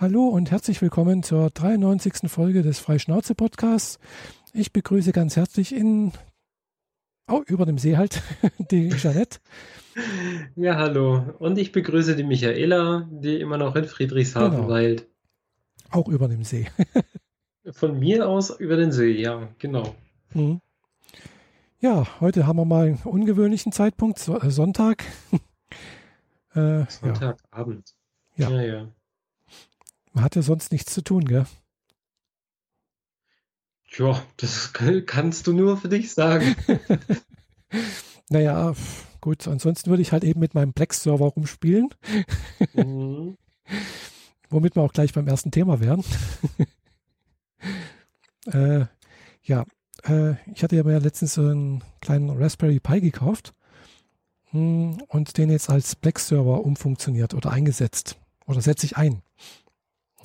Hallo und herzlich willkommen zur 93. Folge des Freischnauze Podcasts. Ich begrüße ganz herzlich in, oh, über dem See halt, die Jeanette. Ja, hallo. Und ich begrüße die Michaela, die immer noch in Friedrichshafen genau. weilt. Auch über dem See. Von mir aus über den See, ja, genau. Mhm. Ja, heute haben wir mal einen ungewöhnlichen Zeitpunkt, äh, Sonntag. äh, Sonntagabend. Ja. ja, ja. Man hat ja sonst nichts zu tun, gell? Ja, das kannst du nur für dich sagen. naja, gut, ansonsten würde ich halt eben mit meinem Plex-Server rumspielen. Mhm. Womit wir auch gleich beim ersten Thema wären. äh, ja, äh, ich hatte ja mir letztens so einen kleinen Raspberry Pi gekauft hm, und den jetzt als Plex-Server umfunktioniert oder eingesetzt. Oder setze ich ein.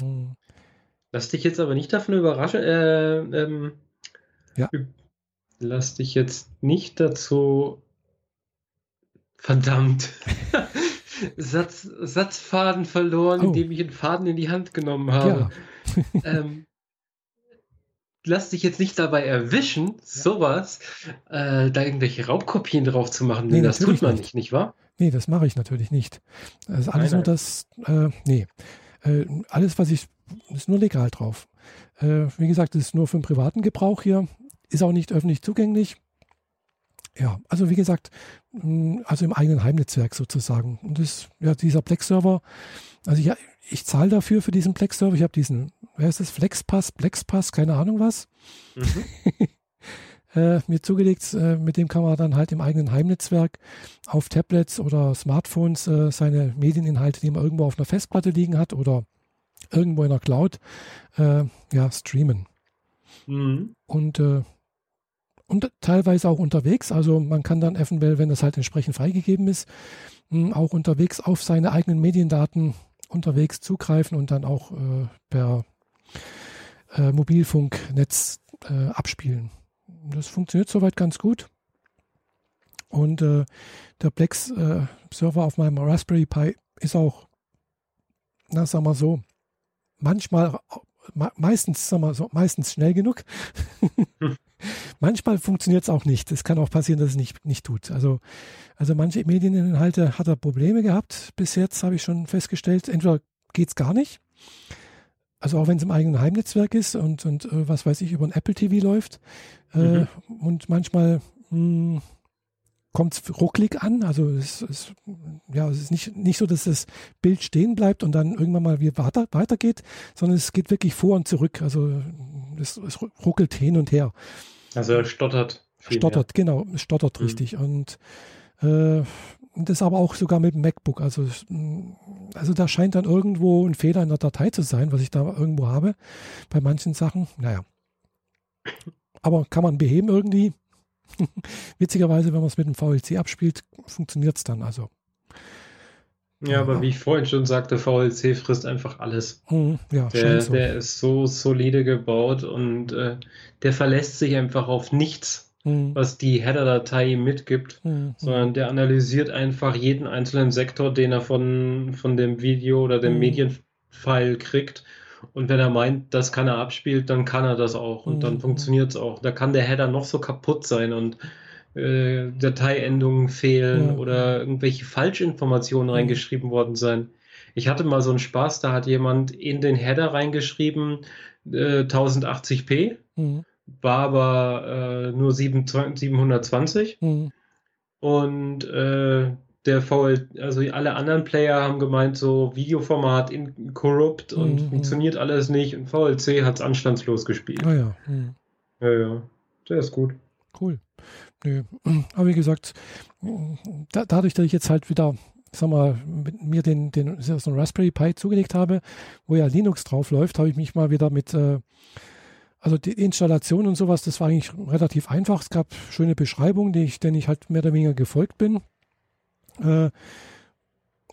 Hm. Lass dich jetzt aber nicht davon überraschen. Äh, ähm, ja. Lass dich jetzt nicht dazu. Verdammt. Satz, Satzfaden verloren, oh. indem ich einen Faden in die Hand genommen habe. Ja. ähm, lass dich jetzt nicht dabei erwischen, ja. sowas, äh, da irgendwelche Raubkopien drauf zu machen. Nee, das tut man nicht, nicht wahr? Nee, das mache ich natürlich nicht. Das ist alles nein, nur das, äh, nee. Äh, alles, was ich, ist nur legal drauf. Äh, wie gesagt, das ist nur für den privaten Gebrauch hier, ist auch nicht öffentlich zugänglich. Ja, also wie gesagt, mm, also im eigenen Heimnetzwerk sozusagen. Und das, ja, dieser Plex-Server, also ich, ich zahle dafür für diesen Plex-Server. Ich habe diesen, wer ist das? Flexpass, Plexpass, keine Ahnung was. Mhm. äh, mir zugelegt, äh, mit dem kann man dann halt im eigenen Heimnetzwerk auf Tablets oder Smartphones äh, seine Medieninhalte, die man irgendwo auf einer Festplatte liegen hat oder irgendwo in der Cloud, äh, ja, streamen. Mhm. Und äh, und teilweise auch unterwegs. Also man kann dann eventuell, wenn das halt entsprechend freigegeben ist, hm, auch unterwegs auf seine eigenen Mediendaten unterwegs zugreifen und dann auch äh, per Mobilfunknetz abspielen. Das funktioniert soweit ganz gut. Und äh, der Plex-Server äh, auf meinem Raspberry Pi ist auch, na, sagen wir so, manchmal, meistens, sagen wir so, meistens schnell genug. hm. Manchmal funktioniert es auch nicht. Es kann auch passieren, dass es nicht, nicht tut. Also, also manche Medieninhalte hat er Probleme gehabt. Bis jetzt habe ich schon festgestellt, entweder geht es gar nicht. Also auch wenn es im eigenen Heimnetzwerk ist und, und äh, was weiß ich, über ein Apple TV läuft. Äh, mhm. Und manchmal hm, kommt es rucklig an. Also es ist, ja, es ist nicht, nicht so, dass das Bild stehen bleibt und dann irgendwann mal wieder weiter, weitergeht, sondern es geht wirklich vor und zurück. Also es, es ruckelt hin und her. Also er stottert. Stottert, mehr. genau, stottert mhm. richtig. Und äh, das aber auch sogar mit dem MacBook. Also, also da scheint dann irgendwo ein Fehler in der Datei zu sein, was ich da irgendwo habe. Bei manchen Sachen, naja. Aber kann man beheben irgendwie. Witzigerweise, wenn man es mit dem VLC abspielt, funktioniert es dann. Also ja, aber wie ich vorhin schon sagte, VLC frisst einfach alles. Mhm, ja, der, so. der ist so solide gebaut und äh, der verlässt sich einfach auf nichts, mhm. was die Header-Datei mitgibt, mhm. sondern der analysiert einfach jeden einzelnen Sektor, den er von, von dem Video oder dem mhm. Medienfile kriegt. Und wenn er meint, das kann er abspielt, dann kann er das auch und dann mhm. funktioniert es auch. Da kann der Header noch so kaputt sein und äh, Dateiendungen fehlen ja. oder irgendwelche Falschinformationen reingeschrieben worden sein. Ich hatte mal so einen Spaß, da hat jemand in den Header reingeschrieben äh, 1080p, mhm. War aber äh, nur 7, 720 mhm. und äh, der VL, also alle anderen Player haben gemeint, so Videoformat in corrupt und mhm. funktioniert alles nicht und VLC hat es anstandslos gespielt. Ah ja. Mhm. Ja, ja. Der ist gut. Cool. Nö. Aber wie gesagt, da, dadurch, dass ich jetzt halt wieder, sag mal, mit mir den, den so einen Raspberry Pi zugelegt habe, wo ja Linux drauf läuft, habe ich mich mal wieder mit, äh, also die Installation und sowas, das war eigentlich relativ einfach. Es gab schöne Beschreibungen, die ich, denen ich halt mehr oder weniger gefolgt bin. Äh,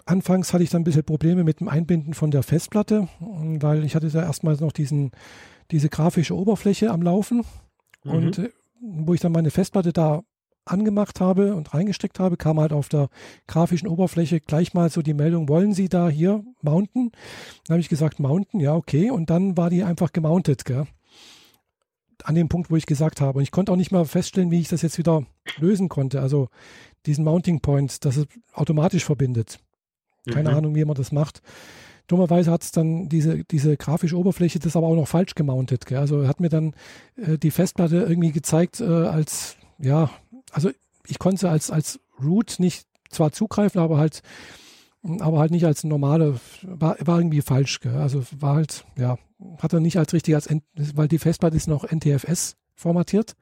anfangs hatte ich dann ein bisschen Probleme mit dem Einbinden von der Festplatte, weil ich hatte da erstmals noch diesen, diese grafische Oberfläche am Laufen. Mhm. Und äh, wo ich dann meine Festplatte da angemacht habe und reingesteckt habe, kam halt auf der grafischen Oberfläche gleich mal so die Meldung, wollen Sie da hier mounten? Dann habe ich gesagt, mounten, ja, okay. Und dann war die einfach gemountet, gell? An dem Punkt, wo ich gesagt habe. Und ich konnte auch nicht mehr feststellen, wie ich das jetzt wieder lösen konnte. Also diesen Mounting Point, dass es automatisch verbindet. Keine mhm. Ahnung, wie man das macht. Dummerweise hat es dann diese, diese grafische Oberfläche das aber auch noch falsch gemountet. Gell? Also hat mir dann äh, die Festplatte irgendwie gezeigt äh, als, ja, also ich konnte als, als Root nicht zwar zugreifen, aber halt, aber halt nicht als normale, war, war irgendwie falsch. Gell? Also war halt, ja, hat er nicht als richtig, als, weil die Festplatte ist noch NTFS formatiert,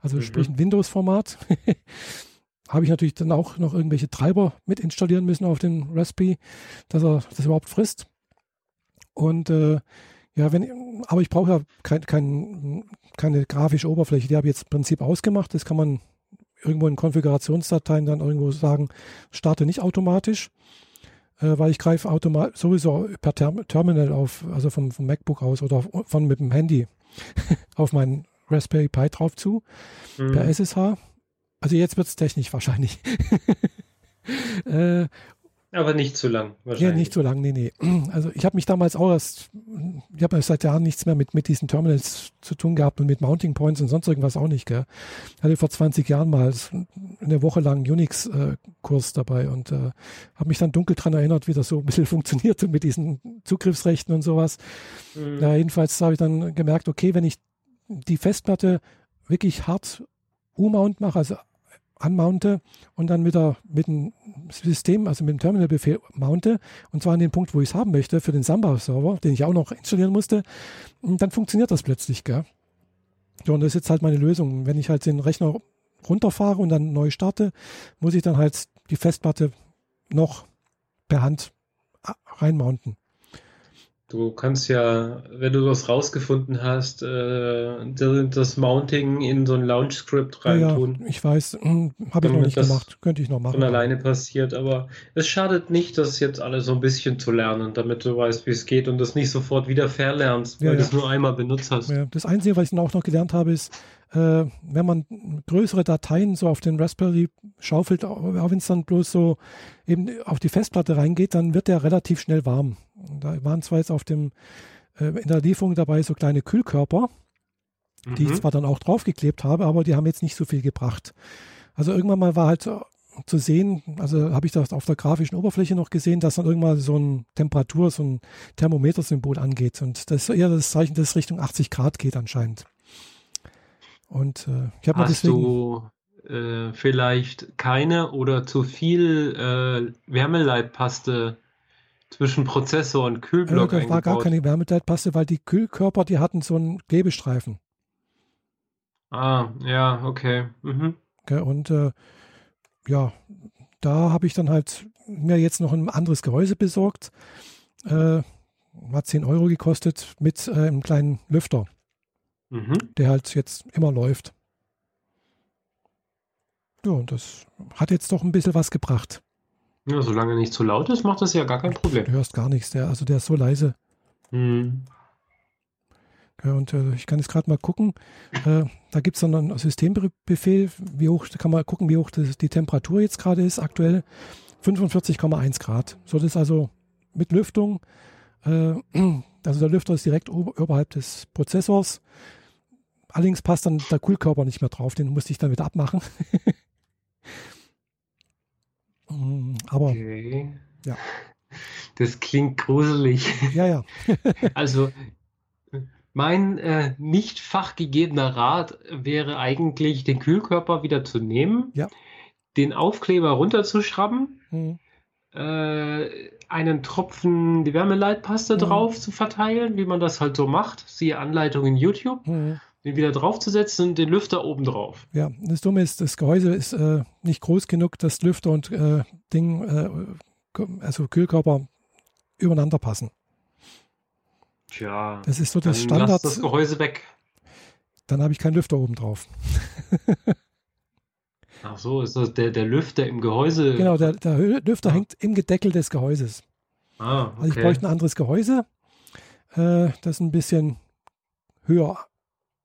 also mhm. sprich ein Windows-Format. habe ich natürlich dann auch noch irgendwelche Treiber mit installieren müssen auf den Raspberry, dass er das überhaupt frisst. Und äh, ja, wenn, aber ich brauche ja kein, kein, keine grafische Oberfläche. Die habe ich jetzt im Prinzip ausgemacht. Das kann man irgendwo in Konfigurationsdateien dann irgendwo sagen, starte nicht automatisch, äh, weil ich greife automatisch sowieso per Term Terminal auf, also vom, vom MacBook aus oder von mit dem Handy auf meinen Raspberry Pi drauf zu, mhm. per SSH. Also jetzt wird es technisch wahrscheinlich. äh, aber nicht zu lang, wahrscheinlich. Ja, nicht zu lang, nee, nee. Also ich habe mich damals auch erst, ich habe seit Jahren nichts mehr mit, mit diesen Terminals zu tun gehabt und mit Mounting Points und sonst irgendwas auch nicht, gell. Ich hatte vor 20 Jahren mal eine Woche lang Unix-Kurs dabei und äh, habe mich dann dunkel dran erinnert, wie das so ein bisschen funktioniert mit diesen Zugriffsrechten und sowas. Mhm. Ja, jedenfalls habe ich dann gemerkt, okay, wenn ich die Festplatte wirklich hart U-Mount mache, also anmounte und dann mit, der, mit dem System, also mit dem Terminal-Befehl mounte und zwar an den Punkt, wo ich es haben möchte, für den Samba-Server, den ich auch noch installieren musste, dann funktioniert das plötzlich, gell? Ja, und das ist jetzt halt meine Lösung. Wenn ich halt den Rechner runterfahre und dann neu starte, muss ich dann halt die Festplatte noch per Hand reinmounten. Du kannst ja, wenn du das rausgefunden hast, äh, das Mounting in so ein Launch-Script reintun. Ja, ich weiß, hm, habe ich noch nicht gemacht, könnte ich noch machen. Von alleine passiert, aber es schadet nicht, das jetzt alle so ein bisschen zu lernen, damit du weißt, wie es geht und das nicht sofort wieder verlernst, weil ja, du es nur einmal benutzt hast. Ja, das Einzige, was ich dann auch noch gelernt habe, ist, äh, wenn man größere Dateien so auf den Raspberry schaufelt, auch wenn es dann bloß so eben auf die Festplatte reingeht, dann wird der relativ schnell warm. Da waren zwar jetzt auf dem, äh, in der Lieferung dabei so kleine Kühlkörper, mhm. die ich zwar dann auch draufgeklebt habe, aber die haben jetzt nicht so viel gebracht. Also irgendwann mal war halt zu sehen, also habe ich das auf der grafischen Oberfläche noch gesehen, dass dann irgendwann so ein Temperatur, so ein Thermometersymbol angeht. Und das ist eher das Zeichen, dass es Richtung 80 Grad geht anscheinend. Und äh, ich habe mir deswegen. Du äh, vielleicht keine oder zu viel äh, Wärmeleitpaste zwischen Prozessor und Kühlblock äh, Das war gar keine Wärmeleitpaste, weil die Kühlkörper, die hatten so einen Klebestreifen. Ah, ja, okay. Mhm. okay und äh, ja, da habe ich dann halt mir jetzt noch ein anderes Gehäuse besorgt. Äh, hat 10 Euro gekostet mit äh, einem kleinen Lüfter mhm. der halt jetzt immer läuft. Ja, und das hat jetzt doch ein bisschen was gebracht. Ja, solange nicht zu laut ist, macht das ja gar kein Problem. Du hörst gar nichts, der, also der ist so leise. Mhm. Ja, und äh, ich kann jetzt gerade mal gucken. Äh, da gibt es dann einen Systembefehl, wie hoch, da kann man gucken, wie hoch das, die Temperatur jetzt gerade ist, aktuell 45,1 Grad. So, das ist also mit Lüftung. Äh, also der Lüfter ist direkt oberhalb des Prozessors. Allerdings passt dann der Kühlkörper nicht mehr drauf, den musste ich dann wieder abmachen. Aber okay. ja. Das klingt gruselig. Ja, ja. also mein äh, nicht fachgegebener Rat wäre eigentlich, den Kühlkörper wieder zu nehmen, ja. den Aufkleber runterzuschrauben, mhm. äh, einen Tropfen die Wärmeleitpaste mhm. drauf zu verteilen, wie man das halt so macht. Siehe Anleitung in YouTube. Mhm den wieder draufzusetzen und den Lüfter oben drauf. Ja, das Dumme ist, das Gehäuse ist äh, nicht groß genug, dass Lüfter und äh, Ding, äh, also Kühlkörper übereinander passen. Tja, das ist so das Standard. Lass das Gehäuse weg. Dann habe ich keinen Lüfter oben drauf. Ach so, ist das der, der Lüfter im Gehäuse? Genau, der, der Lüfter ah. hängt im Gedeckel des Gehäuses. Ah, okay. Also ich bräuchte ein anderes Gehäuse, äh, das ein bisschen höher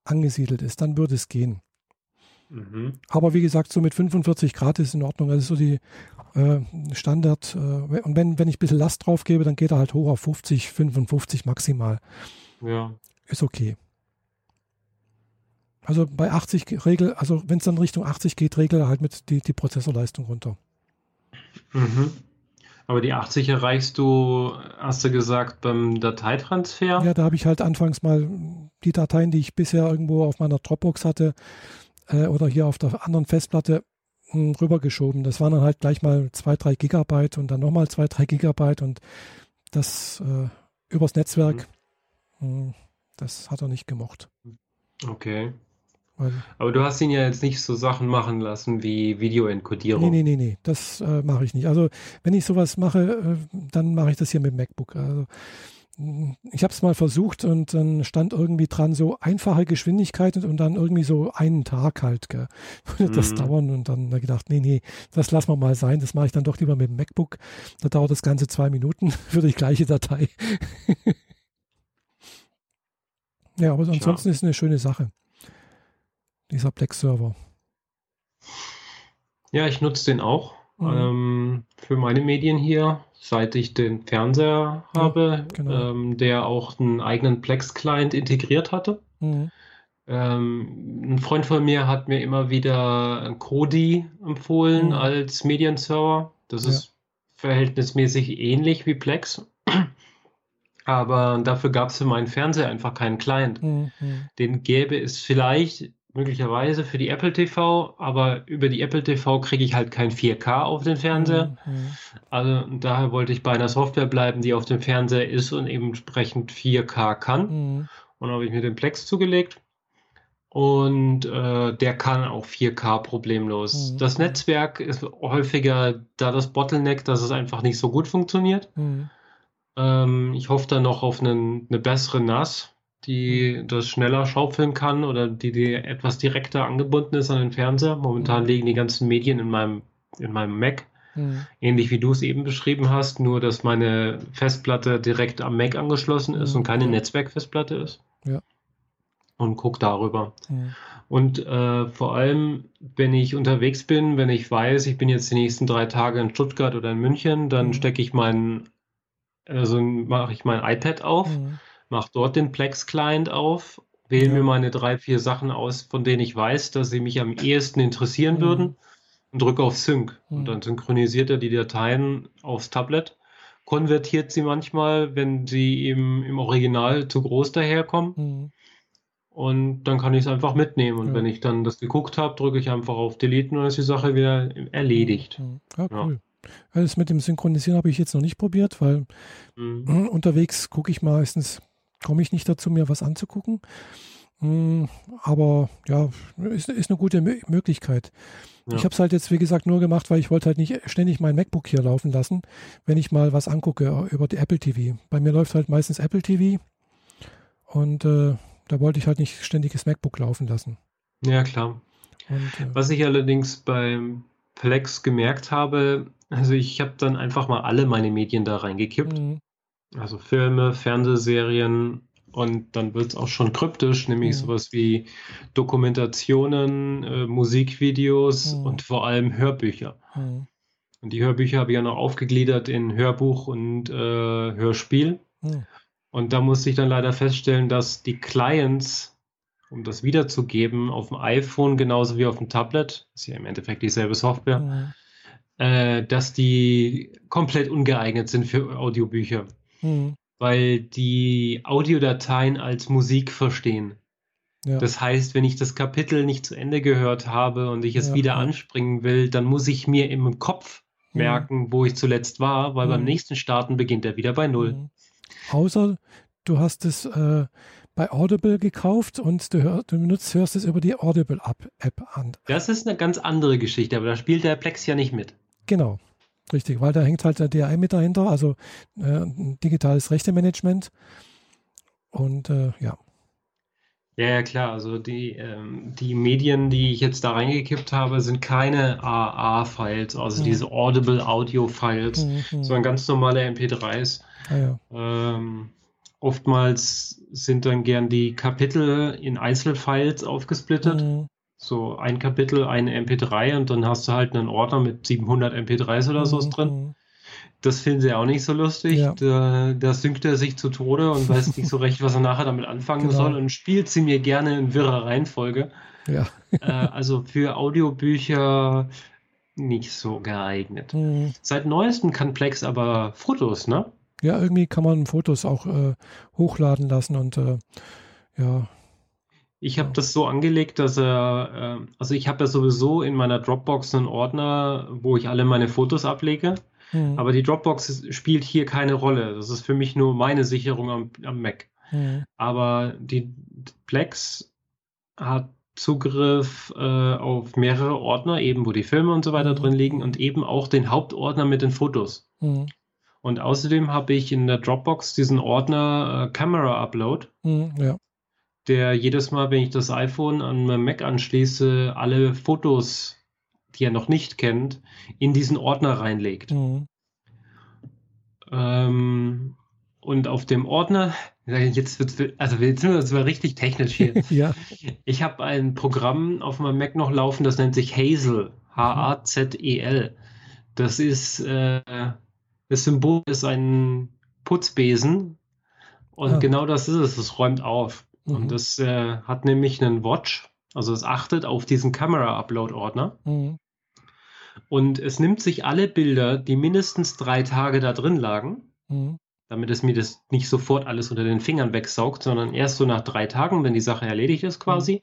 angesiedelt ist, dann würde es gehen. Mhm. Aber wie gesagt, so mit 45 Grad ist in Ordnung. Also so die äh, Standard. Äh, und wenn, wenn ich ein bisschen Last drauf gebe, dann geht er halt hoch auf 50, 55 maximal. Ja. Ist okay. Also bei 80 Regel, also wenn es dann Richtung 80 geht, regel er halt mit die, die Prozessorleistung runter. Mhm. Aber die 80 erreichst du, hast du gesagt, beim Dateitransfer? Ja, da habe ich halt anfangs mal die Dateien, die ich bisher irgendwo auf meiner Dropbox hatte äh, oder hier auf der anderen Festplatte mh, hm, rübergeschoben. Das waren dann halt gleich mal 2, 3 Gigabyte und dann nochmal 2, 3 Gigabyte und das äh, übers Netzwerk, mhm. mh, hm, das hat er nicht gemocht. Okay. Aber du hast ihn ja jetzt nicht so Sachen machen lassen wie Videoenkodierung. Nee, nee, nee, nee, das äh, mache ich nicht. Also wenn ich sowas mache, äh, dann mache ich das hier mit MacBook. Also mm, ich habe es mal versucht und dann stand irgendwie dran so einfache Geschwindigkeit und, dann irgendwie so einen Tag halt. Gell. Würde das mhm. dauern und dann gedacht, nee, nee, das lassen wir mal sein. Das mache ich dann doch lieber mit dem MacBook. Da dauert das Ganze zwei Minuten für die gleiche Datei. ja, aber ansonsten ja. ist es eine schöne Sache dieser Plex-Server. Ja, ich nutze den auch mhm. ähm, für meine Medien hier, seit ich den Fernseher ja, habe, genau. ähm, der auch einen eigenen Plex-Client integriert hatte. Mhm. Ähm, ein Freund von mir hat mir immer wieder Kodi empfohlen mhm. als Medienserver. Das ja. ist verhältnismäßig ähnlich wie Plex. Aber dafür gab es für meinen Fernseher einfach keinen Client. Mhm. Den gäbe es vielleicht möglicherweise für die Apple TV, aber über die Apple TV kriege ich halt kein 4K auf den Fernseher. Mhm. Also daher wollte ich bei einer Software bleiben, die auf dem Fernseher ist und eben entsprechend 4K kann. Mhm. Und habe ich mir den Plex zugelegt. Und äh, der kann auch 4K problemlos. Mhm. Das Netzwerk ist häufiger da das Bottleneck, dass es einfach nicht so gut funktioniert. Mhm. Ähm, ich hoffe dann noch auf einen, eine bessere NAS die mhm. das schneller schaufeln kann oder die, die etwas direkter angebunden ist an den Fernseher. Momentan mhm. liegen die ganzen Medien in meinem, in meinem Mac. Mhm. Ähnlich wie du es eben beschrieben hast, nur dass meine Festplatte direkt am Mac angeschlossen ist mhm. und keine Netzwerkfestplatte ist. Ja. Und guck darüber. Mhm. Und äh, vor allem, wenn ich unterwegs bin, wenn ich weiß, ich bin jetzt die nächsten drei Tage in Stuttgart oder in München, dann mhm. stecke ich meinen, also mache ich mein iPad auf mache dort den Plex-Client auf, wähle ja. mir meine drei, vier Sachen aus, von denen ich weiß, dass sie mich am ehesten interessieren mhm. würden und drücke auf Sync. Mhm. Und dann synchronisiert er die Dateien aufs Tablet, konvertiert sie manchmal, wenn sie im, im Original zu groß daherkommen. Mhm. Und dann kann ich es einfach mitnehmen. Und ja. wenn ich dann das geguckt habe, drücke ich einfach auf Delete und dann ist die Sache wieder erledigt. Mhm. Ja, cool. Ja. Das mit dem Synchronisieren habe ich jetzt noch nicht probiert, weil mhm. unterwegs gucke ich meistens komme ich nicht dazu, mir was anzugucken. Hm, aber ja, ist, ist eine gute Möglichkeit. Ja. Ich habe es halt jetzt, wie gesagt, nur gemacht, weil ich wollte halt nicht ständig mein MacBook hier laufen lassen, wenn ich mal was angucke über die Apple TV. Bei mir läuft halt meistens Apple TV und äh, da wollte ich halt nicht ständig das MacBook laufen lassen. Ja, klar. Und, äh, was ich allerdings beim Plex gemerkt habe, also ich habe dann einfach mal alle meine Medien da reingekippt. Mhm. Also Filme, Fernsehserien und dann wird es auch schon kryptisch, nämlich mhm. sowas wie Dokumentationen, äh, Musikvideos mhm. und vor allem Hörbücher. Mhm. Und die Hörbücher habe ich ja noch aufgegliedert in Hörbuch und äh, Hörspiel. Und da musste ich dann leider feststellen, dass die Clients, um das wiederzugeben, auf dem iPhone genauso wie auf dem Tablet, ist ja im Endeffekt dieselbe Software, äh, dass die komplett ungeeignet sind für Audiobücher. Mhm. Weil die Audiodateien als Musik verstehen. Ja. Das heißt, wenn ich das Kapitel nicht zu Ende gehört habe und ich es ja, wieder ja. anspringen will, dann muss ich mir im Kopf mhm. merken, wo ich zuletzt war, weil mhm. beim nächsten Starten beginnt er wieder bei Null. Mhm. Außer du hast es äh, bei Audible gekauft und du, hör, du benutzt, hörst es über die Audible-App an. Das ist eine ganz andere Geschichte, aber da spielt der Plex ja nicht mit. Genau. Richtig, weil da hängt halt der DRM mit dahinter, also äh, digitales Rechtemanagement. Und äh, ja. Ja, ja, klar. Also die, ähm, die Medien, die ich jetzt da reingekippt habe, sind keine AA-Files, also mhm. diese Audible Audio-Files, mhm, mhm. sondern ganz normale MP3s. Ah, ja. ähm, oftmals sind dann gern die Kapitel in Einzelfiles aufgesplittet. Mhm. So ein Kapitel, eine MP3 und dann hast du halt einen Ordner mit 700 MP3s oder so mhm. drin. Das finden sie auch nicht so lustig. Ja. Da, da synkt er sich zu Tode und weiß nicht so recht, was er nachher damit anfangen genau. soll und spielt sie mir gerne in wirrer Reihenfolge. Ja. äh, also für Audiobücher nicht so geeignet. Mhm. Seit neuestem kann Plex aber Fotos, ne? Ja, irgendwie kann man Fotos auch äh, hochladen lassen und äh, ja. Ich habe das so angelegt, dass er, äh, also ich habe ja sowieso in meiner Dropbox einen Ordner, wo ich alle meine Fotos ablege. Mhm. Aber die Dropbox spielt hier keine Rolle. Das ist für mich nur meine Sicherung am, am Mac. Mhm. Aber die Plex hat Zugriff äh, auf mehrere Ordner, eben wo die Filme und so weiter mhm. drin liegen und eben auch den Hauptordner mit den Fotos. Mhm. Und außerdem habe ich in der Dropbox diesen Ordner äh, Camera Upload, mhm, ja. Der jedes Mal, wenn ich das iPhone an meinem Mac anschließe, alle Fotos, die er noch nicht kennt, in diesen Ordner reinlegt. Mhm. Ähm, und auf dem Ordner, jetzt wird also jetzt sind wir zwar richtig technisch hier. ja. Ich habe ein Programm auf meinem Mac noch laufen, das nennt sich Hazel, H-A-Z-E-L. Das ist äh, das Symbol ist ein Putzbesen und ah. genau das ist es. Es räumt auf mhm. und das äh, hat nämlich einen Watch, also es achtet auf diesen Camera-Upload-Ordner. Mhm. Und es nimmt sich alle Bilder, die mindestens drei Tage da drin lagen, mhm damit es mir das nicht sofort alles unter den Fingern wegsaugt, sondern erst so nach drei Tagen, wenn die Sache erledigt ist quasi, mhm.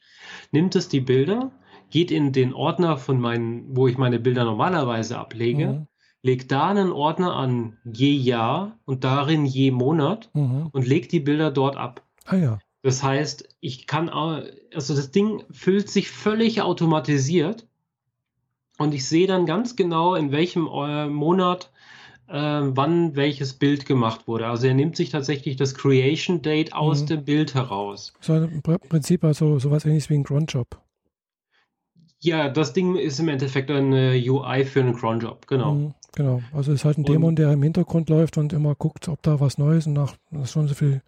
nimmt es die Bilder, geht in den Ordner von meinen, wo ich meine Bilder normalerweise ablege, mhm. legt da einen Ordner an je Jahr und darin je Monat mhm. und legt die Bilder dort ab. Ah ja. Das heißt, ich kann, also das Ding füllt sich völlig automatisiert und ich sehe dann ganz genau, in welchem äh, Monat äh, wann welches Bild gemacht wurde. Also er nimmt sich tatsächlich das Creation Date aus mhm. dem Bild heraus. So im Prinzip also sowas ähnliches wie ein Cronjob. Ja, das Ding ist im Endeffekt eine UI für einen Cronjob, genau. Mhm, genau, also es ist halt ein Dämon, der im Hintergrund läuft und immer guckt, ob da was Neues und nach schon so viel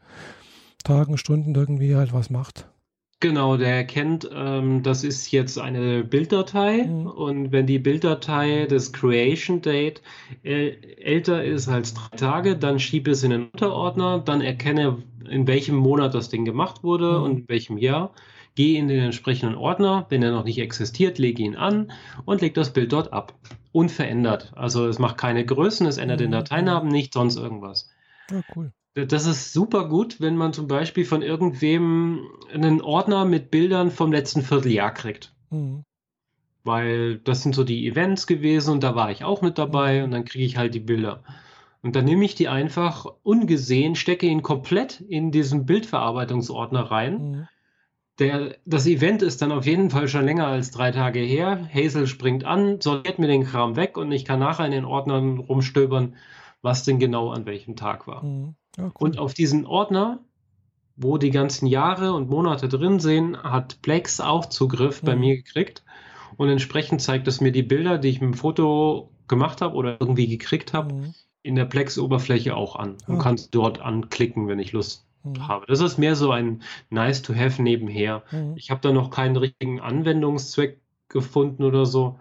Tagen, Stunden irgendwie halt was macht. Genau, der erkennt, ähm, das ist jetzt eine Bilddatei mhm. und wenn die Bilddatei des Creation Date äh, älter ist als drei Tage, dann schiebe es in den Unterordner, dann erkenne, in welchem Monat das Ding gemacht wurde mhm. und in welchem Jahr. Gehe in den entsprechenden Ordner, wenn er noch nicht existiert, lege ihn an und lege das Bild dort ab. Unverändert. Also es macht keine Größen, es ändert mhm. den Dateinamen nicht, sonst irgendwas. Ja, cool. Das ist super gut, wenn man zum Beispiel von irgendwem einen Ordner mit Bildern vom letzten Vierteljahr kriegt. Mhm. Weil das sind so die Events gewesen und da war ich auch mit dabei mhm. und dann kriege ich halt die Bilder. Und dann nehme ich die einfach ungesehen, stecke ihn komplett in diesen Bildverarbeitungsordner rein. Mhm. Der, das Event ist dann auf jeden Fall schon länger als drei Tage her. Hazel springt an, sortiert mir den Kram weg und ich kann nachher in den Ordnern rumstöbern, was denn genau an welchem Tag war. Mhm. Ja, cool. Und auf diesen Ordner, wo die ganzen Jahre und Monate drin sind, hat Plex auch Zugriff mhm. bei mir gekriegt. Und entsprechend zeigt es mir die Bilder, die ich mit dem Foto gemacht habe oder irgendwie gekriegt habe, mhm. in der Plex-Oberfläche auch an. Und ah. kannst dort anklicken, wenn ich Lust mhm. habe. Das ist mehr so ein nice to have nebenher. Mhm. Ich habe da noch keinen richtigen Anwendungszweck gefunden oder so.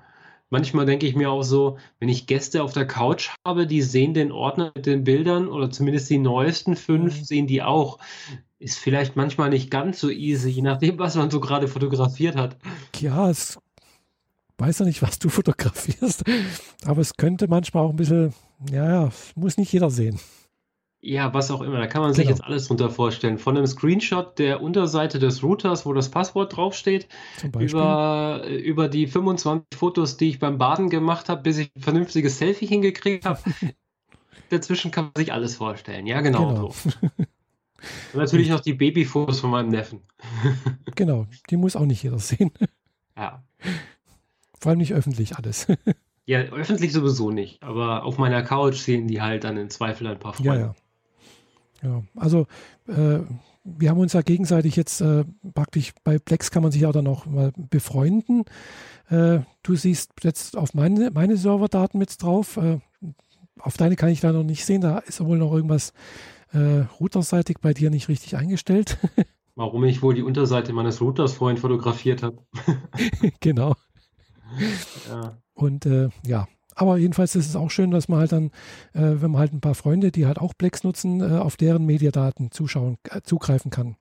Manchmal denke ich mir auch so, wenn ich Gäste auf der Couch habe, die sehen den Ordner mit den Bildern oder zumindest die neuesten fünf mhm. sehen die auch. Ist vielleicht manchmal nicht ganz so easy, je nachdem, was man so gerade fotografiert hat. Ja, es weiß ja nicht, was du fotografierst, aber es könnte manchmal auch ein bisschen, ja, ja, muss nicht jeder sehen. Ja, was auch immer. Da kann man sich genau. jetzt alles drunter vorstellen. Von einem Screenshot der Unterseite des Routers, wo das Passwort draufsteht, über, über die 25 Fotos, die ich beim Baden gemacht habe, bis ich ein vernünftiges Selfie hingekriegt habe. Dazwischen kann man sich alles vorstellen. Ja, genau. genau. So. Und natürlich noch die Babyfotos von meinem Neffen. genau, die muss auch nicht jeder sehen. Ja. Vor allem nicht öffentlich alles. Ja, öffentlich sowieso nicht, aber auf meiner Couch sehen die halt dann im Zweifel ein paar Freunde. Ja, ja. Ja, also äh, wir haben uns ja gegenseitig jetzt äh, praktisch bei Plex kann man sich ja dann auch mal befreunden. Äh, du siehst jetzt auf meine, meine Serverdaten mit drauf. Äh, auf deine kann ich da noch nicht sehen. Da ist wohl noch irgendwas äh, routerseitig bei dir nicht richtig eingestellt. Warum ich wohl die Unterseite meines Routers vorhin fotografiert habe. genau. Ja. Und äh, ja, aber jedenfalls ist es auch schön, dass man halt dann, äh, wenn man halt ein paar Freunde, die halt auch Plex nutzen, äh, auf deren Mediadaten zuschauen, äh, zugreifen kann.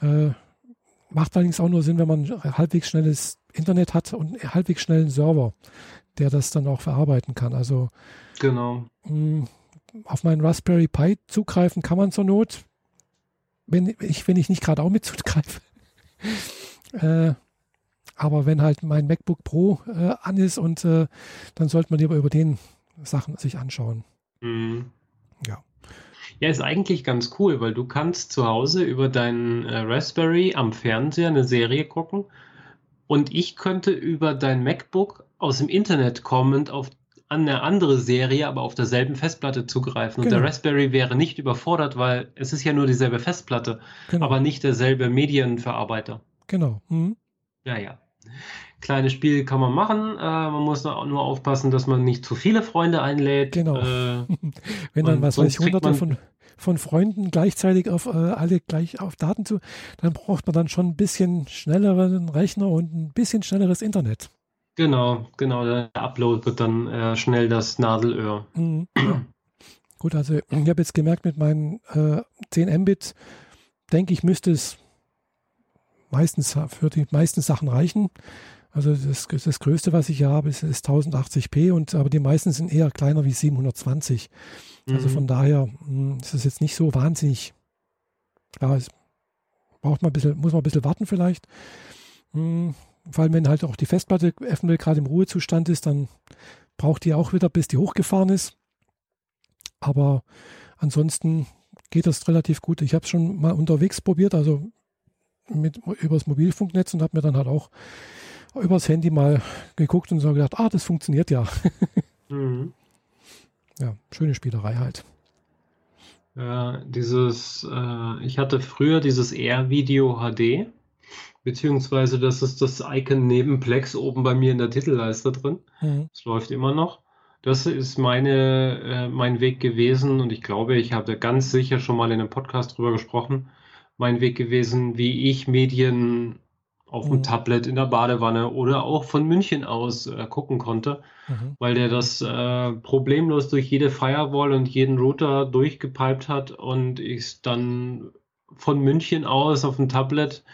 Äh, macht allerdings auch nur Sinn, wenn man halbwegs schnelles Internet hat und halbwegs schnellen Server, der das dann auch verarbeiten kann. Also genau. Mh, auf meinen Raspberry Pi zugreifen kann man zur Not, wenn ich, wenn ich nicht gerade auch mit zugreife. Aber wenn halt mein MacBook Pro äh, an ist und äh, dann sollte man lieber über den Sachen sich anschauen. Mhm. Ja. Ja, ist eigentlich ganz cool, weil du kannst zu Hause über deinen äh, Raspberry am Fernseher eine Serie gucken und ich könnte über dein MacBook aus dem Internet kommend auf an eine andere Serie, aber auf derselben Festplatte zugreifen. Genau. Und der Raspberry wäre nicht überfordert, weil es ist ja nur dieselbe Festplatte, genau. aber nicht derselbe Medienverarbeiter. Genau. Mhm. Ja, ja. Kleine Spiele kann man machen. Äh, man muss nur aufpassen, dass man nicht zu viele Freunde einlädt. Genau. Äh, Wenn dann, was weiß ich, hunderte von, von Freunden gleichzeitig auf äh, alle gleich auf Daten zu, dann braucht man dann schon ein bisschen schnelleren Rechner und ein bisschen schnelleres Internet. Genau, genau. Der Upload wird dann äh, schnell das Nadelöhr. Mhm. Gut, also ich habe jetzt gemerkt, mit meinen äh, 10 Mbit, denke ich, müsste es meistens für die meisten Sachen reichen. Also das, das Größte, was ich hier habe, ist, ist 1080p und aber die meisten sind eher kleiner wie 720. Also mhm. Also von daher mh, hm, ist es jetzt nicht so wahnsinnig. Klar, es braucht man ein bisschen, muss man ein bisschen warten vielleicht. Mh, hm, vor allem, wenn halt auch die Festplatte eventuell gerade im Ruhezustand ist, dann braucht die auch wieder, bis die hochgefahren ist. Aber ansonsten geht das relativ gut. Ich habe es schon mal unterwegs probiert, also mit, übers Mobilfunknetz und habe mir dann halt auch übers Handy mal geguckt und so gedacht, ah, das funktioniert ja. mhm. Ja, schöne Spielerei halt. Ja, dieses, äh, ich hatte früher dieses Air-Video HD. Beziehungsweise das ist das Icon neben Plex oben bei mir in der Titelleiste drin. Mhm. Das läuft immer noch. Das ist meine, äh, mein Weg gewesen und ich glaube, ich habe ganz sicher schon mal in einem Podcast drüber gesprochen. Mein Weg gewesen, wie ich Medien auf dem mhm. Tablet in der Badewanne oder auch von München aus äh, gucken konnte, mhm. weil der das äh, problemlos durch jede Firewall und jeden Router durchgepiped hat und ich dann von München aus auf dem Tablet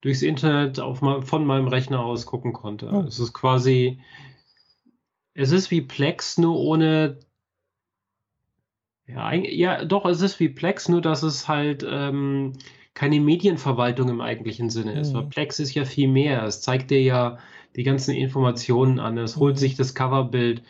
durchs Internet auf mein, von meinem Rechner aus gucken konnte. Oh. Es ist quasi, es ist wie Plex, nur ohne ja, ja, doch, es ist wie Plex, nur dass es halt ähm, keine Medienverwaltung im eigentlichen Sinne ist. Mhm. Plex ist ja viel mehr. Es zeigt dir ja die ganzen Informationen an. Es holt mhm. sich das Coverbild.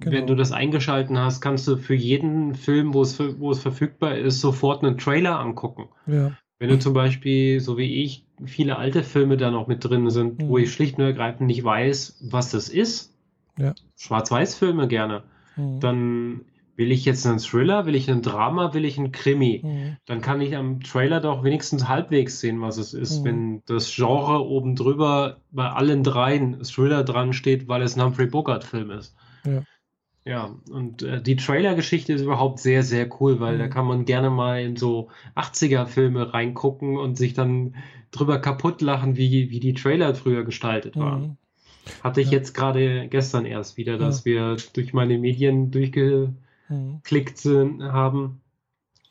Genau. Wenn du das eingeschalten hast, kannst du für jeden Film, wo es, wo es verfügbar ist, sofort einen Trailer angucken. Ja. Wenn du zum Beispiel, so wie ich, viele alte Filme da noch mit drin sind, mhm. wo ich schlicht und ergreifend nicht weiß, was das ist, ja. Schwarz-Weiß-Filme gerne, mhm. dann will ich jetzt einen Thriller, will ich einen Drama, will ich einen Krimi, mhm. dann kann ich am Trailer doch wenigstens halbwegs sehen, was es ist. Mhm. Wenn das Genre oben drüber bei allen dreien Thriller dran steht, weil es ein Humphrey Bogart-Film ist. Ja. Ja, und äh, die Trailer-Geschichte ist überhaupt sehr, sehr cool, weil mhm. da kann man gerne mal in so 80er-Filme reingucken und sich dann drüber kaputt lachen, wie, wie die Trailer früher gestaltet waren. Mhm. Hatte ich ja. jetzt gerade gestern erst wieder, dass wir durch meine Medien durchgeklickt mhm. haben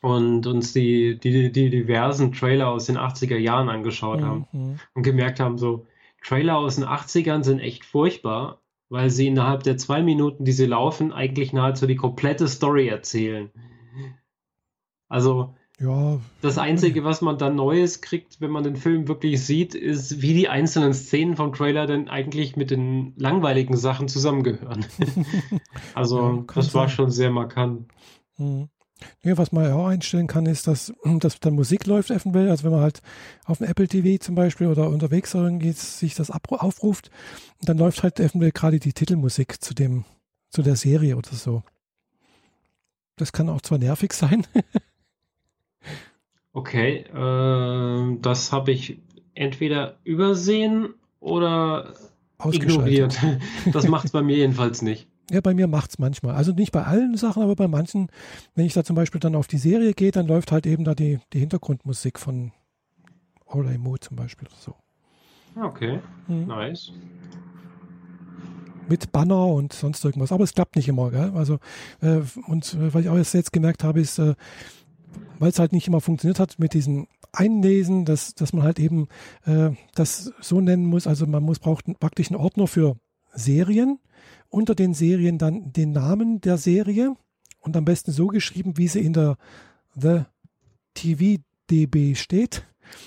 und uns die, die, die diversen Trailer aus den 80er Jahren angeschaut haben mhm. und gemerkt haben, so, Trailer aus den 80ern sind echt furchtbar, weil sie innerhalb der zwei Minuten, die sie laufen, eigentlich nahezu die komplette Story erzählen. Also ja. das Einzige, was man dann Neues kriegt, wenn man den Film wirklich sieht, ist, wie die einzelnen Szenen vom Trailer denn eigentlich mit den langweiligen Sachen zusammengehören. also ja, das war sein. schon sehr markant. Mhm. Ja, was man auch einstellen kann, ist, dass, dass dann Musik läuft eventuell. Also wenn man halt auf dem Apple TV zum Beispiel oder unterwegs irgendwie sich das aufruft, dann läuft halt eventuell gerade die Titelmusik zu dem, zu der Serie oder so. Das kann auch zwar nervig sein. Okay, äh, das habe ich entweder übersehen oder ignoriert. Das macht es bei mir jedenfalls nicht. Ja, bei mir macht es manchmal. Also nicht bei allen Sachen, aber bei manchen, wenn ich da zum Beispiel dann auf die Serie gehe, dann läuft halt eben da die, die Hintergrundmusik von All I Mo zum Beispiel oder so. Okay, mhm. nice. Mit Banner und sonst irgendwas, aber es klappt nicht immer. Gell? Also, äh, und äh, was ich auch jetzt gemerkt habe, ist, äh, weil es halt nicht immer funktioniert hat mit diesen Einlesen, dass, dass man halt eben äh, das so nennen muss. Also man muss braucht praktisch einen Ordner für Serien. Unter den Serien dann den Namen der Serie und am besten so geschrieben, wie sie in der The TV DB steht.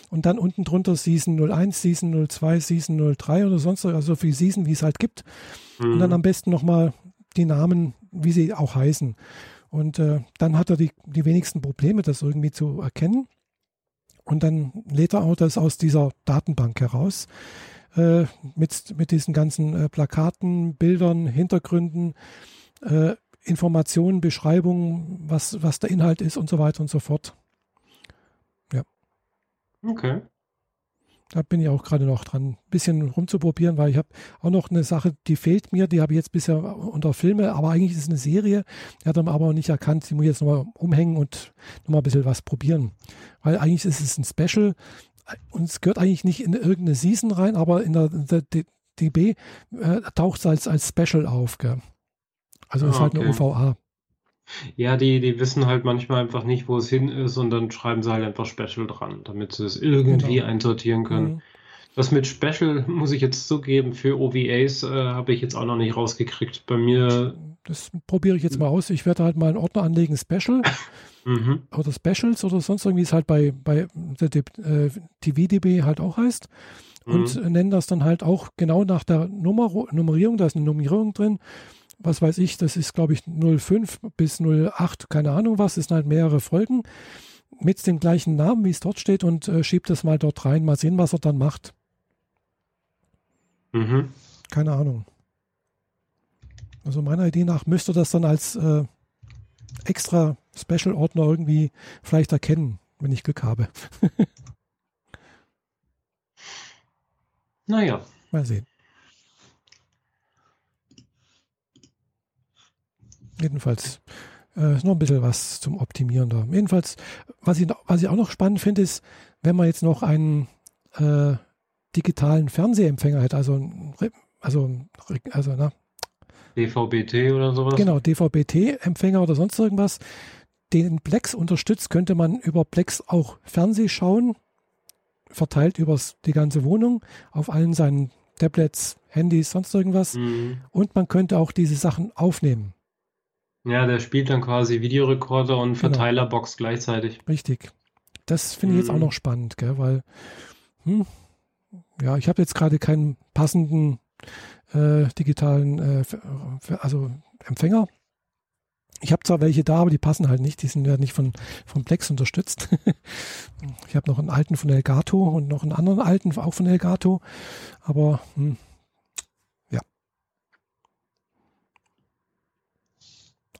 Und dann unten drunter Season 01, Season 02, Season 03 oder sonst also so viel Season, wie es halt gibt. Mhm. Und dann mhm. am besten nochmal die Namen, wie sie auch heißen. Und äh, dann hat er die, die wenigsten Probleme, das irgendwie zu erkennen. Und dann lädt er auch das aus dieser Datenbank heraus äh, mit, mit diesen ganzen äh, Plakaten, Bildern, Hintergründen, äh, Informationen, Beschreibungen, was, was der Inhalt ist und so weiter und so fort. Ja. Okay. Da bin ich auch gerade noch dran, ein bisschen rumzuprobieren, weil ich habe auch noch eine Sache, die fehlt mir, die habe ich jetzt bisher unter Filme, aber eigentlich ist es eine Serie, die hat er aber auch nicht erkannt, die muss ich jetzt nochmal umhängen und nochmal ein bisschen was probieren. Weil eigentlich ist es ein Special und es gehört eigentlich nicht in irgendeine Season rein, aber in der, der DB äh, taucht es als, als Special auf. Gell? Also ah, ist halt okay. eine UVA. Ja, die, die wissen halt manchmal einfach nicht, wo es hin ist und dann schreiben sie halt einfach Special dran, damit sie es irgendwie genau. einsortieren können. Mhm. Das mit Special, muss ich jetzt zugeben, für OVAs äh, habe ich jetzt auch noch nicht rausgekriegt. Bei mir. Das probiere ich jetzt mal aus. Ich werde halt mal einen Ordner anlegen, Special. mhm. Oder Specials oder sonst irgendwie, es halt bei, bei der äh, TVDB halt auch heißt. Und mhm. nennen das dann halt auch genau nach der Nummer, Nummerierung, da ist eine Nummerierung drin was weiß ich, das ist glaube ich 05 bis 08, keine Ahnung was, das sind halt mehrere Folgen mit dem gleichen Namen, wie es dort steht und äh, schiebt das mal dort rein, mal sehen, was er dann macht. Mhm. Keine Ahnung. Also meiner Idee nach müsste das dann als äh, extra Special-Ordner irgendwie vielleicht erkennen, wenn ich Glück habe. naja. Mal sehen. Jedenfalls äh, ist noch ein bisschen was zum Optimieren da. Jedenfalls, was ich, was ich auch noch spannend finde, ist, wenn man jetzt noch einen äh, digitalen Fernsehempfänger hat, also, also, also, na. DVB-T oder sowas? Genau, DVB-T-Empfänger oder sonst irgendwas, den Plex unterstützt, könnte man über Plex auch Fernseh schauen, verteilt über die ganze Wohnung, auf allen seinen Tablets, Handys, sonst irgendwas. Mhm. Und man könnte auch diese Sachen aufnehmen. Ja, der spielt dann quasi Videorekorder und genau. Verteilerbox genau. gleichzeitig. Richtig. Das finde ich jetzt auch mhm. noch spannend, gell, weil, hm, ja, ich habe jetzt gerade keinen passenden äh, digitalen, äh, also Empfänger. Ich habe zwar welche da, aber die passen halt nicht. Die sind ja nicht von, von Plex unterstützt. ich habe noch einen alten von Elgato und noch einen anderen alten auch von Elgato. Aber hm,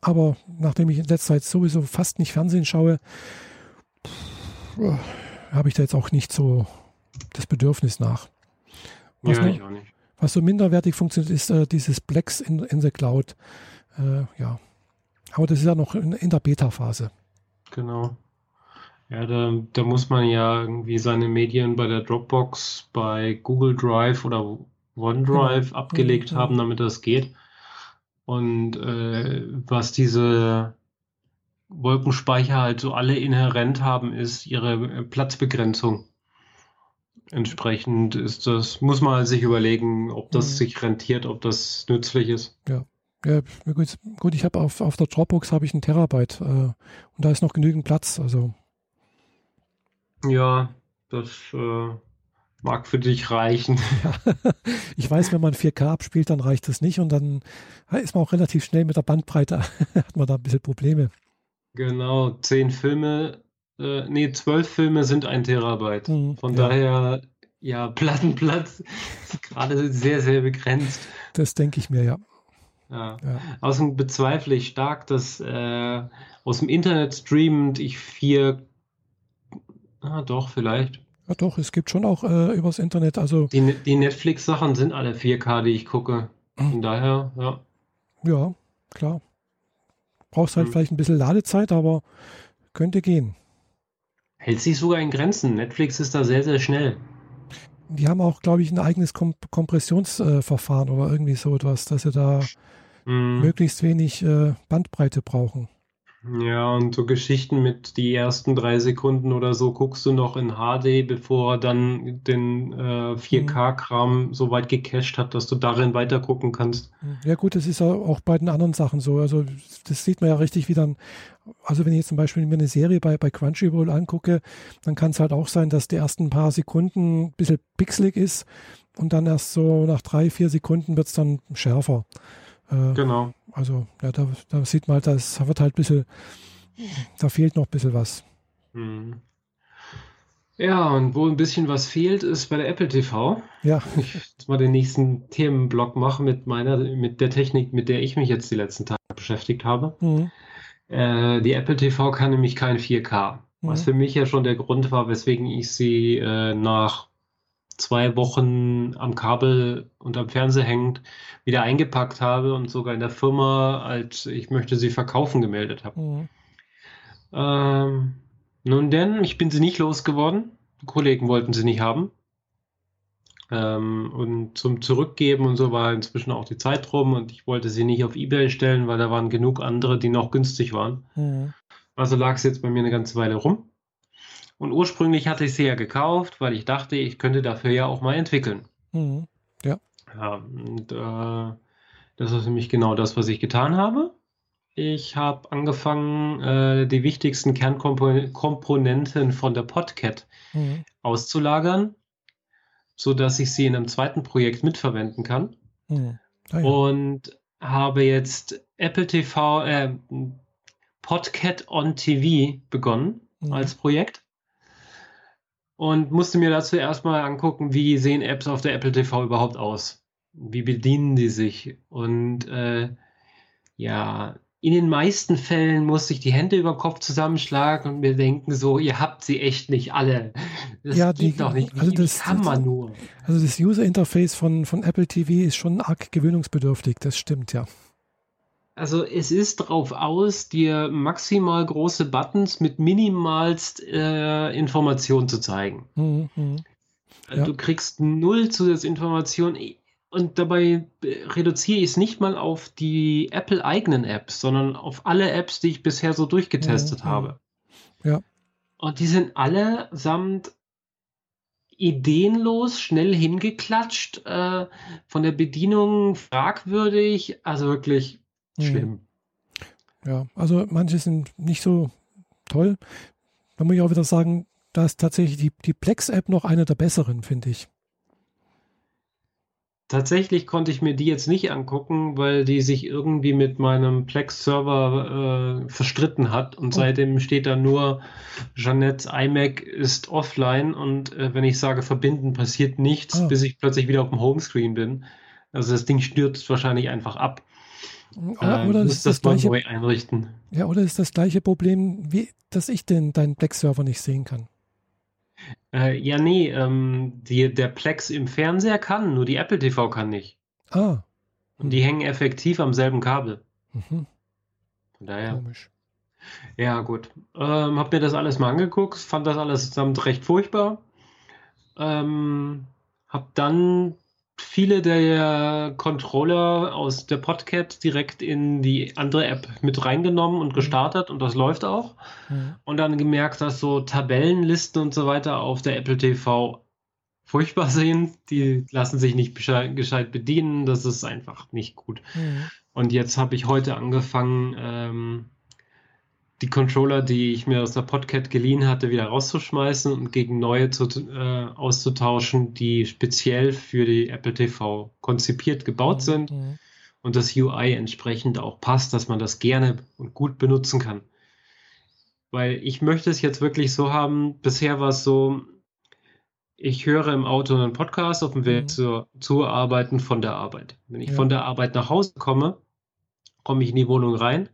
Aber nachdem ich in letzter Zeit sowieso fast nicht Fernsehen schaue, habe ich da jetzt auch nicht so das Bedürfnis nach. Was, ja, ich auch nicht. was so minderwertig funktioniert, ist äh, dieses Blacks in, in the Cloud. Äh, ja. Aber das ist ja noch in, in der Beta-Phase. Genau. Ja, da, da muss man ja irgendwie seine Medien bei der Dropbox, bei Google Drive oder OneDrive genau. abgelegt mhm. haben, damit das geht. Und äh, was diese Wolkenspeicher halt so alle inhärent haben, ist ihre äh, Platzbegrenzung. Entsprechend ist das, muss man sich überlegen, ob das mhm. sich rentiert, ob das nützlich ist. Ja. Ja, gut, gut ich habe auf, auf der Dropbox habe ich einen Terabyte äh, und da ist noch genügend Platz. Also. Ja, das äh, mag für dich reichen. Ja, ich weiß, wenn man 4K abspielt, dann reicht das nicht und dann ist man auch relativ schnell mit der Bandbreite, hat man da ein bisschen Probleme. Genau, zehn Filme, äh, nee, zwölf Filme sind ein Terabyte. Mhm, Von ja. daher, ja, Plattenplatz ist gerade sehr, sehr begrenzt. Das denke ich mir, ja. Ja. ja. Außerdem bezweifle ich stark, dass äh, aus dem Internet streamend ich vier, ah, doch, vielleicht ja, doch, es gibt schon auch äh, übers Internet. Also die, die Netflix-Sachen sind alle 4K, die ich gucke. Von mhm. daher, ja. Ja, klar. Brauchst halt mhm. vielleicht ein bisschen Ladezeit, aber könnte gehen. hält sich sogar in Grenzen. Netflix ist da sehr, sehr schnell. Die haben auch, glaube ich, ein eigenes Kom Kompressionsverfahren äh, oder irgendwie so etwas, dass sie da mm. möglichst wenig äh, Bandbreite brauchen. Ja, und so Geschichten mit die ersten drei Sekunden oder so guckst du noch in HD, bevor er dann den äh, 4K-Kram mhm. so weit gecached hat, dass du darin weiter gucken kannst. Ja gut, das ist auch bei den anderen Sachen so. Also das sieht man ja richtig, wie dann, also wenn ich jetzt zum Beispiel mir eine Serie bei, bei Crunchyroll angucke, dann kann es halt auch sein, dass die ersten paar Sekunden ein bisschen pixelig ist und dann erst so nach drei, vier Sekunden wird es dann schärfer. Äh, genau. Also, ja, da, da, sieht man halt, das wird halt ein bisschen, da fehlt noch ein bisschen was. Hm. Ja, und wo ein bisschen was fehlt, ist bei der Apple TV. Ja. Ich jetzt mal den nächsten Themenblock mache mit meiner, mit der Technik, mit der ich mich jetzt die letzten Tage beschäftigt habe. Mhm. Äh, die Apple TV kann nämlich kein 4K. Mhm. Was für mich ja schon der Grund war, weswegen ich sie äh, nach zwei Wochen am Kabel und am Fernseher hängend wieder eingepackt habe und sogar in der Firma, als ich möchte sie verkaufen, gemeldet habe. Mhm. Ähm, nun denn, ich bin sie nicht losgeworden. Die Kollegen wollten sie nicht haben. Ähm, und zum Zurückgeben und so war inzwischen auch die Zeit rum und ich wollte sie nicht auf Ebay stellen, weil da waren genug andere, die noch günstig waren. Mhm. Also lag es jetzt bei mir eine ganze Weile rum. Und ursprünglich hatte ich sie ja gekauft, weil ich dachte, ich könnte dafür ja auch mal entwickeln. Mhm. Ja. Ja, und äh, das ist nämlich genau das, was ich getan habe. Ich habe angefangen, äh, die wichtigsten Kernkomponenten von der Podcat mhm. auszulagern, sodass ich sie in einem zweiten Projekt mitverwenden kann. Mhm. Ah, ja. Und habe jetzt Apple TV, äh, Podcat on TV begonnen mhm. als Projekt und musste mir dazu erstmal angucken, wie sehen Apps auf der Apple TV überhaupt aus? Wie bedienen die sich? Und äh, ja, in den meisten Fällen musste ich die Hände über den Kopf zusammenschlagen und mir denken so, ihr habt sie echt nicht alle. Das ja, geht die, doch nicht. Also das, kann man nur? Also das User Interface von, von Apple TV ist schon arg gewöhnungsbedürftig, das stimmt ja. Also es ist darauf aus, dir maximal große Buttons mit minimalst äh, Informationen zu zeigen. Mhm, mhm. Äh, ja. Du kriegst null Zusatzinformationen und dabei reduziere ich es nicht mal auf die Apple-eigenen Apps, sondern auf alle Apps, die ich bisher so durchgetestet mhm, mhm. habe. Ja. Und die sind allesamt ideenlos, schnell hingeklatscht, äh, von der Bedienung fragwürdig, also wirklich. Schlimm. Ja, also manche sind nicht so toll. Da muss ich auch wieder sagen, da ist tatsächlich die, die Plex-App noch eine der besseren, finde ich. Tatsächlich konnte ich mir die jetzt nicht angucken, weil die sich irgendwie mit meinem Plex-Server äh, verstritten hat und oh. seitdem steht da nur, Jeanettes iMac ist offline und äh, wenn ich sage verbinden, passiert nichts, ah. bis ich plötzlich wieder auf dem Homescreen bin. Also das Ding stürzt wahrscheinlich einfach ab. Oder, äh, oder ist das, das gleiche, neu einrichten. Ja, oder ist das gleiche Problem, wie, dass ich den, deinen Plex-Server nicht sehen kann? Äh, ja, nee, ähm, die, der Plex im Fernseher kann, nur die Apple TV kann nicht. Ah. Und die hängen effektiv am selben Kabel. Mhm. Von daher. Komisch. Ja, gut. Ähm, hab mir das alles mal angeguckt, fand das alles zusammen recht furchtbar. Ähm, hab dann viele der Controller aus der Podcat direkt in die andere App mit reingenommen und mhm. gestartet und das läuft auch. Mhm. Und dann gemerkt, dass so Tabellenlisten und so weiter auf der Apple TV furchtbar sind. Die lassen sich nicht gescheit bedienen. Das ist einfach nicht gut. Mhm. Und jetzt habe ich heute angefangen, ähm, die Controller, die ich mir aus der Podcat geliehen hatte, wieder rauszuschmeißen und gegen neue zu, äh, auszutauschen, die speziell für die Apple TV konzipiert gebaut mhm. sind mhm. und das UI entsprechend auch passt, dass man das gerne und gut benutzen kann. Weil ich möchte es jetzt wirklich so haben, bisher war es so, ich höre im Auto einen Podcast auf dem Weg mhm. zur, zur Arbeiten von der Arbeit. Wenn ich ja. von der Arbeit nach Hause komme, komme ich in die Wohnung rein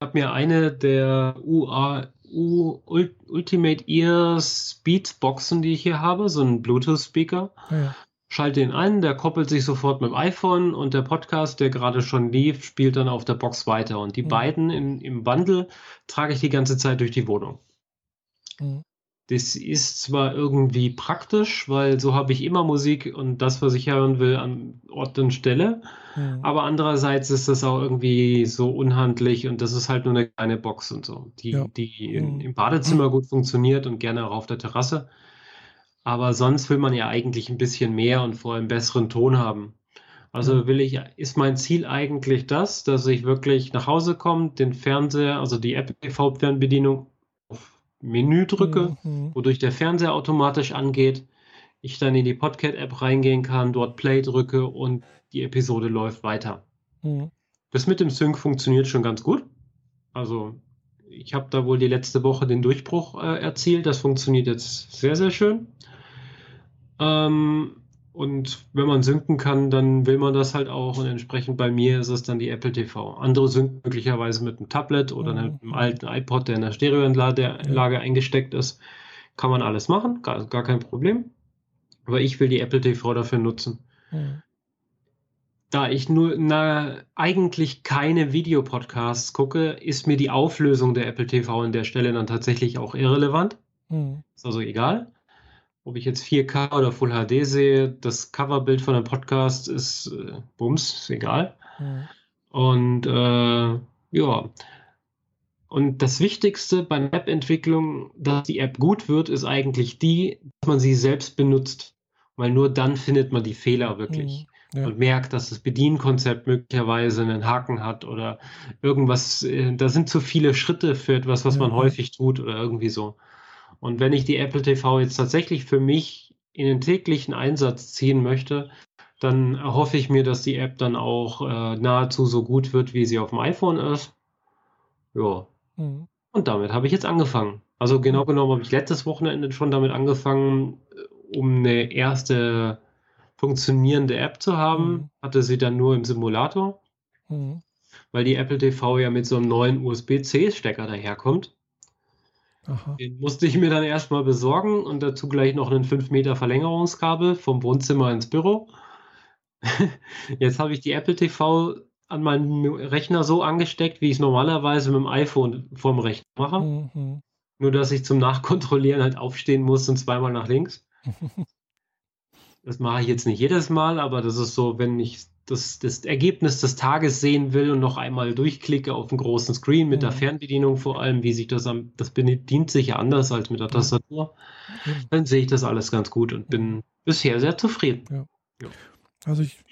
habe mir eine der UA, U, Ultimate Ear Speed Boxen, die ich hier habe, so einen Bluetooth-Speaker. Ja. Schalte ihn ein, der koppelt sich sofort mit dem iPhone und der Podcast, der gerade schon lief, spielt dann auf der Box weiter. Und die mhm. beiden in, im Bundle trage ich die ganze Zeit durch die Wohnung. Mhm. Das ist zwar irgendwie praktisch, weil so habe ich immer Musik und das, was ich hören will, an Ort und Stelle. Mhm. Aber andererseits ist das auch irgendwie so unhandlich und das ist halt nur eine kleine Box und so, die, ja. die in, mhm. im Badezimmer gut funktioniert und gerne auch auf der Terrasse. Aber sonst will man ja eigentlich ein bisschen mehr und vor allem besseren Ton haben. Also mhm. will ich, ist mein Ziel eigentlich das, dass ich wirklich nach Hause komme, den Fernseher, also die Apple TV-Fernbedienung Menü drücke, mhm. wodurch der Fernseher automatisch angeht, ich dann in die Podcast-App reingehen kann, dort Play drücke und die Episode läuft weiter. Mhm. Das mit dem Sync funktioniert schon ganz gut. Also ich habe da wohl die letzte Woche den Durchbruch äh, erzielt. Das funktioniert jetzt sehr, sehr schön. Ähm, und wenn man synken kann, dann will man das halt auch. Und entsprechend bei mir ist es dann die Apple TV. Andere synken möglicherweise mit einem Tablet oder mhm. einem alten iPod, der in der Stereoanlage eingesteckt ist. Kann man alles machen, gar, gar kein Problem. Aber ich will die Apple TV dafür nutzen. Mhm. Da ich nur na, eigentlich keine Videopodcasts gucke, ist mir die Auflösung der Apple TV an der Stelle dann tatsächlich auch irrelevant. Mhm. Ist also egal ob ich jetzt 4K oder Full HD sehe, das Coverbild von einem Podcast ist äh, Bums, ist egal. Mhm. Und äh, ja. Und das Wichtigste bei einer App-Entwicklung, dass die App gut wird, ist eigentlich die, dass man sie selbst benutzt. Weil nur dann findet man die Fehler wirklich. Mhm. Ja. Und merkt, dass das Bedienkonzept möglicherweise einen Haken hat oder irgendwas, äh, da sind zu viele Schritte für etwas, was ja. man häufig tut oder irgendwie so. Und wenn ich die Apple TV jetzt tatsächlich für mich in den täglichen Einsatz ziehen möchte, dann erhoffe ich mir, dass die App dann auch äh, nahezu so gut wird, wie sie auf dem iPhone ist. Ja. Mhm. Und damit habe ich jetzt angefangen. Also genau genommen habe ich letztes Wochenende schon damit angefangen, äh, um eine erste funktionierende App zu haben. Mhm. Hatte sie dann nur im Simulator. Mhm. Weil die Apple TV ja mit so einem neuen USB-C-Stecker daherkommt. Aha. Den musste ich mir dann erstmal besorgen und dazu gleich noch einen 5 Meter Verlängerungskabel vom Wohnzimmer ins Büro. Jetzt habe ich die Apple TV an meinem Rechner so angesteckt, wie ich es normalerweise mit dem iPhone vorm Rechner mache. Mhm. Nur, dass ich zum Nachkontrollieren halt aufstehen muss und zweimal nach links. das mache ich jetzt nicht jedes Mal, aber das ist so, wenn ich das, das Ergebnis des Tages sehen will und noch einmal durchklicke auf dem großen Screen mit mhm. der Fernbedienung vor allem, wie sich das am, das bedient sich ja anders als mit der Tastatur, mhm. dann sehe ich das alles ganz gut und bin bisher sehr zufrieden. Ja. Ja. Also ich,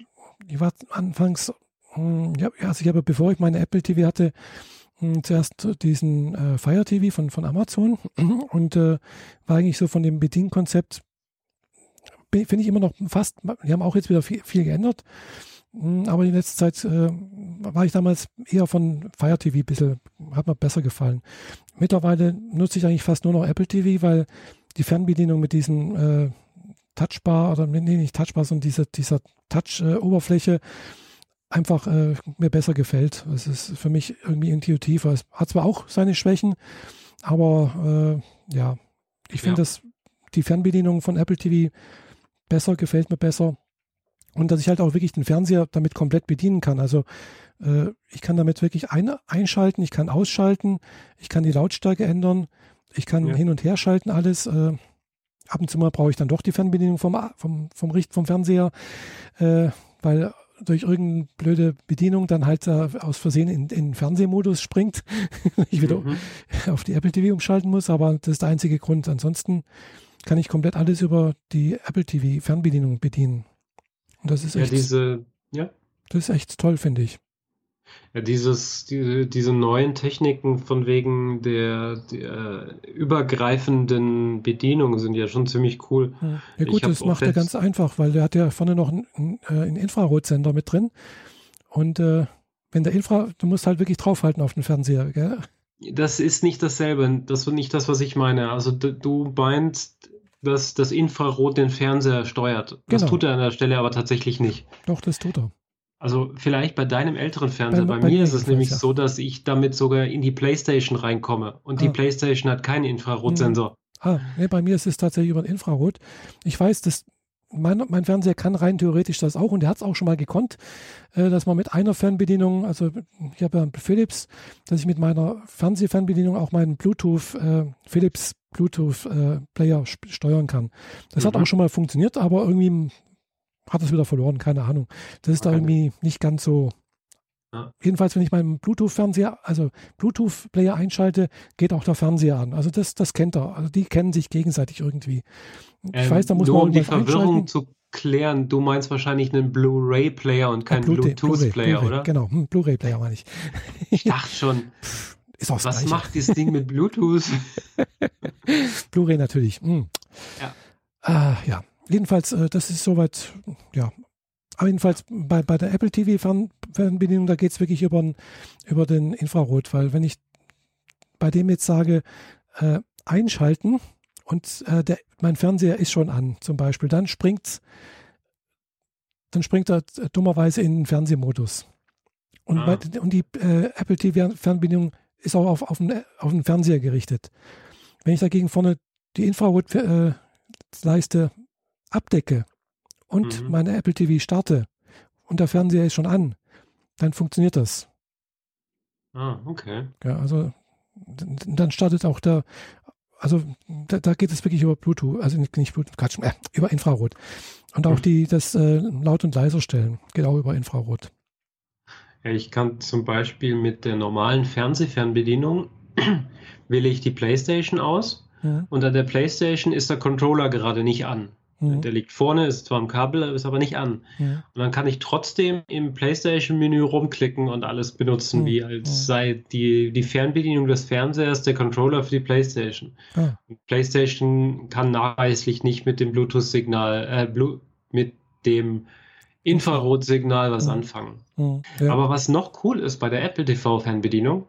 ich war anfangs, hm, ja, also ich habe, bevor ich meine Apple TV hatte, hm, zuerst diesen äh, Fire TV von, von Amazon und äh, war eigentlich so von dem Bedienkonzept finde ich immer noch fast, wir haben auch jetzt wieder viel, viel geändert. Hm, aber in letzter Zeit äh, war ich damals eher von Fire TV ein bisschen, hat mir besser gefallen. Mittlerweile nutze ich eigentlich fast nur noch Apple TV, weil die Fernbedienung mit diesem äh, Touchbar oder nee, nicht Touchbar, sondern diese, dieser Touch-Oberfläche äh, einfach äh, mir besser gefällt. Es ist für mich irgendwie intuitiver. Es hat zwar auch seine Schwächen, aber äh, ja, ich finde, ja. dass die Fernbedienung von Apple TV besser, gefällt mir besser und dass ich halt auch wirklich den Fernseher damit komplett bedienen kann. Also äh, ich kann damit wirklich ein, einschalten, ich kann ausschalten, ich kann die Lautstärke ändern, ich kann ja. hin und her schalten alles. Äh, ab und zu mal brauche ich dann doch die Fernbedienung vom, vom, vom, Richt, vom Fernseher, äh, weil durch irgendeine blöde Bedienung dann halt äh, aus Versehen in, in Fernsehmodus springt, ich wieder mhm. auf die Apple TV umschalten muss, aber das ist der einzige Grund. Ansonsten kann ich komplett alles über die Apple TV Fernbedienung bedienen. Und das ist echt, ja, diese, ja. Das ist echt toll, finde ich. Ja, dieses, diese, diese neuen Techniken von wegen der, der übergreifenden Bedienung sind ja schon ziemlich cool. Ja, gut, das macht er ganz einfach, weil der hat ja vorne noch einen, äh, einen Infrarotsender mit drin. Und äh, wenn der Infra, du musst halt wirklich draufhalten auf den Fernseher, gell? Das ist nicht dasselbe. Das ist nicht das, was ich meine. Also du meinst, dass das Infrarot den Fernseher steuert. Das genau. tut er an der Stelle aber tatsächlich nicht. Doch, das tut er. Also vielleicht bei deinem älteren Fernseher. Bei, bei, bei mir ist es nämlich so, dass ich damit sogar in die PlayStation reinkomme. Und ah. die PlayStation hat keinen Infrarotsensor. Ah, nee, bei mir ist es tatsächlich über ein Infrarot. Ich weiß, dass mein, mein Fernseher kann rein theoretisch das auch und der hat es auch schon mal gekonnt, äh, dass man mit einer Fernbedienung, also ich habe ja Philips, dass ich mit meiner Fernsehfernbedienung auch meinen Bluetooth, äh, Philips Bluetooth äh, Player steuern kann. Das mhm. hat auch schon mal funktioniert, aber irgendwie hat es wieder verloren, keine Ahnung. Das ist okay. da irgendwie nicht ganz so. Ja. Jedenfalls, wenn ich meinen Bluetooth-Fernseher, also Bluetooth-Player einschalte, geht auch der Fernseher an. Also das, das kennt er. Also die kennen sich gegenseitig irgendwie. Ich ähm, weiß, da muss nur man um die Verwirrung zu klären, du meinst wahrscheinlich einen Blu-ray-Player und keinen Bluetooth-Player, Blu oder? Genau, hm, Blu-ray-Player meine ich. Ich dachte schon. Ist auch Was Gleiche. macht dieses Ding mit Bluetooth? Blu-ray natürlich. Hm. Ja. Ah, ja. Jedenfalls, äh, das ist soweit, ja. Aber jedenfalls bei, bei der Apple TV Fernbedienung, da geht es wirklich über, über den Infrarot, weil wenn ich bei dem jetzt sage, äh, einschalten und äh, der, mein Fernseher ist schon an, zum Beispiel, dann springt dann springt er dummerweise in den Fernsehmodus. Und, ah. bei, und die äh, Apple TV Fernbedienung ist auch auf, auf, den, auf den Fernseher gerichtet. Wenn ich dagegen vorne die Infrarotleiste äh, abdecke und mhm. meine Apple TV starte und der Fernseher ist schon an, dann funktioniert das. Ah, okay. Ja, also dann startet auch der, also da, da geht es wirklich über Bluetooth, also nicht, nicht Bluetooth, Quatsch, äh, über Infrarot. Und auch mhm. die, das äh, laut und leiser stellen, geht auch über Infrarot. Ja, ich kann zum Beispiel mit der normalen Fernsehfernbedienung wähle ich die Playstation aus ja. und an der Playstation ist der Controller gerade nicht an. Mhm. Der liegt vorne, ist zwar am Kabel, ist aber nicht an. Mhm. Und dann kann ich trotzdem im PlayStation-Menü rumklicken und alles benutzen, mhm. wie als sei die, die Fernbedienung des Fernsehers der Controller für die PlayStation. Ah. PlayStation kann nachweislich nicht mit dem Bluetooth-Signal, äh, Blu mit dem Infrarotsignal was anfangen. Ja. Aber was noch cool ist bei der Apple TV-Fernbedienung,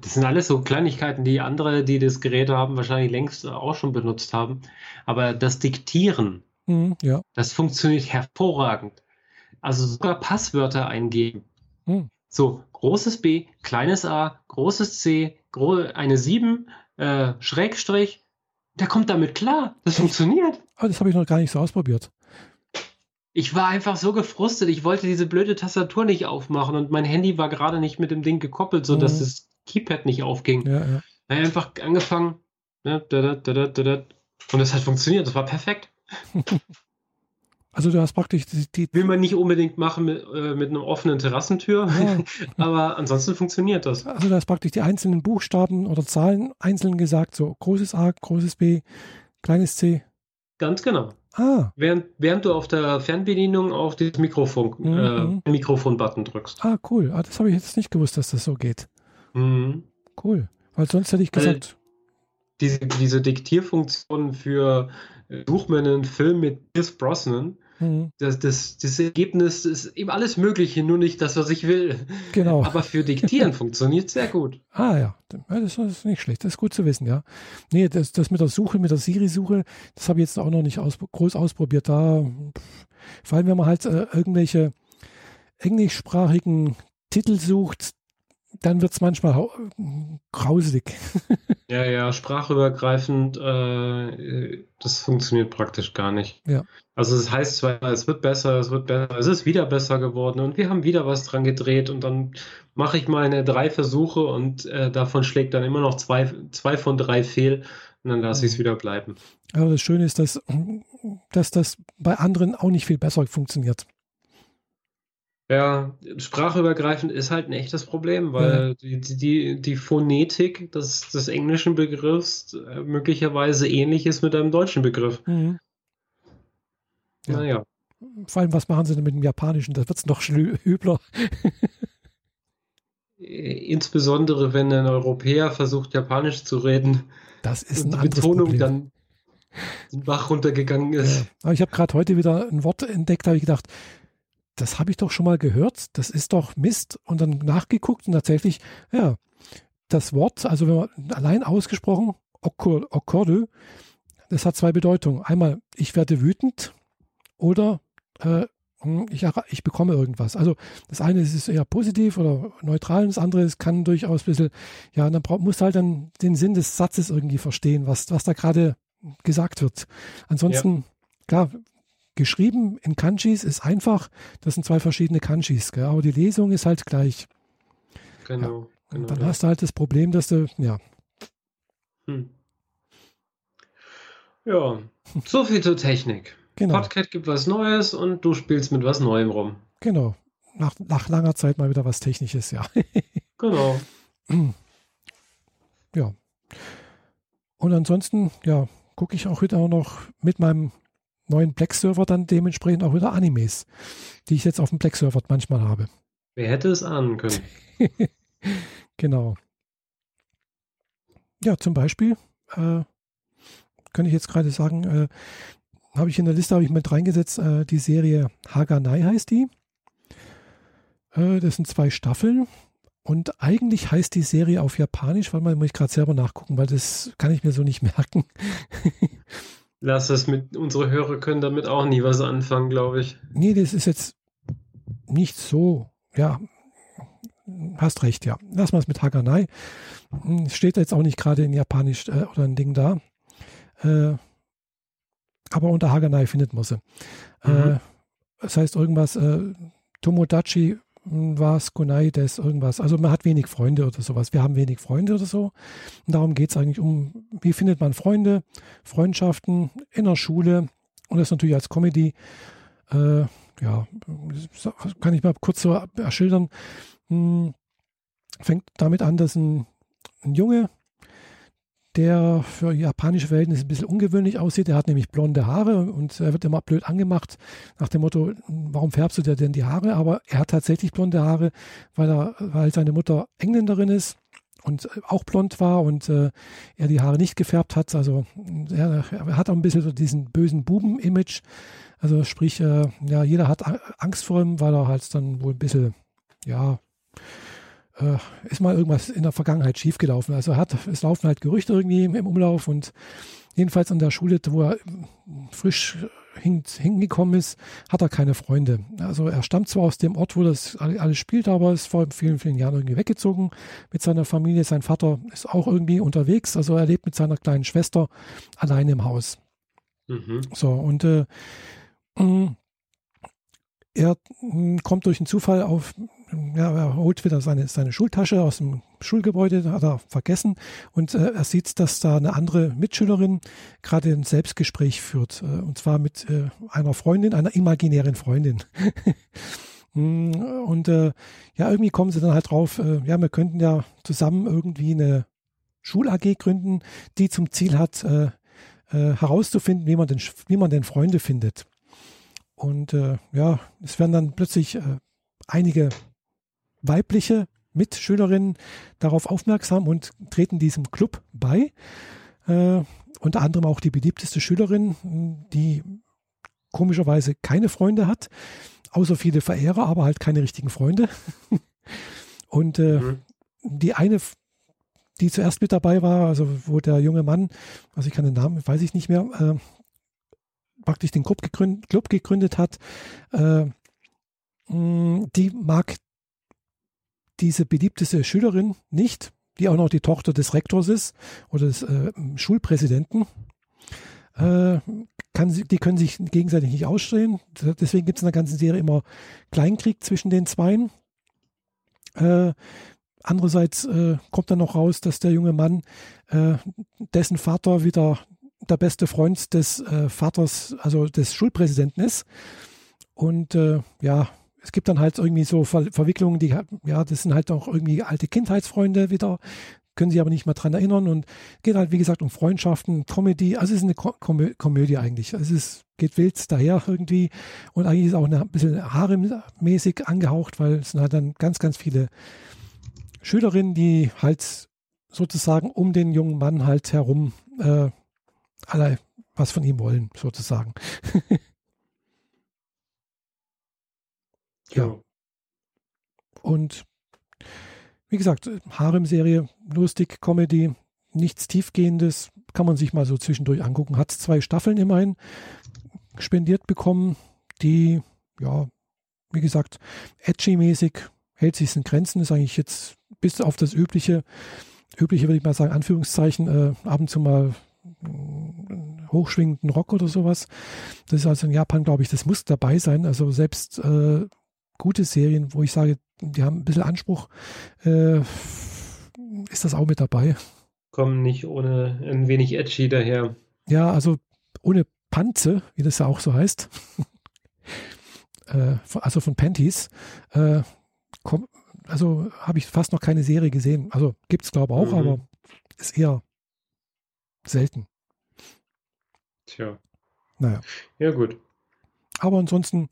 das sind alles so Kleinigkeiten, die andere, die das Gerät haben, wahrscheinlich längst auch schon benutzt haben. Aber das Diktieren, mhm, ja. das funktioniert hervorragend. Also sogar Passwörter eingeben. Mhm. So, großes B, kleines a, großes C, gro eine 7, äh, Schrägstrich. Der kommt damit klar. Das funktioniert. Aber das habe ich noch gar nicht so ausprobiert. Ich war einfach so gefrustet. Ich wollte diese blöde Tastatur nicht aufmachen und mein Handy war gerade nicht mit dem Ding gekoppelt, sodass mhm. das Keypad nicht aufging. Ja, ja. Da einfach angefangen. Ne, da, da, da, und es hat funktioniert. Das war perfekt. Also du hast praktisch die, will man nicht unbedingt machen mit, äh, mit einer offenen Terrassentür, ja. aber ansonsten funktioniert das. Also du hast praktisch die einzelnen Buchstaben oder Zahlen einzeln gesagt, so großes A, großes B, kleines C. Ganz genau. Ah. Während, während du auf der Fernbedienung auf das Mikrofon, mhm. äh, Mikrofon-Button drückst. Ah, cool. Ah, das habe ich jetzt nicht gewusst, dass das so geht. Mhm. Cool. Weil sonst hätte ich gesagt. diese, diese Diktierfunktion für äh, Such mir einen Film mit Pierce Brosnan. Mhm. Das, das, das Ergebnis ist eben alles Mögliche, nur nicht das, was ich will. Genau. Aber für Diktieren funktioniert sehr gut. Ah ja, das ist nicht schlecht. Das ist gut zu wissen, ja. Nee, das, das mit der Suche, mit der Siri-Suche, das habe ich jetzt auch noch nicht aus, groß ausprobiert. Da, vor allem, wenn man halt äh, irgendwelche englischsprachigen Titel sucht, dann wird es manchmal grausig. ja, ja, sprachübergreifend, äh, das funktioniert praktisch gar nicht. Ja. Also es heißt zwar, es wird besser, es wird besser, es ist wieder besser geworden und wir haben wieder was dran gedreht und dann mache ich meine drei Versuche und äh, davon schlägt dann immer noch zwei, zwei von drei fehl und dann lasse ich es mhm. wieder bleiben. Aber das Schöne ist, dass, dass das bei anderen auch nicht viel besser funktioniert. Ja, sprachübergreifend ist halt ein echtes Problem, weil ja. die, die, die Phonetik des, des englischen Begriffs äh, möglicherweise ähnlich ist mit einem deutschen Begriff. Mhm. Ja. Naja. Vor allem, was machen sie denn mit dem Japanischen? Da wird es noch übler. Äh, insbesondere, wenn ein Europäer versucht, Japanisch zu reden. Das ist ein und die Betonung Problem. dann den Bach runtergegangen ist. Ja. Aber ich habe gerade heute wieder ein Wort entdeckt, da habe ich gedacht, das habe ich doch schon mal gehört, das ist doch Mist. Und dann nachgeguckt und tatsächlich, ja, das Wort, also wenn man allein ausgesprochen, Occorde, das hat zwei Bedeutungen. Einmal, ich werde wütend oder äh, hm, ich, ich bekomme irgendwas. Also das eine ist eher positiv oder neutral, das andere ist, kann durchaus ein bisschen, ja, dann muss halt dann den Sinn des Satzes irgendwie verstehen, was, was da gerade gesagt wird. Ansonsten, ja. klar, geschrieben in Kanjis ist einfach, das sind zwei verschiedene Kanjis, gell? aber die Lesung ist halt gleich. Genau. Ja. Und genau, dann ja. hast du halt das Problem, dass du, ja. Hm. Ja, so viel zur Technik. Genau. Podcat gibt was Neues und du spielst mit was Neuem rum. Genau. Nach, nach langer Zeit mal wieder was Technisches, ja. Genau. ja. Und ansonsten, ja, gucke ich auch wieder auch noch mit meinem neuen Black-Server dann dementsprechend auch wieder Animes, die ich jetzt auf dem Black-Server manchmal habe. Wer hätte es ahnen können? genau. Ja, zum Beispiel, äh, könnte ich jetzt gerade sagen, äh, habe ich in der Liste habe ich mit reingesetzt, äh, die Serie Haganai heißt die. Äh, das sind zwei Staffeln. Und eigentlich heißt die Serie auf Japanisch, weil man muss ich gerade selber nachgucken, weil das kann ich mir so nicht merken. Lass es mit, unsere Hörer können damit auch nie was anfangen, glaube ich. nee, das ist jetzt nicht so, ja, hast recht, ja. Lass mal es mit Haganai. Hm, Steht jetzt auch nicht gerade in Japanisch äh, oder ein Ding da. Äh, aber unter Haganai findet man sie. Mhm. Äh, das heißt irgendwas, äh, Tomodachi was Kunai des irgendwas. Also man hat wenig Freunde oder sowas. Wir haben wenig Freunde oder so. Und darum geht es eigentlich um, wie findet man Freunde, Freundschaften in der Schule und das natürlich als Comedy. Äh, ja, kann ich mal kurz so erschildern. Hm, fängt damit an, dass ein, ein Junge, der für japanische Verhältnisse ein bisschen ungewöhnlich aussieht. Er hat nämlich blonde Haare und er wird immer blöd angemacht nach dem Motto, warum färbst du dir denn die Haare? Aber er hat tatsächlich blonde Haare, weil, er, weil seine Mutter Engländerin ist und auch blond war und äh, er die Haare nicht gefärbt hat. Also er, er hat auch ein bisschen so diesen bösen Buben-Image. Also sprich, äh, ja, jeder hat Angst vor ihm, weil er halt dann wohl ein bisschen, ja, äh, ist mal irgendwas in der Vergangenheit schiefgelaufen. Also hat, es laufen halt Gerüchte irgendwie im Umlauf und jedenfalls an der Schule, wo er frisch hin, hingekommen ist, hat er keine Freunde. Also er stammt zwar aus dem Ort, wo das alles spielt, aber ist vor vielen, vielen Jahren irgendwie weggezogen mit seiner Familie. Sein Vater ist auch irgendwie unterwegs, also er lebt mit seiner kleinen Schwester alleine im Haus. Mhm. So, und äh, er kommt durch einen Zufall auf, ja, er holt wieder seine, seine Schultasche aus dem Schulgebäude, hat er vergessen und äh, er sieht, dass da eine andere Mitschülerin gerade ein Selbstgespräch führt äh, und zwar mit äh, einer Freundin, einer imaginären Freundin. und äh, ja, irgendwie kommen sie dann halt drauf, äh, ja, wir könnten ja zusammen irgendwie eine Schul-AG gründen, die zum Ziel hat, äh, herauszufinden, wie man, denn, wie man denn Freunde findet. Und ja, es werden dann plötzlich einige weibliche Mitschülerinnen darauf aufmerksam und treten diesem Club bei. Äh, unter anderem auch die beliebteste Schülerin, die komischerweise keine Freunde hat, außer viele Verehrer, aber halt keine richtigen Freunde. und äh, mhm. die eine, die zuerst mit dabei war, also wo der junge Mann, also ich kann den Namen, weiß ich nicht mehr, äh, praktisch den Club gegründet, Club gegründet hat, äh, die mag diese beliebteste Schülerin nicht, die auch noch die Tochter des Rektors ist oder des äh, Schulpräsidenten. Äh, kann die können sich gegenseitig nicht ausstehen. Deswegen gibt es in der ganzen Serie immer Kleinkrieg zwischen den Zweien. Äh, andererseits äh, kommt dann noch raus, dass der junge Mann, äh, dessen Vater wieder der beste Freund des äh, Vaters, also des Schulpräsidenten ist. Und ja, es gibt dann halt irgendwie so Ver Verwicklungen, die, ja, das sind halt auch irgendwie alte Kindheitsfreunde wieder, können sich aber nicht mehr dran erinnern und geht halt, wie gesagt, um Freundschaften, Comedy, also es ist eine Ko Komö Komödie eigentlich. Es ist, geht wild daher irgendwie und eigentlich ist auch eine, ein bisschen haremmäßig angehaucht, weil es sind halt dann ganz, ganz viele Schülerinnen, die halt sozusagen um den jungen Mann halt herum äh, alle was von ihm wollen, sozusagen. ja. Und wie gesagt, Harem-Serie, lustig, Comedy, nichts Tiefgehendes, kann man sich mal so zwischendurch angucken. Hat zwei Staffeln immerhin spendiert bekommen, die, ja, wie gesagt, edgy-mäßig, hält sich in Grenzen, ist eigentlich jetzt bis auf das übliche, übliche würde ich mal sagen, Anführungszeichen, äh, ab und zu mal hochschwingenden Rock oder sowas. Das ist also in Japan, glaube ich, das muss dabei sein. Also selbst äh, gute Serien, wo ich sage, die haben ein bisschen Anspruch, äh, ist das auch mit dabei. Kommen nicht ohne ein wenig edgy daher. Ja, also ohne Panze, wie das ja auch so heißt. äh, also von Panties. Äh, komm, also habe ich fast noch keine Serie gesehen. Also gibt es glaube ich auch, mhm. aber ist eher selten. Tja. Naja. Ja, gut. Aber ansonsten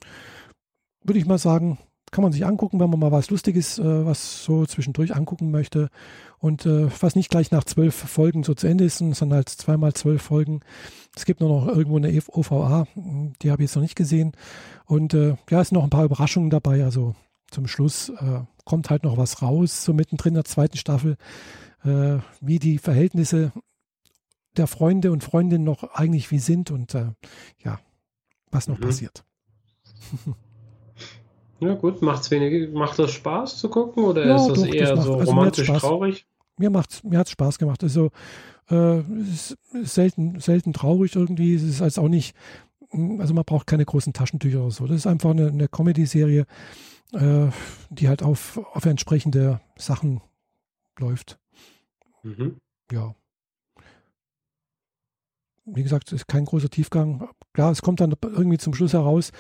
würde ich mal sagen, kann man sich angucken, wenn man mal was Lustiges, äh, was so zwischendurch angucken möchte. Und äh, was nicht gleich nach zwölf Folgen so zu Ende ist, sondern halt zweimal zwölf Folgen. Es gibt nur noch irgendwo eine OVA, die habe ich jetzt noch nicht gesehen. Und äh, ja, es sind noch ein paar Überraschungen dabei. Also zum Schluss äh, kommt halt noch was raus, so mittendrin in der zweiten Staffel, äh, wie die Verhältnisse der Freunde und Freundinnen noch eigentlich wie sind und äh, ja, was noch mhm. passiert. Ja, gut, macht's wenig, macht das Spaß zu gucken oder ja, ist das doch, eher das so also romantisch traurig? Mir macht mir hat's Spaß gemacht. Also äh, es ist selten, selten traurig irgendwie. Es ist also auch nicht, also man braucht keine großen Taschentücher oder so. Das ist einfach eine, eine Comedy-Serie, äh, die halt auf, auf entsprechende Sachen läuft. Mhm. Ja. Wie gesagt, es ist kein großer Tiefgang. Klar, es kommt dann irgendwie zum Schluss heraus,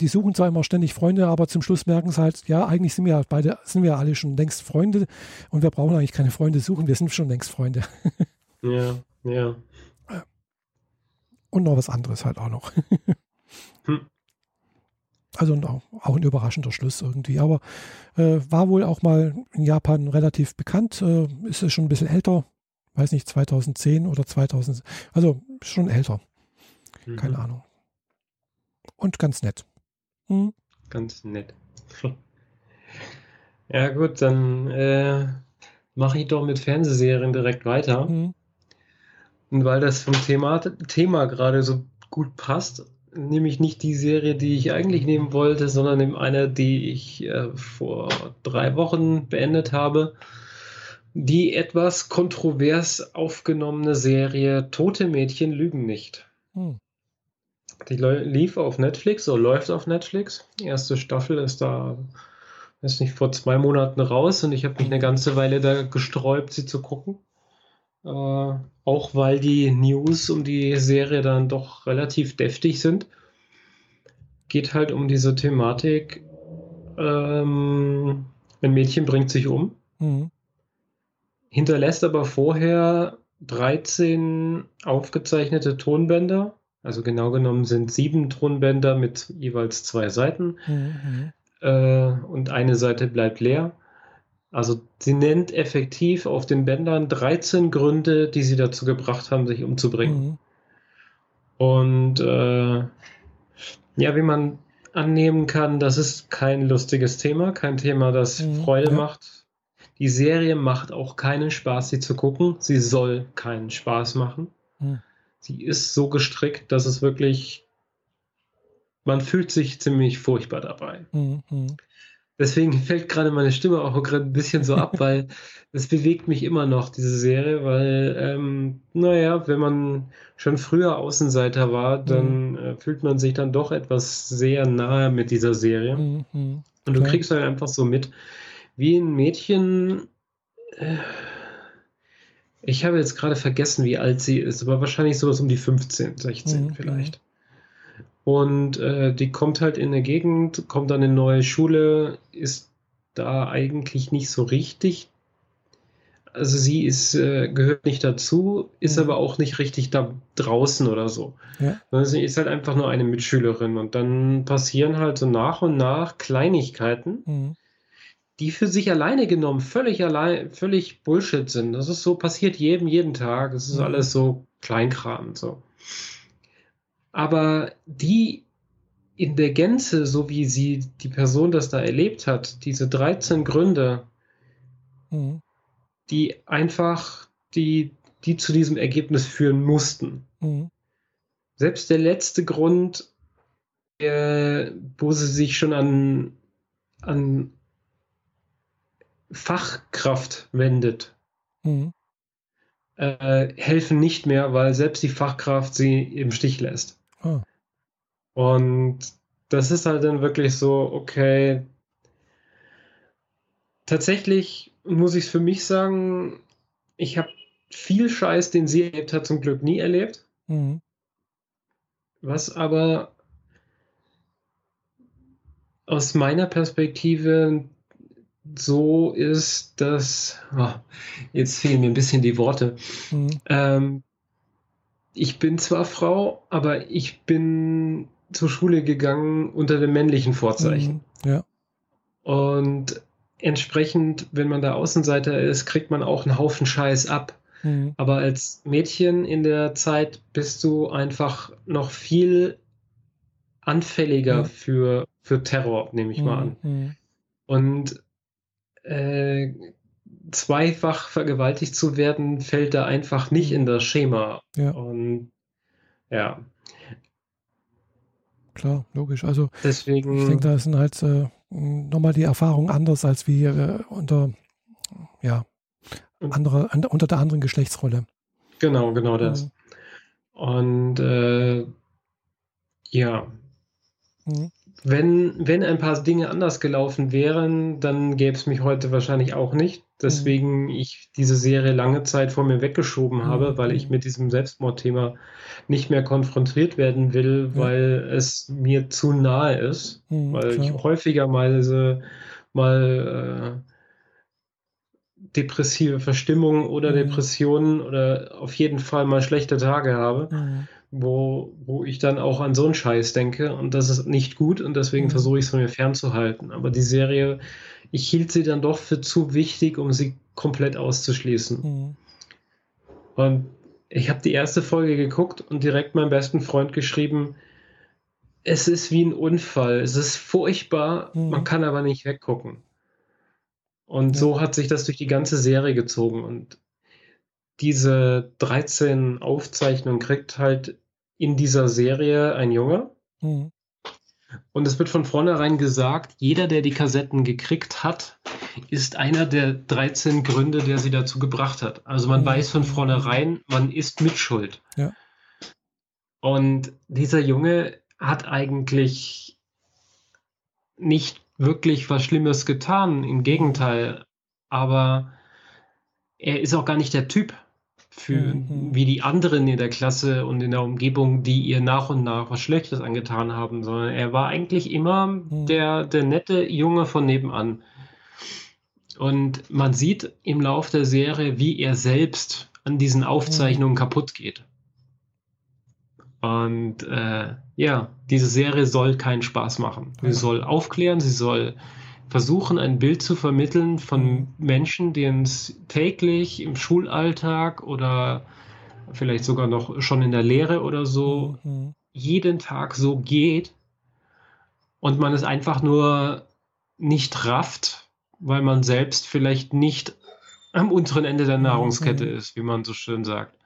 die suchen zwar immer ständig Freunde, aber zum Schluss merken sie halt, ja, eigentlich sind wir ja beide, sind wir alle schon längst Freunde und wir brauchen eigentlich keine Freunde suchen, wir sind schon längst Freunde. Ja, ja. Und noch was anderes halt auch noch. Hm. Also auch, auch, ein überraschender Schluss irgendwie. Aber äh, war wohl auch mal in Japan relativ bekannt. Äh, ist es schon ein bisschen älter. Weiß nicht, 2010 oder 2000. Also schon älter. Mhm. Keine Ahnung. Und ganz nett. Hm. Ganz nett. Ja, gut, dann äh, mache ich doch mit Fernsehserien direkt weiter. Hm. Und weil das vom Thema, Thema gerade so gut passt, nehme ich nicht die Serie, die ich eigentlich nehmen wollte, sondern nehme eine, die ich äh, vor drei Wochen beendet habe. Die etwas kontrovers aufgenommene Serie Tote Mädchen lügen nicht. Hm. Die lief auf Netflix, so läuft auf Netflix. Die erste Staffel ist da, ist nicht vor zwei Monaten raus und ich habe mich eine ganze Weile da gesträubt, sie zu gucken. Äh, auch weil die News um die Serie dann doch relativ deftig sind. Geht halt um diese Thematik, ähm, ein Mädchen bringt sich um, mhm. hinterlässt aber vorher 13 aufgezeichnete Tonbänder also genau genommen sind sieben Tonbänder mit jeweils zwei Seiten mhm. äh, und eine Seite bleibt leer. Also sie nennt effektiv auf den Bändern 13 Gründe, die sie dazu gebracht haben, sich umzubringen. Mhm. Und äh, ja, wie man annehmen kann, das ist kein lustiges Thema, kein Thema, das mhm. Freude ja. macht. Die Serie macht auch keinen Spaß, sie zu gucken. Sie soll keinen Spaß machen. Mhm die ist so gestrickt, dass es wirklich, man fühlt sich ziemlich furchtbar dabei. Mhm. Deswegen fällt gerade meine Stimme auch gerade ein bisschen so ab, weil es bewegt mich immer noch, diese Serie, weil, ähm, naja, wenn man schon früher Außenseiter war, dann mhm. äh, fühlt man sich dann doch etwas sehr nahe mit dieser Serie. Mhm. Und du okay. kriegst halt einfach so mit, wie ein Mädchen. Äh, ich habe jetzt gerade vergessen, wie alt sie ist, aber wahrscheinlich sowas um die 15, 16 mhm. vielleicht. Und äh, die kommt halt in eine Gegend, kommt an eine neue Schule, ist da eigentlich nicht so richtig. Also sie ist, äh, gehört nicht dazu, ist mhm. aber auch nicht richtig da draußen oder so. Ja. sie ist halt einfach nur eine Mitschülerin. Und dann passieren halt so nach und nach Kleinigkeiten. Mhm die für sich alleine genommen völlig allein, völlig Bullshit sind. Das ist so, passiert jedem, jeden Tag. Es ist mhm. alles so Kleinkram so. Aber die in der Gänze, so wie sie, die Person das da erlebt hat, diese 13 Gründe, mhm. die einfach, die, die zu diesem Ergebnis führen mussten. Mhm. Selbst der letzte Grund, äh, wo sie sich schon an, an Fachkraft wendet. Mhm. äh, helfen nicht mehr, weil selbst die Fachkraft sie im Stich lässt. Oh. Und das ist halt dann wirklich so, okay, tatsächlich muss ich es für mich sagen, ich habe viel Scheiß, den sie erlebt hat, zum Glück nie erlebt. Mhm. Was aber aus meiner Perspektive so ist, dass oh, jetzt fehlen mir ein bisschen die Worte. Mhm. Ähm, ich bin zwar Frau, aber ich bin zur Schule gegangen unter dem männlichen Vorzeichen. Mhm. Ja. Und entsprechend, wenn man da Außenseiter ist, kriegt man auch einen Haufen Scheiß ab. Mhm. Aber als Mädchen in der Zeit bist du einfach noch viel anfälliger mhm. für, für Terror, nehme ich mal an. Mhm. Und äh, zweifach vergewaltigt zu werden, fällt da einfach nicht in das Schema. Ja. Und ja. Klar, logisch. Also deswegen. Ich denke, da sind halt äh, nochmal die Erfahrungen anders als wie äh, unter ja andere, an, unter der anderen Geschlechtsrolle. Genau, genau das. Mhm. Und äh, ja. Mhm wenn, wenn ein paar Dinge anders gelaufen wären, dann gäbe es mich heute wahrscheinlich auch nicht. Deswegen mhm. ich diese Serie lange Zeit vor mir weggeschoben mhm. habe, weil ich mit diesem Selbstmordthema nicht mehr konfrontiert werden will, ja. weil es mir zu nahe ist. Mhm, weil klar. ich häufiger mal, mal äh, depressive Verstimmung oder mhm. Depressionen oder auf jeden Fall mal schlechte Tage habe. Wo, wo ich dann auch an so einen Scheiß denke und das ist nicht gut und deswegen mhm. versuche ich es von mir fernzuhalten. Aber die Serie, ich hielt sie dann doch für zu wichtig, um sie komplett auszuschließen. Mhm. Und ich habe die erste Folge geguckt und direkt meinem besten Freund geschrieben, es ist wie ein Unfall, es ist furchtbar, mhm. man kann aber nicht weggucken. Und ja. so hat sich das durch die ganze Serie gezogen und diese 13 Aufzeichnungen kriegt halt in dieser Serie ein Junge. Mhm. Und es wird von vornherein gesagt, jeder, der die Kassetten gekriegt hat, ist einer der 13 Gründe, der sie dazu gebracht hat. Also man mhm. weiß von vornherein, man ist mitschuld. Ja. Und dieser Junge hat eigentlich nicht wirklich was Schlimmes getan, im Gegenteil. Aber er ist auch gar nicht der Typ, für mhm. wie die anderen in der Klasse und in der Umgebung, die ihr nach und nach was Schlechtes angetan haben, sondern er war eigentlich immer mhm. der, der nette Junge von nebenan. Und man sieht im Lauf der Serie, wie er selbst an diesen Aufzeichnungen mhm. kaputt geht. Und äh, ja, diese Serie soll keinen Spaß machen. Sie soll aufklären, sie soll versuchen, ein Bild zu vermitteln von. Menschen, denen es täglich im Schulalltag oder vielleicht sogar noch schon in der Lehre oder so mhm. jeden Tag so geht und man es einfach nur nicht rafft, weil man selbst vielleicht nicht am unteren Ende der mhm. Nahrungskette mhm. ist, wie man so schön sagt.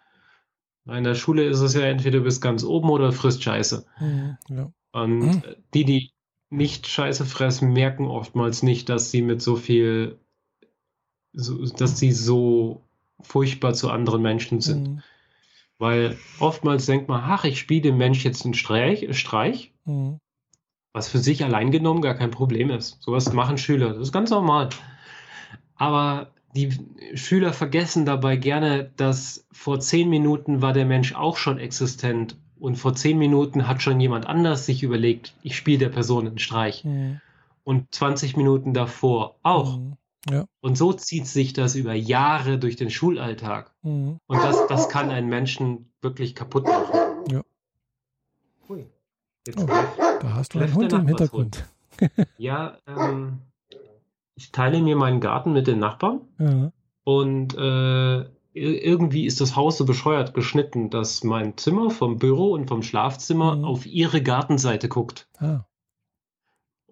In der Schule ist es ja entweder du bist ganz oben oder frisst Scheiße. Mhm, ja. Und mhm. die, die nicht Scheiße fressen, merken oftmals nicht, dass sie mit so viel, so, dass sie so furchtbar zu anderen Menschen sind. Mhm. Weil oftmals denkt man, ach, ich spiele dem Mensch jetzt einen Streich, Streich mhm. was für sich allein genommen gar kein Problem ist. Sowas machen Schüler, das ist ganz normal. Aber die Schüler vergessen dabei gerne, dass vor zehn Minuten war der Mensch auch schon existent und vor zehn Minuten hat schon jemand anders sich überlegt, ich spiele der Person einen Streich. Mhm. Und 20 Minuten davor auch. Mhm. Ja. Und so zieht sich das über Jahre durch den Schulalltag. Mhm. Und das, das kann einen Menschen wirklich kaputt machen. Ja. Ui. Jetzt oh, da hast du einen Hund im Hintergrund. ja, ähm, ich teile mir meinen Garten mit den Nachbarn. Ja. Und äh, irgendwie ist das Haus so bescheuert geschnitten, dass mein Zimmer vom Büro und vom Schlafzimmer mhm. auf ihre Gartenseite guckt. Ah.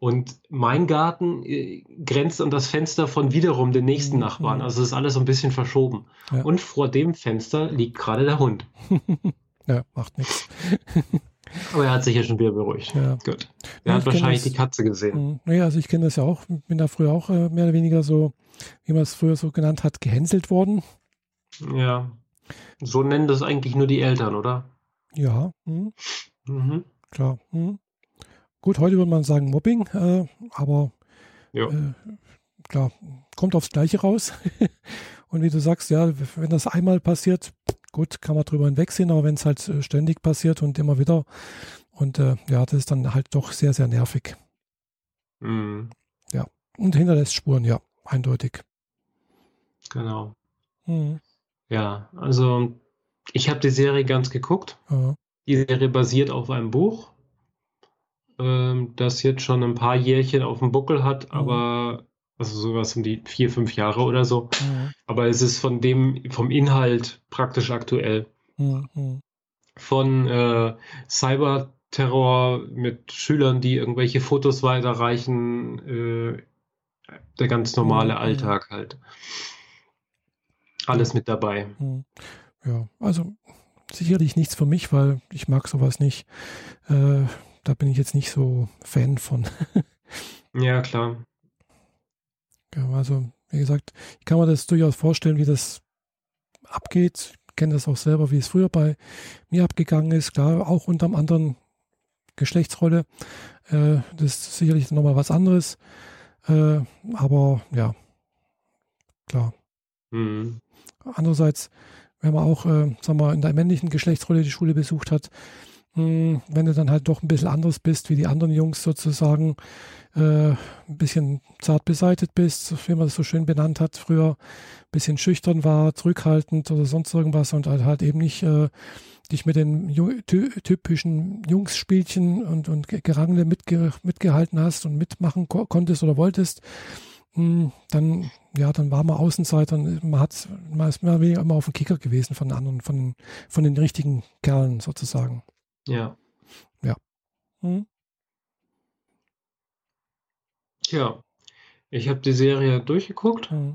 Und mein Garten äh, grenzt an das Fenster von wiederum den nächsten mhm. Nachbarn. Also ist alles so ein bisschen verschoben. Ja. Und vor dem Fenster liegt gerade der Hund. ja, macht nichts. Aber er hat sich ja schon wieder beruhigt. Ja. Gut. Er ja, hat wahrscheinlich das, die Katze gesehen. Naja, mhm. also ich kenne das ja auch. Bin da früher auch äh, mehr oder weniger so, wie man es früher so genannt hat, gehänselt worden. Ja. So nennen das eigentlich nur die Eltern, oder? Ja. Hm. Mhm. Klar. Hm. Gut, heute würde man sagen Mobbing, äh, aber äh, klar, kommt aufs Gleiche raus. Und wie du sagst, ja, wenn das einmal passiert, gut, kann man drüber hinwegsehen, aber wenn es halt äh, ständig passiert und immer wieder, und äh, ja, das ist dann halt doch sehr, sehr nervig. Mhm. Ja, und hinterlässt Spuren, ja, eindeutig. Genau. Mhm. Ja, also ich habe die Serie ganz geguckt. Ja. Die Serie basiert auf einem Buch, ähm, das jetzt schon ein paar Jährchen auf dem Buckel hat, mhm. aber also sowas um die vier, fünf Jahre oder so. Mhm. Aber es ist von dem, vom Inhalt praktisch aktuell. Mhm. Von äh, Cyberterror mit Schülern, die irgendwelche Fotos weiterreichen, äh, der ganz normale mhm. Alltag halt. Alles mit dabei. Mhm. Ja, also sicherlich nichts für mich, weil ich mag sowas nicht. Äh, da bin ich jetzt nicht so Fan von. ja, klar. Ja, also, wie gesagt, ich kann mir das durchaus vorstellen, wie das abgeht. Ich kenne das auch selber, wie es früher bei mir abgegangen ist. Klar, auch unter einem anderen Geschlechtsrolle. Äh, das ist sicherlich nochmal was anderes. Äh, aber ja, klar. Mhm. Andererseits, wenn man auch, äh, sagen wir, in der männlichen Geschlechtsrolle die Schule besucht hat, mh, hm, wenn du dann halt doch ein bisschen anders bist wie die anderen Jungs sozusagen, äh, ein bisschen zart beseitet bist, wie man das so schön benannt hat, früher ein bisschen schüchtern war, zurückhaltend oder sonst irgendwas und halt, halt eben nicht äh, dich mit den typischen Jungsspielchen und, und Gerangele mitge mitgehalten hast und mitmachen ko konntest oder wolltest, hm, dann, ja, dann war man Außenseiter und man hat, man ist mehr immer auf dem Kicker gewesen von anderen, von, von den richtigen Kerlen sozusagen. Ja. Ja. Hm. Tja, ich habe die Serie durchgeguckt, mhm.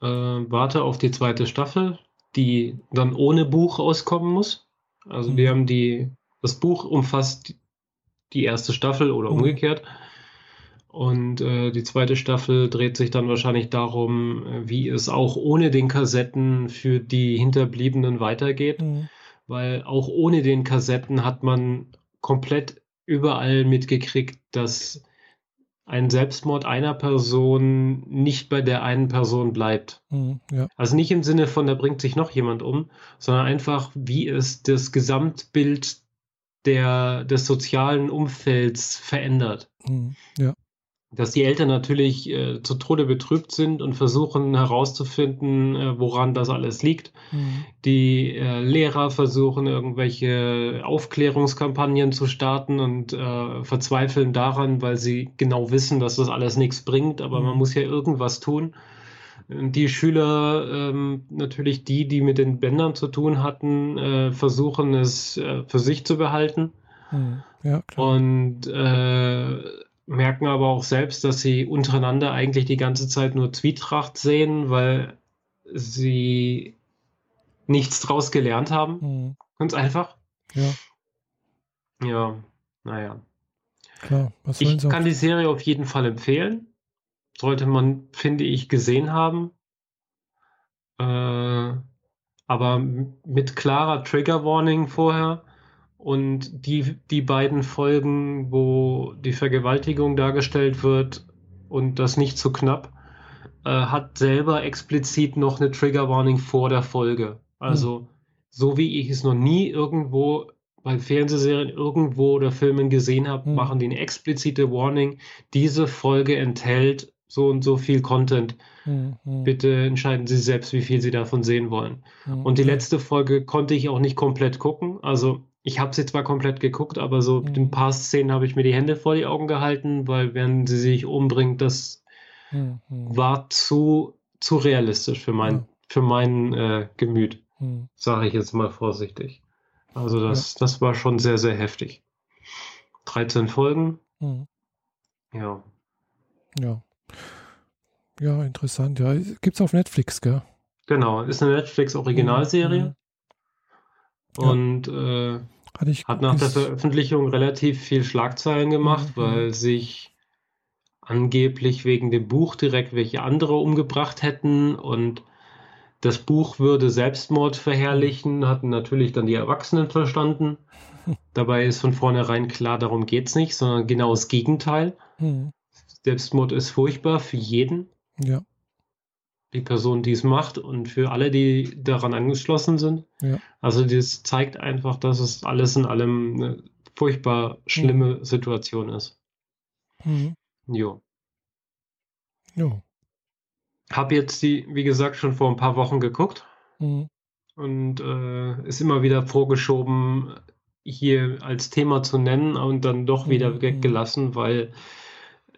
äh, warte auf die zweite Staffel, die dann ohne Buch auskommen muss. Also mhm. wir haben die, das Buch umfasst die erste Staffel oder mhm. umgekehrt. Und äh, die zweite Staffel dreht sich dann wahrscheinlich darum, äh, wie es auch ohne den Kassetten für die Hinterbliebenen weitergeht. Mhm. Weil auch ohne den Kassetten hat man komplett überall mitgekriegt, dass ein Selbstmord einer Person nicht bei der einen Person bleibt. Mhm, ja. Also nicht im Sinne von, da bringt sich noch jemand um, sondern einfach, wie es das Gesamtbild der, des sozialen Umfelds verändert. Mhm, ja dass die Eltern natürlich äh, zu Tode betrübt sind und versuchen herauszufinden, äh, woran das alles liegt. Mhm. Die äh, Lehrer versuchen irgendwelche Aufklärungskampagnen zu starten und äh, verzweifeln daran, weil sie genau wissen, dass das alles nichts bringt, aber mhm. man muss ja irgendwas tun. Die Schüler, ähm, natürlich die, die mit den Bändern zu tun hatten, äh, versuchen es äh, für sich zu behalten. Mhm. Ja, klar. Und merken aber auch selbst, dass sie untereinander eigentlich die ganze Zeit nur Zwietracht sehen, weil sie nichts draus gelernt haben. Mhm. Ganz einfach. Ja. Ja, naja. Klar, was ich kann die Serie auf jeden Fall empfehlen. Sollte man, finde ich, gesehen haben. Äh, aber mit klarer Trigger Warning vorher. Und die, die beiden Folgen, wo die Vergewaltigung dargestellt wird und das nicht zu knapp, äh, hat selber explizit noch eine Trigger Warning vor der Folge. Also, mhm. so wie ich es noch nie irgendwo bei Fernsehserien irgendwo oder Filmen gesehen habe, mhm. machen die eine explizite Warning. Diese Folge enthält so und so viel Content. Mhm. Bitte entscheiden Sie selbst, wie viel Sie davon sehen wollen. Mhm. Und die letzte Folge konnte ich auch nicht komplett gucken. Also ich habe sie zwar komplett geguckt, aber so mhm. ein paar Szenen habe ich mir die Hände vor die Augen gehalten, weil wenn sie sich umbringt, das mhm. war zu, zu realistisch für mein, mhm. für mein äh, Gemüt, mhm. sage ich jetzt mal vorsichtig. Also das, ja. das war schon sehr, sehr heftig. 13 Folgen. Mhm. Ja. Ja. Ja, interessant. Ja, gibt es auf Netflix, gell? Genau, ist eine Netflix-Originalserie. Mhm. Und äh, hat nach der Veröffentlichung relativ viel Schlagzeilen gemacht, mhm. weil sich angeblich wegen dem Buch direkt welche andere umgebracht hätten und das Buch würde Selbstmord verherrlichen, hatten natürlich dann die Erwachsenen verstanden. Dabei ist von vornherein klar, darum geht es nicht, sondern genau das Gegenteil. Mhm. Selbstmord ist furchtbar für jeden. Ja. Die Person, die es macht und für alle, die daran angeschlossen sind. Ja. Also das zeigt einfach, dass es alles in allem eine furchtbar schlimme mhm. Situation ist. Mhm. Jo. Jo. Hab jetzt die, wie gesagt, schon vor ein paar Wochen geguckt. Mhm. Und äh, ist immer wieder vorgeschoben, hier als Thema zu nennen und dann doch wieder mhm. weggelassen, weil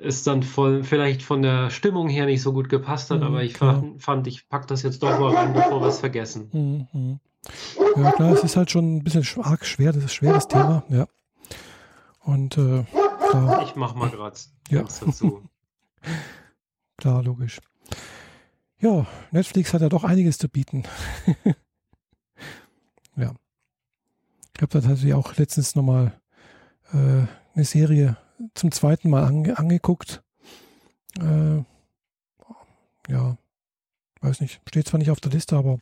es dann voll, vielleicht von der Stimmung her nicht so gut gepasst hat, mhm, aber ich fand, fand, ich pack das jetzt doch mal rein, bevor wir es vergessen. Mhm, mhm. Ja, klar, es ist halt schon ein bisschen arg schwer, das ist ein schweres Thema, ja. Und äh, klar. Ich mach mal gerade ja. dazu. klar, logisch. Ja, Netflix hat ja doch einiges zu bieten. ja. Ich habe da tatsächlich auch letztens nochmal äh, eine Serie zum zweiten Mal ange angeguckt. Äh, ja, weiß nicht, steht zwar nicht auf der Liste, aber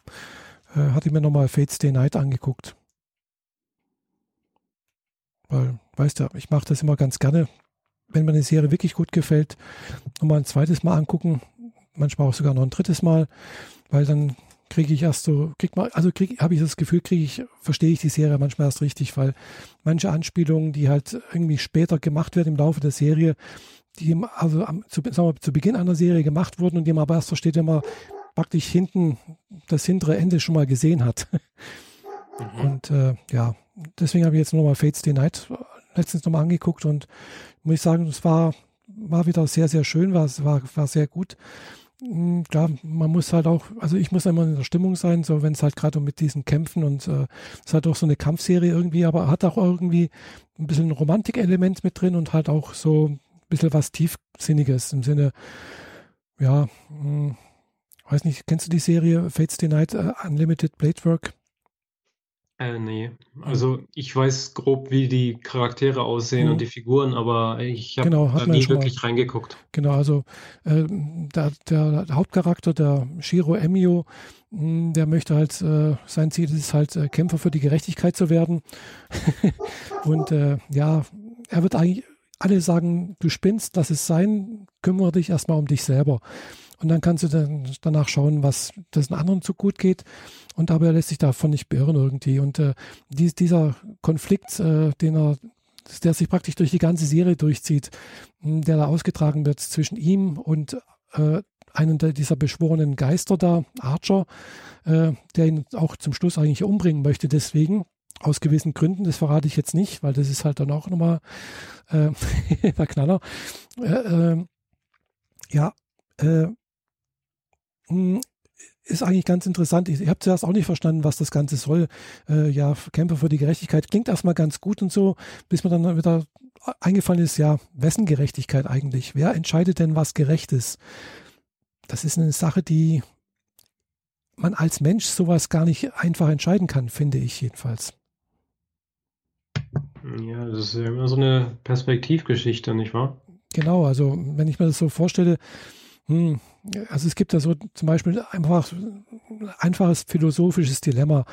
äh, hatte mir nochmal Fates Day Night angeguckt. Weil, weißt du, ich mache das immer ganz gerne, wenn mir eine Serie wirklich gut gefällt, nochmal ein zweites Mal angucken, manchmal auch sogar noch ein drittes Mal, weil dann kriege ich erst so, krieg mal, also habe ich das Gefühl, kriege ich, verstehe ich die Serie manchmal erst richtig, weil manche Anspielungen, die halt irgendwie später gemacht werden im Laufe der Serie, die also am, zu, sagen wir, zu Beginn einer Serie gemacht wurden und die man aber erst versteht, wenn man praktisch hinten das hintere Ende schon mal gesehen hat. Mhm. Und äh, ja, deswegen habe ich jetzt nochmal Fates Day Night letztens nochmal angeguckt und muss ich sagen, es war, war wieder sehr, sehr schön, war, war, war sehr gut. Hm, klar, man muss halt auch, also ich muss immer in der Stimmung sein, so wenn es halt gerade mit diesen Kämpfen und äh, es ist halt auch so eine Kampfserie irgendwie, aber hat auch irgendwie ein bisschen ein Romantikelement mit drin und halt auch so ein bisschen was Tiefsinniges im Sinne, ja, mh, hm, weiß nicht, kennst du die Serie Fates Night uh, Unlimited Blade Work? Äh, nee. Also ich weiß grob, wie die Charaktere aussehen mhm. und die Figuren, aber ich habe genau, da nie wirklich mal, reingeguckt. Genau, also äh, der, der, Hauptcharakter, der Shiro Emio, hm, der möchte halt, äh, sein Ziel ist halt, äh, Kämpfer für die Gerechtigkeit zu werden. und äh, ja, er wird eigentlich, alle sagen, du spinnst, lass es sein, kümmere dich erstmal um dich selber. Und dann kannst du dann danach schauen, was das anderen zu gut geht. Und dabei lässt sich davon nicht beirren irgendwie. Und äh, dies, dieser Konflikt, äh, den er, der sich praktisch durch die ganze Serie durchzieht, hm, der da ausgetragen wird zwischen ihm und äh, einen dieser beschworenen Geister da, Archer, äh, der ihn auch zum Schluss eigentlich umbringen möchte. Deswegen, aus gewissen Gründen, das verrate ich jetzt nicht, weil das ist halt dann auch nochmal äh, der Knaller. Äh, äh, ja, äh, ist eigentlich ganz interessant. Ich, ich habe zuerst auch nicht verstanden, was das Ganze soll. Äh, ja, Kämpfer für die Gerechtigkeit klingt erstmal ganz gut und so, bis mir dann wieder eingefallen ist, ja, wessen Gerechtigkeit eigentlich? Wer entscheidet denn, was gerecht ist? Das ist eine Sache, die man als Mensch sowas gar nicht einfach entscheiden kann, finde ich jedenfalls. Ja, das ist ja immer so eine Perspektivgeschichte, nicht wahr? Genau, also wenn ich mir das so vorstelle, hm, also es gibt da so zum Beispiel einfach einfaches philosophisches Dilemma.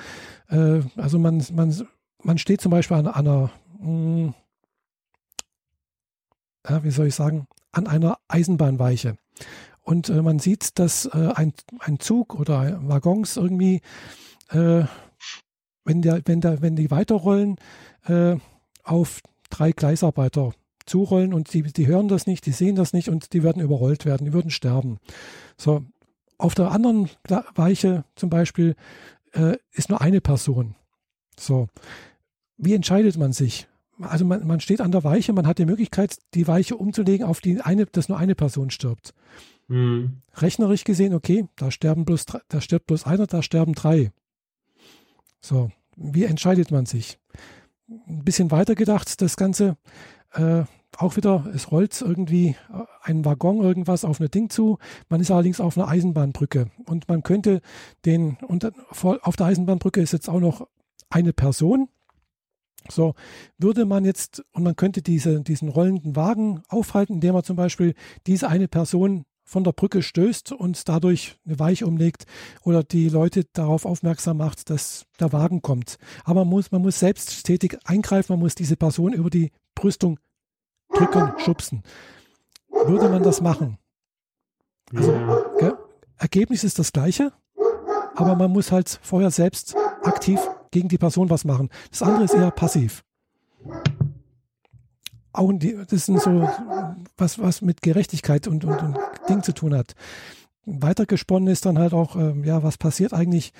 Äh, also man, man, man steht zum Beispiel an, einer, hm, ja, wie soll ich sagen, an einer Eisenbahnweiche. Und äh, man sieht, dass äh, ein, ein Zug oder Waggons irgendwie, äh, wenn, der, wenn, der, wenn die weiterrollen, äh, auf drei Gleisarbeiter zurollen und die, die hören das nicht, die sehen das nicht und die werden überrollt werden, die würden sterben. So, auf der anderen Weiche zum Beispiel äh, ist nur eine Person. So, wie entscheidet man sich? Also man, man steht an der Weiche, man hat die Möglichkeit, die Weiche umzulegen, auf die eine, dass nur eine Person stirbt. Mhm. Rechnerisch gesehen, okay, da sterben bloß, da stirbt bloß einer, da sterben drei. So, wie entscheidet man sich? Ein bisschen weiter gedacht, das Ganze. Äh, auch wieder, es rollt irgendwie äh, ein Waggon irgendwas auf ein Ding zu. Man ist allerdings auf einer Eisenbahnbrücke und man könnte den, und auf der Eisenbahnbrücke ist jetzt auch noch eine Person. So, würde man jetzt, und man könnte diese, diesen rollenden Wagen aufhalten, indem man zum Beispiel diese eine Person von der Brücke stößt und dadurch eine Weiche umlegt oder die Leute darauf aufmerksam macht, dass der Wagen kommt. Aber man muss, man muss selbst stetig eingreifen, man muss diese Person über die Brüstung drücken, schubsen. Würde man das machen? Also, gell, Ergebnis ist das gleiche, aber man muss halt vorher selbst aktiv gegen die Person was machen. Das andere ist eher passiv. Auch die, das sind so was, was mit Gerechtigkeit und, und, und Ding zu tun hat. Weitergesponnen ist dann halt auch, äh, ja, was passiert eigentlich?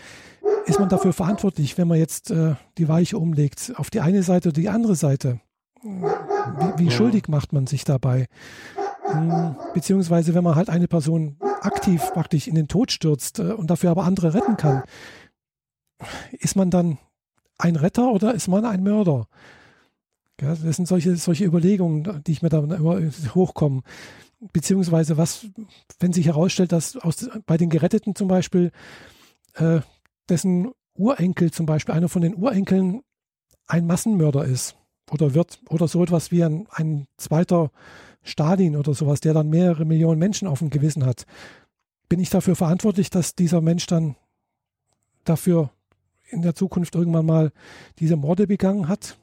Ist man dafür verantwortlich, wenn man jetzt äh, die Weiche umlegt, auf die eine Seite oder die andere Seite? Wie, wie schuldig macht man sich dabei? Hm, beziehungsweise, wenn man halt eine Person aktiv praktisch in den Tod stürzt äh, und dafür aber andere retten kann, ist man dann ein Retter oder ist man ein Mörder? Das sind solche, solche Überlegungen, die ich mir da immer hochkommen. Beziehungsweise was, wenn sich herausstellt, dass aus, bei den Geretteten zum Beispiel äh, dessen Urenkel zum Beispiel, einer von den Urenkeln ein Massenmörder ist oder wird oder so etwas wie ein, ein zweiter Stalin oder sowas, der dann mehrere Millionen Menschen auf dem Gewissen hat. Bin ich dafür verantwortlich, dass dieser Mensch dann dafür in der Zukunft irgendwann mal diese Morde begangen hat?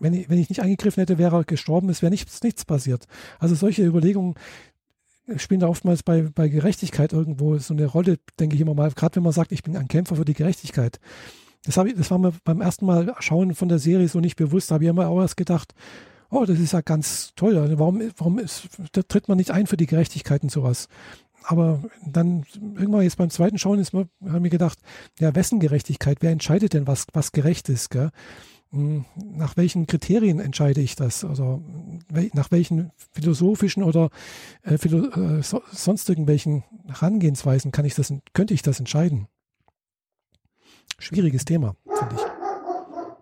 wenn ich, wenn ich nicht eingegriffen hätte, wäre er gestorben, es wäre nichts, nichts passiert. Also solche Überlegungen spielen da oftmals bei, bei Gerechtigkeit irgendwo so eine Rolle, denke ich immer mal, gerade wenn man sagt, ich bin ein Kämpfer für die Gerechtigkeit. Das, ich, das war mir beim ersten Mal schauen von der Serie so nicht bewusst, da habe ich immer auch erst gedacht, oh, das ist ja ganz toll, also warum, warum ist, da tritt man nicht ein für die Gerechtigkeit und sowas. Aber dann irgendwann jetzt beim zweiten Schauen ist mir, habe ich mir gedacht, ja, wessen Gerechtigkeit? Wer entscheidet denn, was, was gerecht ist? Gell? Hm, nach welchen Kriterien entscheide ich das? Also nach welchen philosophischen oder äh, philo äh, so, sonst irgendwelchen Herangehensweisen kann ich das, könnte ich das entscheiden? Schwieriges Thema, finde ich.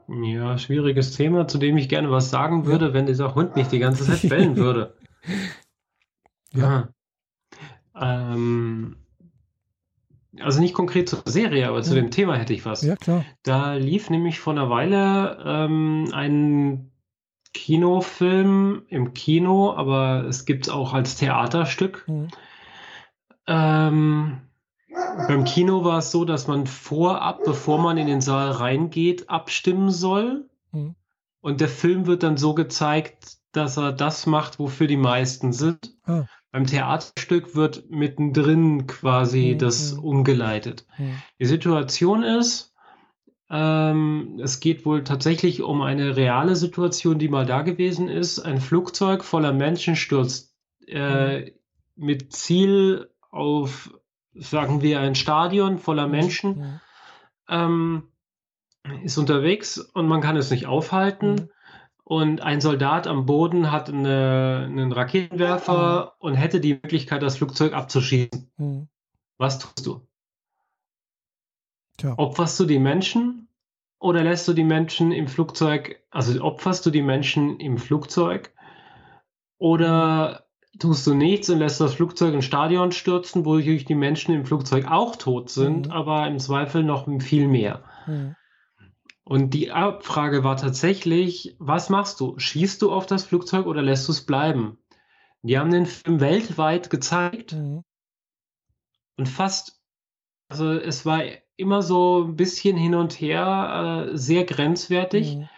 Ja, schwieriges Thema, zu dem ich gerne was sagen würde, ja. wenn dieser Hund nicht die ganze Zeit bellen würde. ja. Ah. Ähm, also nicht konkret zur Serie, aber zu dem Thema hätte ich was. Ja, klar. Da lief nämlich vor einer Weile ähm, ein Kinofilm im Kino, aber es gibt es auch als Theaterstück. Mhm. Ähm, beim Kino war es so, dass man vorab, bevor man in den Saal reingeht, abstimmen soll. Mhm. Und der Film wird dann so gezeigt, dass er das macht, wofür die meisten sind. Ah. Beim Theaterstück wird mittendrin quasi mhm. das mhm. umgeleitet. Mhm. Die Situation ist, ähm, es geht wohl tatsächlich um eine reale Situation, die mal da gewesen ist. Ein Flugzeug voller Menschen stürzt äh, mhm. mit Ziel auf, sagen wir, ein Stadion voller mhm. Menschen. Mhm. Ähm, ist unterwegs und man kann es nicht aufhalten und ein Soldat am Boden hat eine, einen Raketenwerfer mhm. und hätte die Möglichkeit, das Flugzeug abzuschießen. Mhm. Was tust du? Tja. Opferst du die Menschen oder lässt du die Menschen im Flugzeug, also opferst du die Menschen im Flugzeug oder tust du nichts und lässt das Flugzeug ins Stadion stürzen, wo natürlich die Menschen im Flugzeug auch tot sind, mhm. aber im Zweifel noch viel mehr. Mhm. Und die Abfrage war tatsächlich, was machst du? Schießt du auf das Flugzeug oder lässt du es bleiben? Die haben den Film weltweit gezeigt mhm. und fast, also es war immer so ein bisschen hin und her, äh, sehr grenzwertig. Mhm.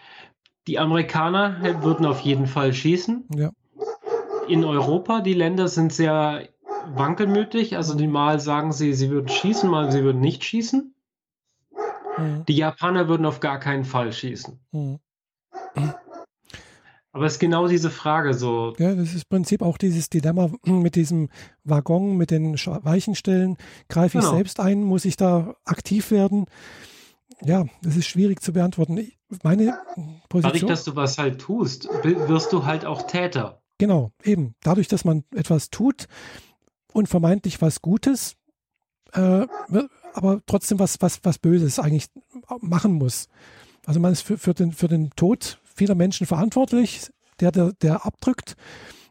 Die Amerikaner würden auf jeden Fall schießen. Ja. In Europa, die Länder sind sehr wankelmütig. Also die mal sagen sie, sie würden schießen, mal sie würden nicht schießen. Mhm. Die Japaner würden auf gar keinen Fall schießen. Mhm. Aber es ist genau diese Frage so. Ja, das ist im Prinzip auch dieses Dilemma mit diesem Waggon, mit den Weichenstellen. Greife ich genau. selbst ein? Muss ich da aktiv werden? Ja, das ist schwierig zu beantworten. Meine Position. Dadurch, dass du was halt tust, wirst du halt auch Täter. Genau, eben. Dadurch, dass man etwas tut und vermeintlich was Gutes, äh, aber trotzdem was, was, was Böses eigentlich machen muss. Also man ist für, für, den, für den Tod vieler Menschen verantwortlich, der, der, der abdrückt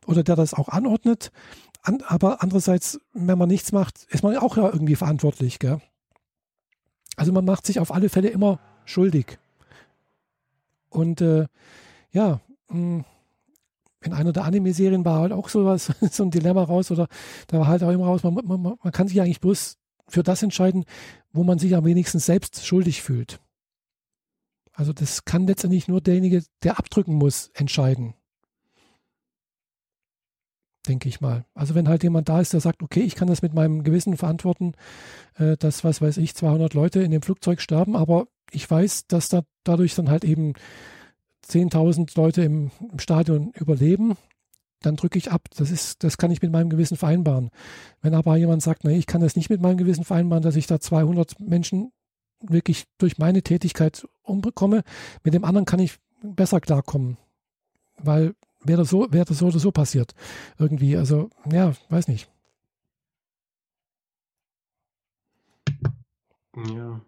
oder der das auch anordnet. An, aber andererseits, wenn man nichts macht, ist man auch ja irgendwie verantwortlich. Gell? Also man macht sich auf alle Fälle immer schuldig. Und äh, ja, mh, hm, in einer der Anime-Serien war halt auch sowas, so ein Dilemma raus oder da war halt auch immer raus, man, man, man kann sich eigentlich bloß für das entscheiden, wo man sich am wenigsten selbst schuldig fühlt. Also das kann letztendlich nur derjenige, der abdrücken muss, entscheiden. Denke ich mal. Also wenn halt jemand da ist, der sagt, okay, ich kann das mit meinem Gewissen verantworten, äh, dass, was weiß ich, 200 Leute in dem Flugzeug sterben, aber ich weiß, dass da dadurch dann halt eben 10.000 Leute im, im Stadion überleben, dann drücke ich ab. Das ist, das kann ich mit meinem Gewissen vereinbaren. Wenn aber jemand sagt, nee, ich kann das nicht mit meinem Gewissen vereinbaren, dass ich da 200 Menschen wirklich durch meine Tätigkeit umbekomme, mit dem anderen kann ich besser klarkommen, weil wäre das so, wäre das so oder so passiert irgendwie. Also ja, weiß nicht. Ja.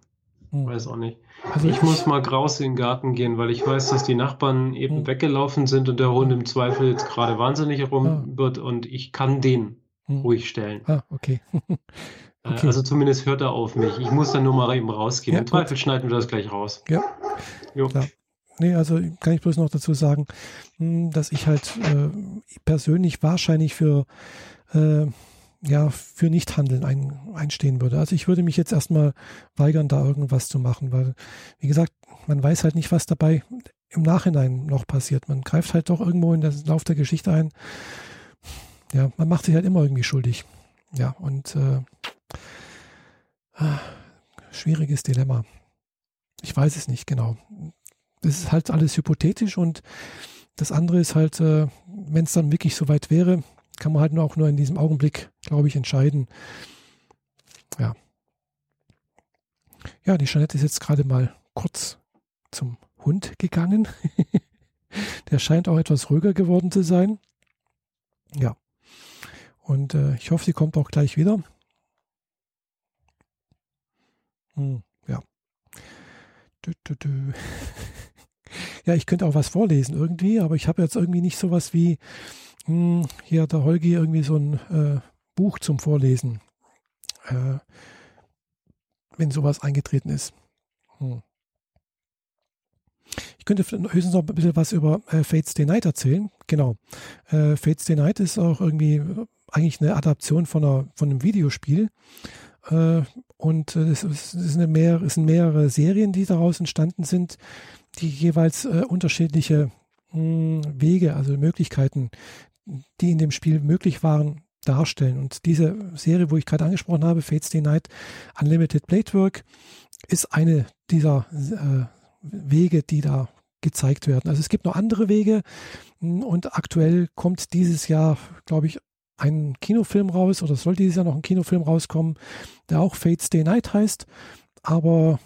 Hm. Weiß auch nicht. Also ich muss mal graus in den Garten gehen, weil ich weiß, dass die Nachbarn eben hm. weggelaufen sind und der Hund im Zweifel jetzt gerade wahnsinnig rum ah. wird und ich kann den hm. ruhig stellen. Ah, okay. Äh, okay. Also zumindest hört er auf mich. Ich muss dann nur mal eben rausgehen. Ja, Im Zweifel gut. schneiden wir das gleich raus. Ja. Jo. Klar. Nee, also kann ich bloß noch dazu sagen, hm, dass ich halt äh, persönlich wahrscheinlich für äh, ja, für Nichthandeln ein, einstehen würde. Also ich würde mich jetzt erstmal weigern, da irgendwas zu machen, weil, wie gesagt, man weiß halt nicht, was dabei im Nachhinein noch passiert. Man greift halt doch irgendwo in den Lauf der Geschichte ein. Ja, man macht sich halt immer irgendwie schuldig. Ja, und äh, äh, schwieriges Dilemma. Ich weiß es nicht genau. Das ist halt alles hypothetisch und das andere ist halt, äh, wenn es dann wirklich so weit wäre, kann man halt auch nur in diesem Augenblick, glaube ich, entscheiden. Ja. Ja, die Jeanette ist jetzt gerade mal kurz zum Hund gegangen. Der scheint auch etwas ruhiger geworden zu sein. Ja. Und äh, ich hoffe, sie kommt auch gleich wieder. Hm, ja. Du, du, du. ja, ich könnte auch was vorlesen irgendwie, aber ich habe jetzt irgendwie nicht sowas wie hm, hier hat der Holgi irgendwie so ein äh, Buch zum Vorlesen, äh, wenn sowas eingetreten ist. Hm. Ich könnte höchstens noch ein bisschen was über äh, Fates Day Night erzählen. Genau. Äh, Fates Day Night ist auch irgendwie äh, eigentlich eine Adaption von, einer, von einem Videospiel. Äh, und es, ist eine mehr, es sind mehrere Serien, die daraus entstanden sind, die jeweils äh, unterschiedliche hm, Wege, also Möglichkeiten die in dem Spiel möglich waren, darstellen. Und diese Serie, wo ich gerade angesprochen habe, Fates Day Night Unlimited Blade ist eine dieser äh, Wege, die da gezeigt werden. Also es gibt noch andere Wege und aktuell kommt dieses Jahr, glaube ich, ein Kinofilm raus oder soll dieses Jahr noch ein Kinofilm rauskommen, der auch Fates Day Night heißt, aber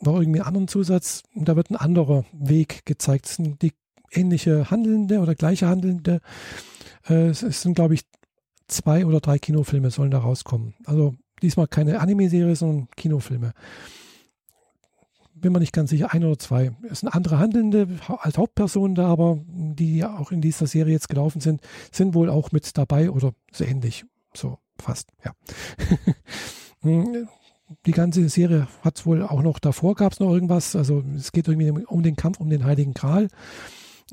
noch irgendwie einen anderen Zusatz. Da wird ein anderer Weg gezeigt. Die ähnliche Handelnde oder gleiche Handelnde. Äh, es sind, glaube ich, zwei oder drei Kinofilme sollen da rauskommen. Also diesmal keine Anime-Serie, sondern Kinofilme. Bin mir nicht ganz sicher, ein oder zwei. Es sind andere Handelnde als Hauptpersonen da, aber die auch in dieser Serie jetzt gelaufen sind, sind wohl auch mit dabei oder so ähnlich. So fast, ja. die ganze Serie hat es wohl auch noch davor, gab es noch irgendwas. Also es geht irgendwie um den Kampf um den Heiligen Gral.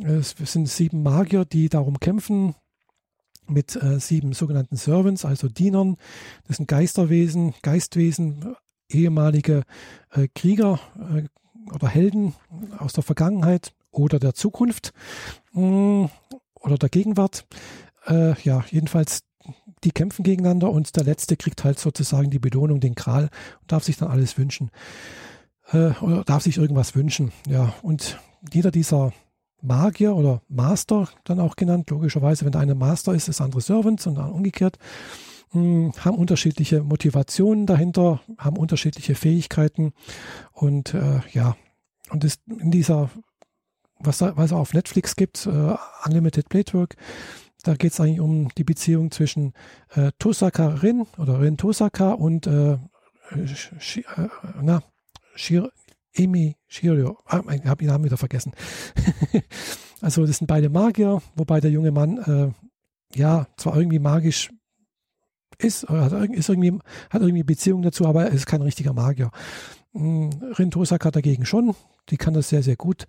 Es sind sieben Magier, die darum kämpfen, mit äh, sieben sogenannten Servants, also Dienern. Das sind Geisterwesen, Geistwesen, ehemalige äh, Krieger äh, oder Helden aus der Vergangenheit oder der Zukunft mh, mm, oder der Gegenwart. Äh, ja, jedenfalls, die kämpfen gegeneinander und der Letzte kriegt halt sozusagen die Belohnung, den Kral und darf sich dann alles wünschen. Äh, oder darf sich irgendwas wünschen. Ja, und jeder dieser Magier oder Master dann auch genannt, logischerweise, wenn der eine Master ist, ist der andere Servant und dann umgekehrt, hm, haben unterschiedliche Motivationen dahinter, haben unterschiedliche Fähigkeiten und äh, ja, und ist in dieser, was, da, was auf Netflix gibt, äh, Unlimited Playwork, da geht es eigentlich um die Beziehung zwischen äh, Tosaka Rin oder Rin Tosaka und äh, Sh äh, na, Shir Emi Shirio, ah, ich habe den Namen wieder vergessen. also das sind beide Magier, wobei der junge Mann äh, ja zwar irgendwie magisch ist, hat, ist irgendwie, hat irgendwie Beziehung dazu, aber er ist kein richtiger Magier. Hm, Rin Tosaka dagegen schon, die kann das sehr, sehr gut.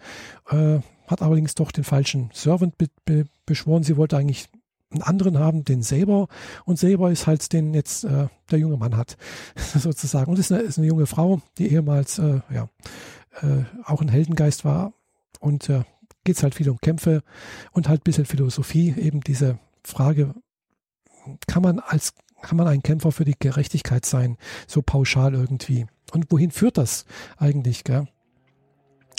Äh, hat allerdings doch den falschen Servant be be beschworen. Sie wollte eigentlich einen anderen haben, den Saber. Und Saber ist halt den jetzt äh, der junge Mann hat, sozusagen. Und ist eine, ist eine junge Frau, die ehemals äh, ja, äh, auch ein Heldengeist war. Und äh, geht es halt viel um Kämpfe und halt ein bisschen Philosophie. Eben diese Frage, kann man als kann man ein Kämpfer für die Gerechtigkeit sein, so pauschal irgendwie. Und wohin führt das eigentlich? Gell?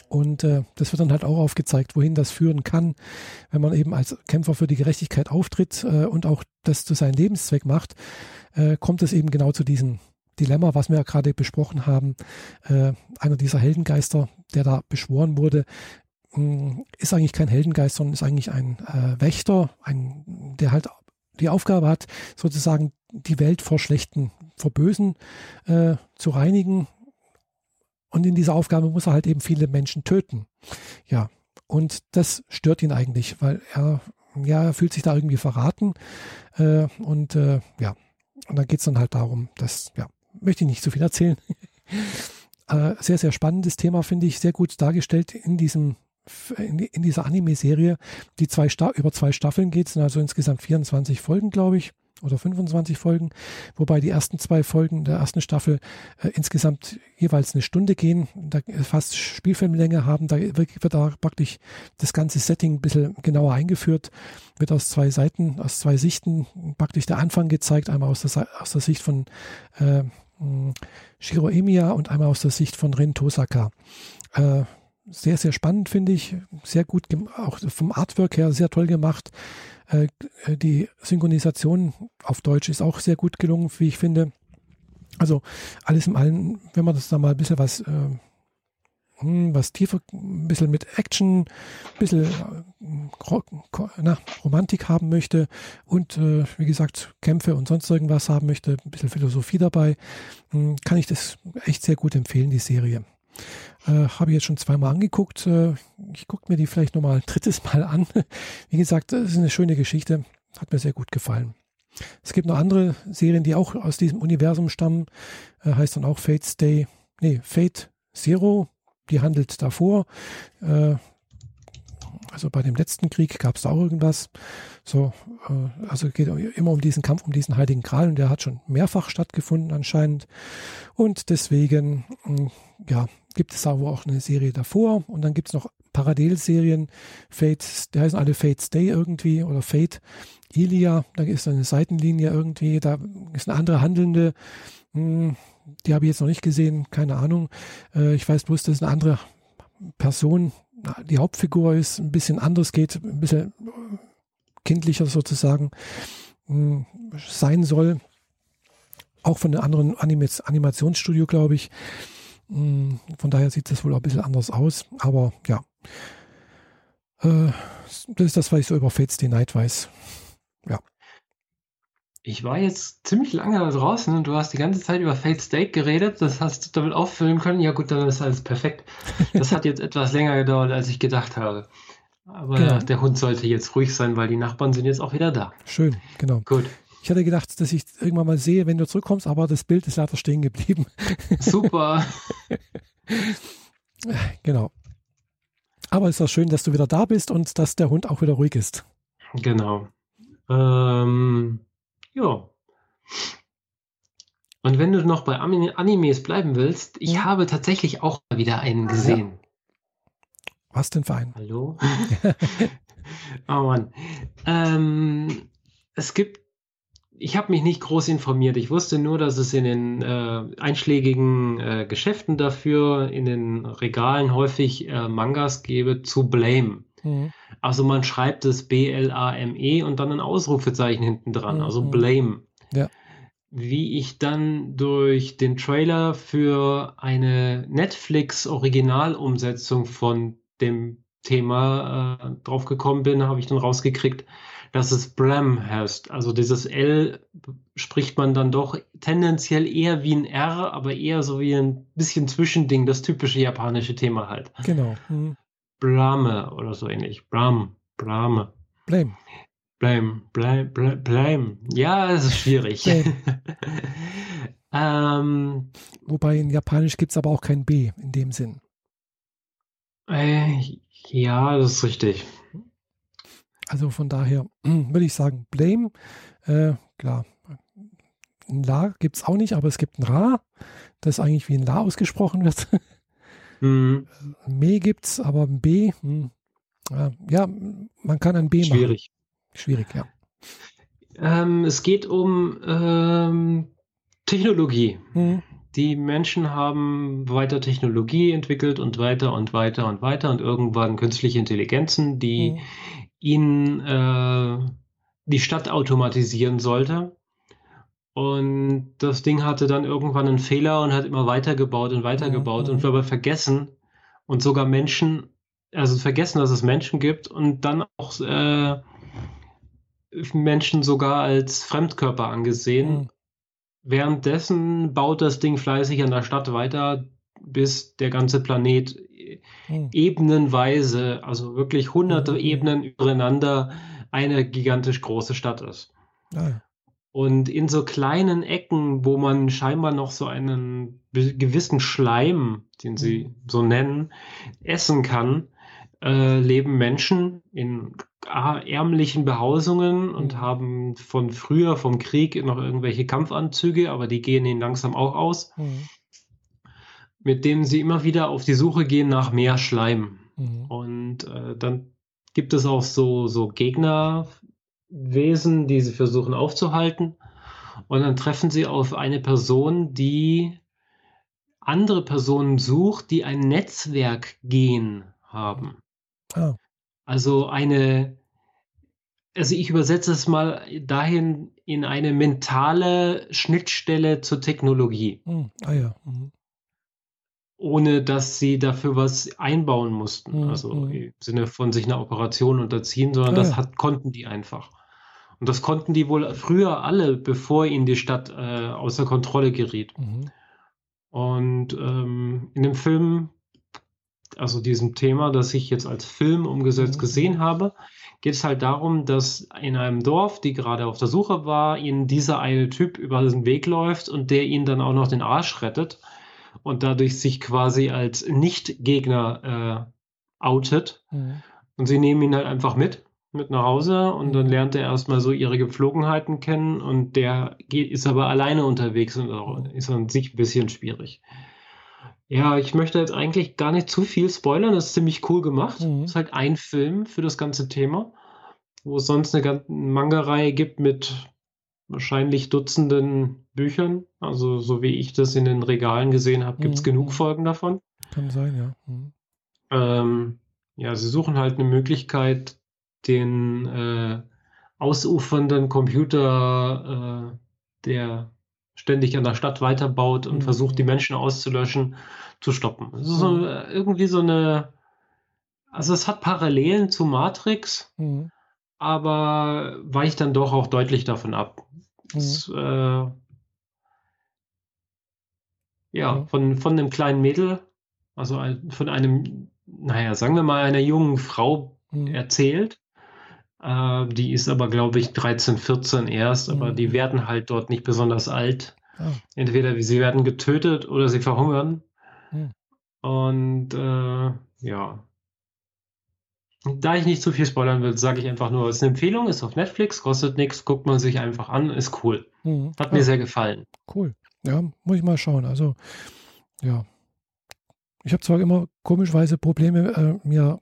Und äh, das wird dann halt auch aufgezeigt, wohin das führen kann, wenn man eben als Kämpfer für die Gerechtigkeit auftritt äh, und auch das zu seinem Lebenszweck macht, äh, kommt es eben genau zu diesem Dilemma, was wir ja gerade besprochen haben. Äh, einer dieser Heldengeister, der da beschworen wurde, mh, hm, ist eigentlich kein Heldengeist, sondern ist eigentlich ein äh, Wächter, ein, der halt die Aufgabe hat, sozusagen die Welt vor Schlechten, vor Bösen äh, zu reinigen. Und in dieser Aufgabe muss er halt eben viele Menschen töten. Ja, und das stört ihn eigentlich, weil er, ja, er fühlt sich da irgendwie verraten. Äh, und äh, ja, und dann geht es dann halt darum, dass, ja, möchte ich nicht zu viel erzählen. äh, sehr, sehr spannendes Thema, finde ich, sehr gut dargestellt in diesem in, in dieser Anime-Serie, die zwei über zwei Staffeln geht, sind also insgesamt 24 Folgen, glaube ich, oder 25 Folgen, wobei die ersten zwei Folgen der ersten Staffel äh, insgesamt jeweils eine Stunde gehen, da fast Spielfilmlänge haben, da wird, da praktisch das ganze Setting ein bisschen genauer eingeführt, wird aus zwei Seiten, aus zwei Sichten praktisch der Anfang gezeigt, einmal aus der, aus der Sicht von äh, Shiro Emiya und einmal aus der Sicht von Ren Tosaka. Äh, sehr, sehr spannend, finde ich. Sehr gut, auch vom Artwork her sehr toll gemacht. Äh, die Synchronisation auf Deutsch ist auch sehr gut gelungen, wie ich finde. Also alles im Allen, wenn man das da mal ein bisschen was, äh, hm, was tiefer, ein bisschen mit Action, ein bisschen äh, na, Romantik haben möchte und äh, wie gesagt Kämpfe und sonst irgendwas haben möchte, ein bisschen Philosophie dabei, hm, kann ich das echt sehr gut empfehlen, die Serie. Äh, Habe ich jetzt schon zweimal angeguckt. Äh, ich gucke mir die vielleicht nochmal ein drittes Mal an. Wie gesagt, das ist eine schöne Geschichte. Hat mir sehr gut gefallen. Es gibt noch andere Serien, die auch aus diesem Universum stammen. Äh, heißt dann auch Fate Stay, nee, Fate Zero. Die handelt davor. Also bei dem letzten Krieg gab es da auch irgendwas. So, äh, also geht immer um diesen Kampf um diesen heiligen Gral und der hat schon mehrfach stattgefunden anscheinend. Und deswegen, hm, ja, gibt es aber auch eine Serie davor und dann gibt es noch Parallelserien, Fate, die heißen alle Fate Stay irgendwie oder Fate Ilia, da ist eine Seitenlinie irgendwie, da ist eine andere Handelnde, hm, die habe ich jetzt noch nicht gesehen, keine Ahnung. Äh, ich weiß bloß, dass es eine andere Person, die Hauptfigur ist, ein bisschen anders geht, ein bisschen kindlicher sozusagen hm, sein soll. Auch von einem anderen Animationsstudio, glaube ich. Hm, von daher sieht das wohl auch ein bisschen anders aus. Aber ja, äh, das ist das, was ich so über Fates the Night weiß. Ich war jetzt ziemlich lange da draußen und du hast die ganze Zeit über Fate State geredet. Das hast du damit auffüllen können. Ja gut, dann ist alles perfekt. Das hat jetzt etwas länger gedauert, als ich gedacht habe. Aber genau. der Hund sollte jetzt ruhig sein, weil die Nachbarn sind jetzt auch wieder da. Schön, genau. Gut. Ich hatte gedacht, dass ich irgendwann mal sehe, wenn du zurückkommst, aber das Bild ist leider stehen geblieben. Super. genau. Aber es ist auch schön, dass du wieder da bist und dass der Hund auch wieder ruhig ist. Genau. Ähm, ja. Und wenn du noch bei Animes bleiben willst, ich ja. habe tatsächlich auch wieder einen gesehen. Ja. Was denn für einen? Hallo? oh Mann. Ähm, es gibt ich habe mich nicht groß informiert. Ich wusste nur, dass es in den äh, einschlägigen äh, Geschäften dafür, in den Regalen häufig äh, Mangas gäbe zu Blame. Mhm. Also man schreibt es B-L-A-M-E und dann ein Ausrufezeichen hinten dran, also mhm. also Blame. Ja. Wie ich dann durch den Trailer für eine Netflix-Originalumsetzung von dem Thema äh, draufgekommen bin, habe ich dann rausgekriegt, dass es Bram heißt. Also dieses L spricht man dann doch tendenziell eher wie ein R, aber eher so wie ein bisschen Zwischending, das typische japanische Thema halt. Genau. Hm. Blame oder so ähnlich. Bram, Blame. Blame. Blame, blame, blame, blame. Ja, es ist schwierig. ähm, Wobei in Japanisch gibt es aber auch kein B in dem Sinn. Äh, ja, das ist richtig. Also von daher würde ich sagen, Blame, äh, klar, ein La gibt es auch nicht, aber es gibt ein Ra, das eigentlich wie ein La ausgesprochen wird. Mhm. Me gibt es, aber ein B, hm, ja, man kann ein B Schwierig. machen. Schwierig, ja. Ähm, es geht um ähm, Technologie. Mhm. Die Menschen haben weiter Technologie entwickelt und weiter und weiter und weiter und irgendwann künstliche Intelligenzen, die mhm. ihnen äh, die Stadt automatisieren sollte. Und das Ding hatte dann irgendwann einen Fehler und hat immer weitergebaut und weitergebaut mhm. und dabei vergessen und sogar Menschen, also vergessen, dass es Menschen gibt und dann auch äh, Menschen sogar als Fremdkörper angesehen. Mhm. Währenddessen baut das Ding fleißig an der Stadt weiter, bis der ganze Planet mhm. ebenenweise, also wirklich hunderte mhm. Ebenen übereinander, eine gigantisch große Stadt ist. Ja. Und in so kleinen Ecken, wo man scheinbar noch so einen gewissen Schleim, den sie mhm. so nennen, essen kann, äh, leben Menschen in ärmlichen Behausungen und mhm. haben von früher, vom Krieg, noch irgendwelche Kampfanzüge, aber die gehen ihnen langsam auch aus, mhm. mit denen sie immer wieder auf die Suche gehen nach mehr Schleim. Mhm. Und äh, dann gibt es auch so, so Gegnerwesen, die sie versuchen aufzuhalten. Und dann treffen sie auf eine Person, die andere Personen sucht, die ein Netzwerk gehen haben. Oh. Also eine, also ich übersetze es mal dahin in eine mentale Schnittstelle zur Technologie. Hm. Ah ja. Mhm. Ohne dass sie dafür was einbauen mussten. Mhm. Also hm. im Sinne von sich einer Operation unterziehen, sondern ah, das hat, konnten die einfach. Und das konnten die wohl früher alle, bevor ihnen die Stadt äh, außer Kontrolle geriet. Mhm. Und ähm, in dem Film also diesem Thema, das ich jetzt als Film umgesetzt mhm. gesehen habe, geht es halt darum, dass in einem Dorf, die gerade auf der Suche war, ihnen dieser eine Typ über den Weg läuft und der ihnen dann auch noch den Arsch rettet und dadurch sich quasi als Nicht-Gegner äh, outet. Mhm. Und sie nehmen ihn halt einfach mit, mit nach Hause und dann mhm. lernt er erstmal so ihre Gepflogenheiten kennen und der geht, ist aber alleine unterwegs und ist an sich ein bisschen schwierig. Ja, ich möchte jetzt eigentlich gar nicht zu viel spoilern. Das ist ziemlich cool gemacht. Mhm. ist halt ein Film für das ganze Thema, wo es sonst eine ganze Manga-Reihe gibt mit wahrscheinlich Dutzenden Büchern. Also so wie ich das in den Regalen gesehen habe, gibt es mhm. genug Folgen davon. Kann sein, ja. Mhm. Ähm, ja, sie suchen halt eine Möglichkeit, den äh, ausufernden Computer, äh, der ständig an der Stadt weiterbaut und mhm. versucht, die Menschen auszulöschen, zu stoppen. Es ist so, mhm. irgendwie so eine, also es hat Parallelen zu Matrix, mhm. aber weicht dann doch auch deutlich davon ab. Es, mhm. äh, ja, von, von einem kleinen Mädel, also von einem, naja, sagen wir mal, einer jungen Frau mhm. erzählt, äh, die ist aber, glaube ich, 13, 14 erst, aber mhm. die werden halt dort nicht besonders alt. Oh. Entweder sie werden getötet oder sie verhungern. Mhm. Und äh, ja. Da ich nicht zu viel spoilern will, sage ich einfach nur, es ist eine Empfehlung, ist auf Netflix, kostet nichts, guckt man sich einfach an, ist cool. Mhm. Hat mir sehr gefallen. Cool. Ja, muss ich mal schauen. Also, ja. Ich habe zwar immer komischweise Probleme, äh, mir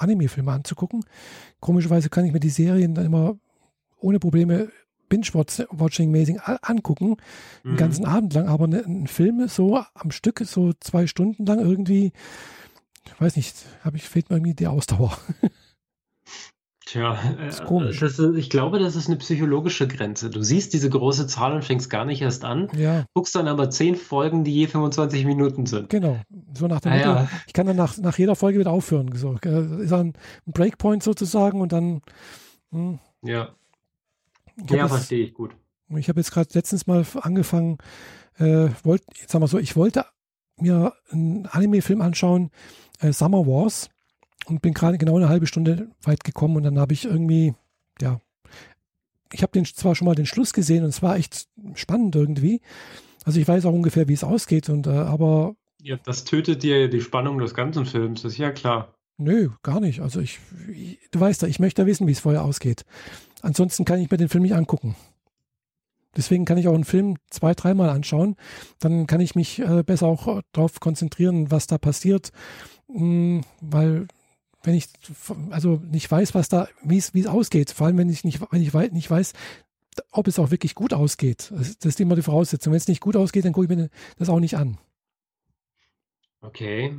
Anime-Filme anzugucken. Komischerweise kann ich mir die Serien dann immer ohne Probleme Binge-Watching-mäßig angucken, mhm. den ganzen Abend lang, aber ne, ein Film so am Stück, so zwei Stunden lang irgendwie, ich weiß nicht, habe ich, fehlt mir irgendwie die Ausdauer. Tja, das ist äh, komisch. Das ist, ich glaube, das ist eine psychologische Grenze. Du siehst diese große Zahl und fängst gar nicht erst an, ja. guckst dann aber zehn Folgen, die je 25 Minuten sind. Genau, so nach dem ah, ja. ich kann dann nach, nach jeder Folge wieder aufhören. So, äh, ist dann ein Breakpoint sozusagen und dann. Hm. Ja. Ja, verstehe ich gut. Ich habe jetzt gerade letztens mal angefangen, äh, wollt, jetzt sagen wir so, ich wollte mir einen Anime-Film anschauen, äh, Summer Wars und bin gerade genau eine halbe Stunde weit gekommen und dann habe ich irgendwie, ja, ich habe den zwar schon mal den Schluss gesehen und es war echt spannend irgendwie. Also ich weiß auch ungefähr, wie es ausgeht und äh, aber Ja, das tötet dir die Spannung des ganzen Films, ist ja klar. Nö, gar nicht. Also ich, ich du weißt ja, ich möchte wissen, wie es vorher ausgeht. Ansonsten kann ich mir den Film nicht angucken. Deswegen kann ich auch einen Film zwei, dreimal anschauen. Dann kann ich mich äh, besser auch darauf konzentrieren, was da passiert. Hm, weil wenn ich also nicht weiß, was da, wie es, ausgeht, vor allem wenn ich nicht, wenn ich nicht weiß, ob es auch wirklich gut ausgeht. Das ist immer die Voraussetzung. Wenn es nicht gut ausgeht, dann gucke ich mir das auch nicht an. Okay.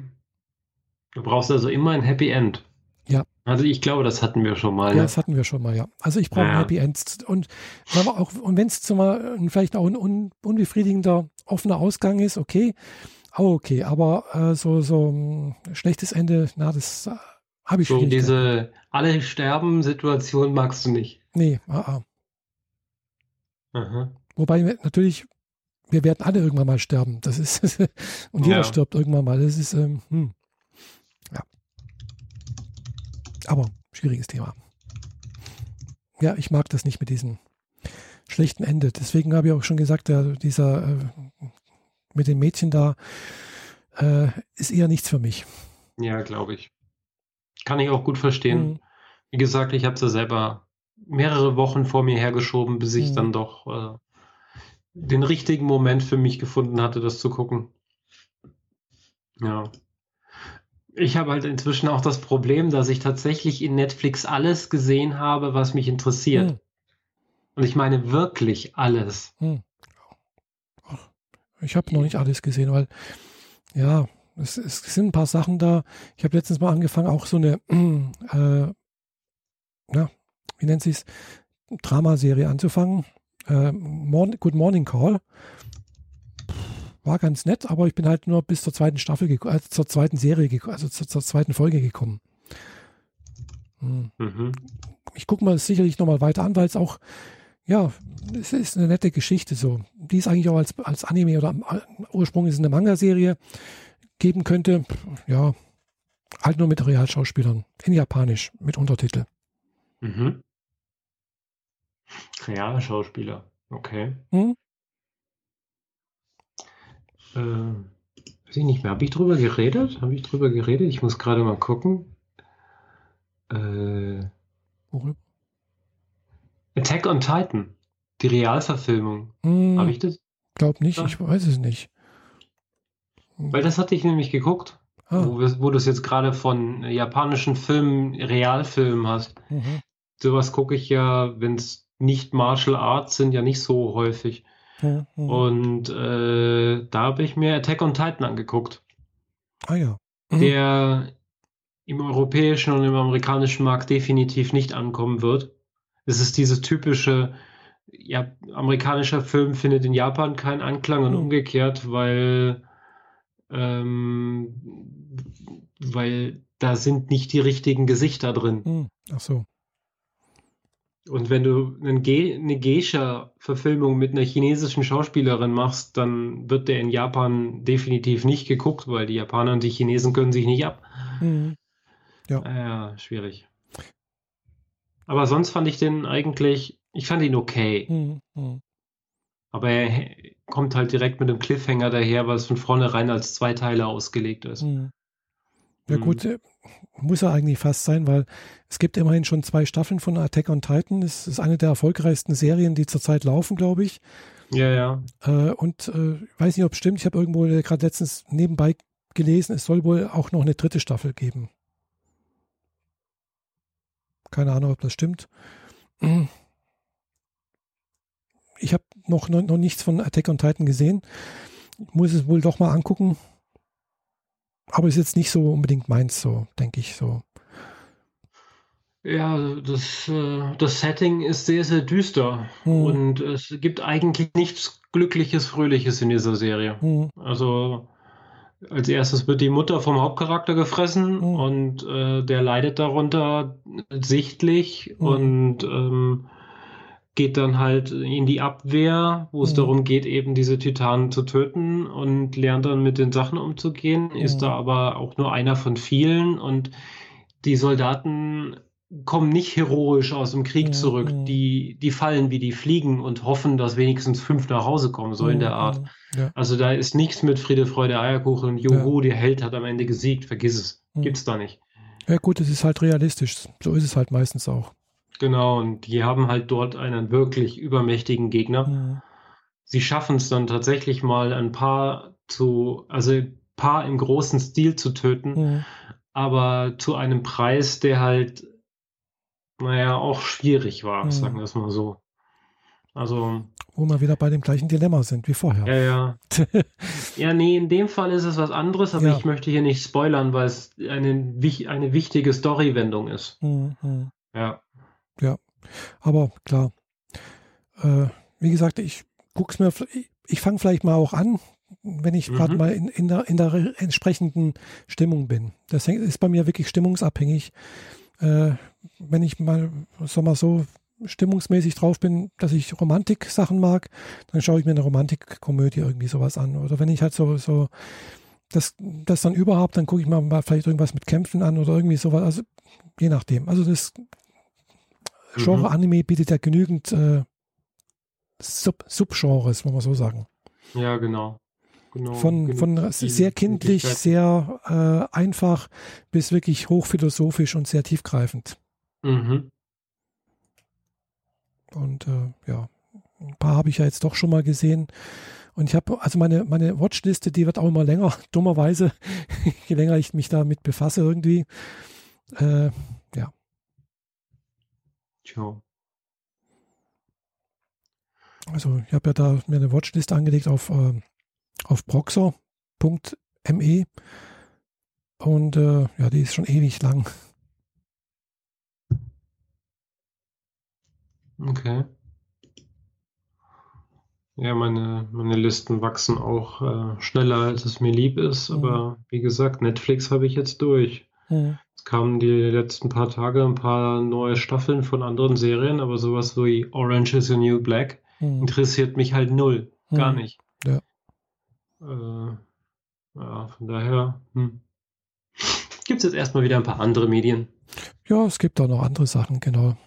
Du brauchst also immer ein Happy End. Ja. Also ich glaube, das hatten wir schon mal. Ja, ne? das hatten wir schon mal, ja. Also ich brauche ja. ein Happy End. Und, und wenn es vielleicht auch ein un, unbefriedigender, offener Ausgang ist, okay. Auch okay. Aber äh, so, so ein schlechtes Ende, na, das äh, habe ich schon. So diese alle sterben Situation magst du nicht. Nee, ah, ah. Aha. Wobei natürlich wir werden alle irgendwann mal sterben. Das ist und jeder ja. stirbt irgendwann mal. Das ist ähm, hm. ja. Aber schwieriges Thema. Ja, ich mag das nicht mit diesem schlechten Ende. Deswegen habe ich auch schon gesagt, der, dieser äh, mit den Mädchen da äh, ist eher nichts für mich. Ja, glaube ich. Kann ich auch gut verstehen. Mhm. Wie gesagt, ich habe es ja selber mehrere Wochen vor mir hergeschoben, bis ich mhm. dann doch äh, den richtigen Moment für mich gefunden hatte, das zu gucken. Ja. Ich habe halt inzwischen auch das Problem, dass ich tatsächlich in Netflix alles gesehen habe, was mich interessiert. Hm. Und ich meine wirklich alles. Hm. Ich habe noch nicht alles gesehen, weil ja, es, es, sind ein paar Sachen da. Ich habe letztens mal angefangen, auch so eine, äh, ja, wie nennt sie es, Dramaserie anzufangen äh, Morning, Good Morning Call. War ganz nett, aber ich bin halt nur bis zur zweiten Staffel, äh, zur zweiten Serie, also zur, zur, zweiten Folge gekommen. Hm. Mhm. Ich gucke mal sicherlich nochmal weiter an, weil es auch, ja, es ist eine nette Geschichte so. Die ist eigentlich auch als, als Anime oder Ursprung ist eine Manga-Serie geben könnte. Ja, halt nur mit Realschauspielern. In Japanisch, mit Untertitel. Mhm. Realschauspieler, okay. Hm? Äh, weiß ich nicht mehr. Habe ich drüber geredet? Habe ich drüber geredet? Ich muss gerade mal gucken. Äh, Worüber? Attack on Titan. Die Realverfilmung. Hm, Habe ich das? Glaub nicht, ja. ich weiß es nicht. Weil das hatte ich nämlich geguckt. Ah. Wo, wo du es jetzt gerade von japanischen Filmen, Realfilmen hast. Mhm. Sowas gucke ich ja, wenn es nicht Martial Arts sind ja nicht so häufig. Ja, ja. Und äh, da habe ich mir Attack on Titan angeguckt. Ah ja. Mhm. Der im europäischen und im amerikanischen Markt definitiv nicht ankommen wird. Es ist dieses typische, ja, amerikanischer Film findet in Japan keinen Anklang und mhm. umgekehrt, weil, ähm, weil da sind nicht die richtigen Gesichter drin. Mhm. Ach so. Und wenn du eine, Ge eine Geisha-Verfilmung mit einer chinesischen Schauspielerin machst, dann wird der in Japan definitiv nicht geguckt, weil die Japaner und die Chinesen können sich nicht ab. Mhm. Ja. ja, schwierig. Aber sonst fand ich den eigentlich, ich fand ihn okay. Mhm. Mhm. Aber er kommt halt direkt mit einem Cliffhanger daher, weil es von vornherein als zwei Teile ausgelegt ist. Mhm. Ja gut, mhm. muss er eigentlich fast sein, weil es gibt immerhin schon zwei Staffeln von Attack on Titan. Es ist eine der erfolgreichsten Serien, die zurzeit laufen, glaube ich. Ja, ja. Äh, und äh, weiß nicht, ob es stimmt. Ich habe irgendwo gerade letztens nebenbei gelesen, es soll wohl auch noch eine dritte Staffel geben. Keine Ahnung, ob das stimmt. Ich habe noch, noch nichts von Attack on Titan gesehen. Ich muss es wohl doch mal angucken. Aber ist jetzt nicht so unbedingt meins, so denke ich so. Ja, das, äh, das Setting ist sehr, sehr düster hm. und es gibt eigentlich nichts Glückliches, Fröhliches in dieser Serie. Hm. Also als erstes wird die Mutter vom Hauptcharakter gefressen hm. und äh, der leidet darunter sichtlich hm. und ähm, geht dann halt in die Abwehr, wo es mhm. darum geht, eben diese Titanen zu töten und lernt dann mit den Sachen umzugehen, mhm. ist da aber auch nur einer von vielen und die Soldaten kommen nicht heroisch aus dem Krieg zurück. Mhm. Die, die fallen wie die Fliegen und hoffen, dass wenigstens fünf nach Hause kommen, so in der Art. Mhm. Ja. Also da ist nichts mit Friede, Freude, Eierkuchen, Juhu, ja. der Held hat am Ende gesiegt, vergiss es. Mhm. Gibt's da nicht. Ja gut, es ist halt realistisch. So ist es halt meistens auch. Genau, und die haben halt dort einen wirklich übermächtigen Gegner. Mhm. Sie schaffen es dann tatsächlich mal ein paar zu, also ein paar im großen Stil zu töten, mhm. aber zu einem Preis, der halt naja, auch schwierig war, mhm. sagen wir es mal so. Also. Wo wir wieder bei dem gleichen Dilemma sind wie vorher. Ja, ja. ja, nee, in dem Fall ist es was anderes, aber ja. ich möchte hier nicht spoilern, weil es eine, eine wichtige Storywendung ist. Mhm. mhm. Ja. Ja, aber klar. Äh, wie gesagt, ich guck's mir, ich, fange vielleicht mal auch an, wenn ich gerade mhm. mal in, in, der, in der entsprechenden Stimmung bin. Das ist bei mir wirklich stimmungsabhängig äh, wenn ich mal, sag mal so, stimmungsmäßig drauf bin, dass ich Romantik-Sachen mag, dann schaue ich mir eine Romantik-Komödie irgendwie sowas an. Oder wenn ich halt so, so das, das dann überhaupt, dann gucke ich mal, mal vielleicht irgendwas mit Kämpfen an oder irgendwie sowas. Also je nachdem. Also das Genre mhm. Anime bietet ja genügend äh, Sub Subgenres, muss man so sagen. Ja, genau. Genau, von, genau. von sehr kindlich, sehr äh, einfach bis wirklich hochphilosophisch und sehr tiefgreifend. Mhm. Und äh, ja, ein paar habe ich ja jetzt doch schon mal gesehen. Und ich habe, also meine, meine Watchliste, die wird auch immer länger, dummerweise, je länger ich mich damit befasse irgendwie. Äh. Tja. Also ich habe ja da mir eine Watchliste angelegt auf äh, auf proxer.me und äh, ja, die ist schon ewig lang. Okay. Ja, meine, meine Listen wachsen auch äh, schneller, als es mir lieb ist. Mhm. Aber wie gesagt, Netflix habe ich jetzt durch. Mhm. Kamen die letzten paar Tage ein paar neue Staffeln von anderen Serien, aber sowas wie Orange is the New Black mhm. interessiert mich halt null. Gar mhm. nicht. Ja. Äh, ja, von daher hm. gibt es jetzt erstmal wieder ein paar andere Medien. Ja, es gibt auch noch andere Sachen, genau.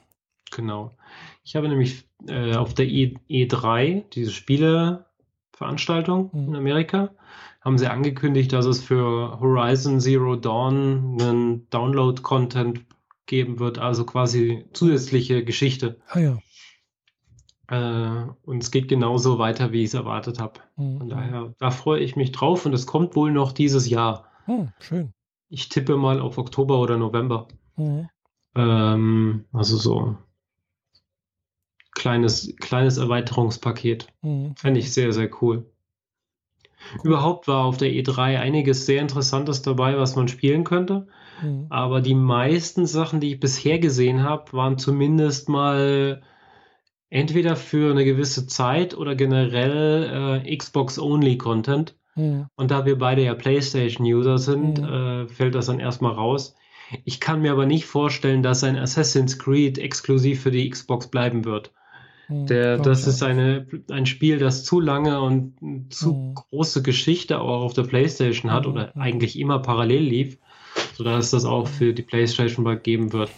Genau. Ich habe nämlich äh, auf der e E3, diese Spieleveranstaltung mhm. in Amerika, haben sie angekündigt, dass es für Horizon Zero Dawn einen Download-Content geben wird, also quasi zusätzliche Geschichte. Ah ja. Äh, und es geht genauso weiter, wie ich es erwartet habe. Mhm. Von daher, da freue ich mich drauf und es kommt wohl noch dieses Jahr. Mhm, schön. Ich tippe mal auf Oktober oder November. Mhm. Ähm, also so kleines, kleines Erweiterungspaket. Mhm. Fände ich sehr, sehr cool. Überhaupt war auf der E3 einiges sehr Interessantes dabei, was man spielen könnte. Mhm. Aber die meisten Sachen, die ich bisher gesehen habe, waren zumindest mal entweder für eine gewisse Zeit oder generell äh, Xbox-Only-Content. Mhm. Und da wir beide ja PlayStation-User sind, mhm. äh, fällt das dann erstmal raus. Ich kann mir aber nicht vorstellen, dass ein Assassin's Creed exklusiv für die Xbox bleiben wird. Mhm, Der, das ist eine, ein Spiel, das zu lange und zu mhm. große Geschichte auch auf der PlayStation hat mhm, oder mhm. eigentlich immer parallel lief, sodass das auch für die PlayStation bald geben wird.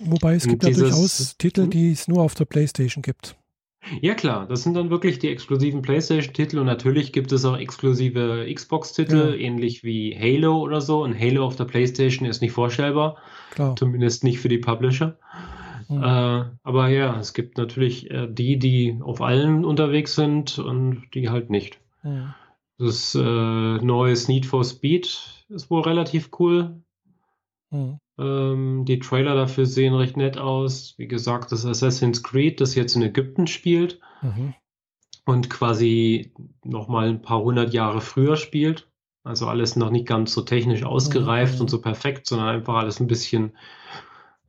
Wobei es gibt ja durchaus Titel, hm? die es nur auf der PlayStation gibt. Ja klar, das sind dann wirklich die exklusiven PlayStation-Titel und natürlich gibt es auch exklusive Xbox-Titel, ja. ähnlich wie Halo oder so. Und Halo auf der PlayStation ist nicht vorstellbar, klar. zumindest nicht für die Publisher. Mhm. Äh, aber ja, es gibt natürlich äh, die, die auf allen unterwegs sind und die halt nicht. Mhm. Das äh, neue Need for Speed ist wohl relativ cool. Mhm. Ähm, die Trailer dafür sehen recht nett aus. Wie gesagt, das Assassin's Creed, das jetzt in Ägypten spielt mhm. und quasi nochmal ein paar hundert Jahre früher spielt. Also alles noch nicht ganz so technisch ausgereift und so perfekt, sondern einfach alles ein bisschen,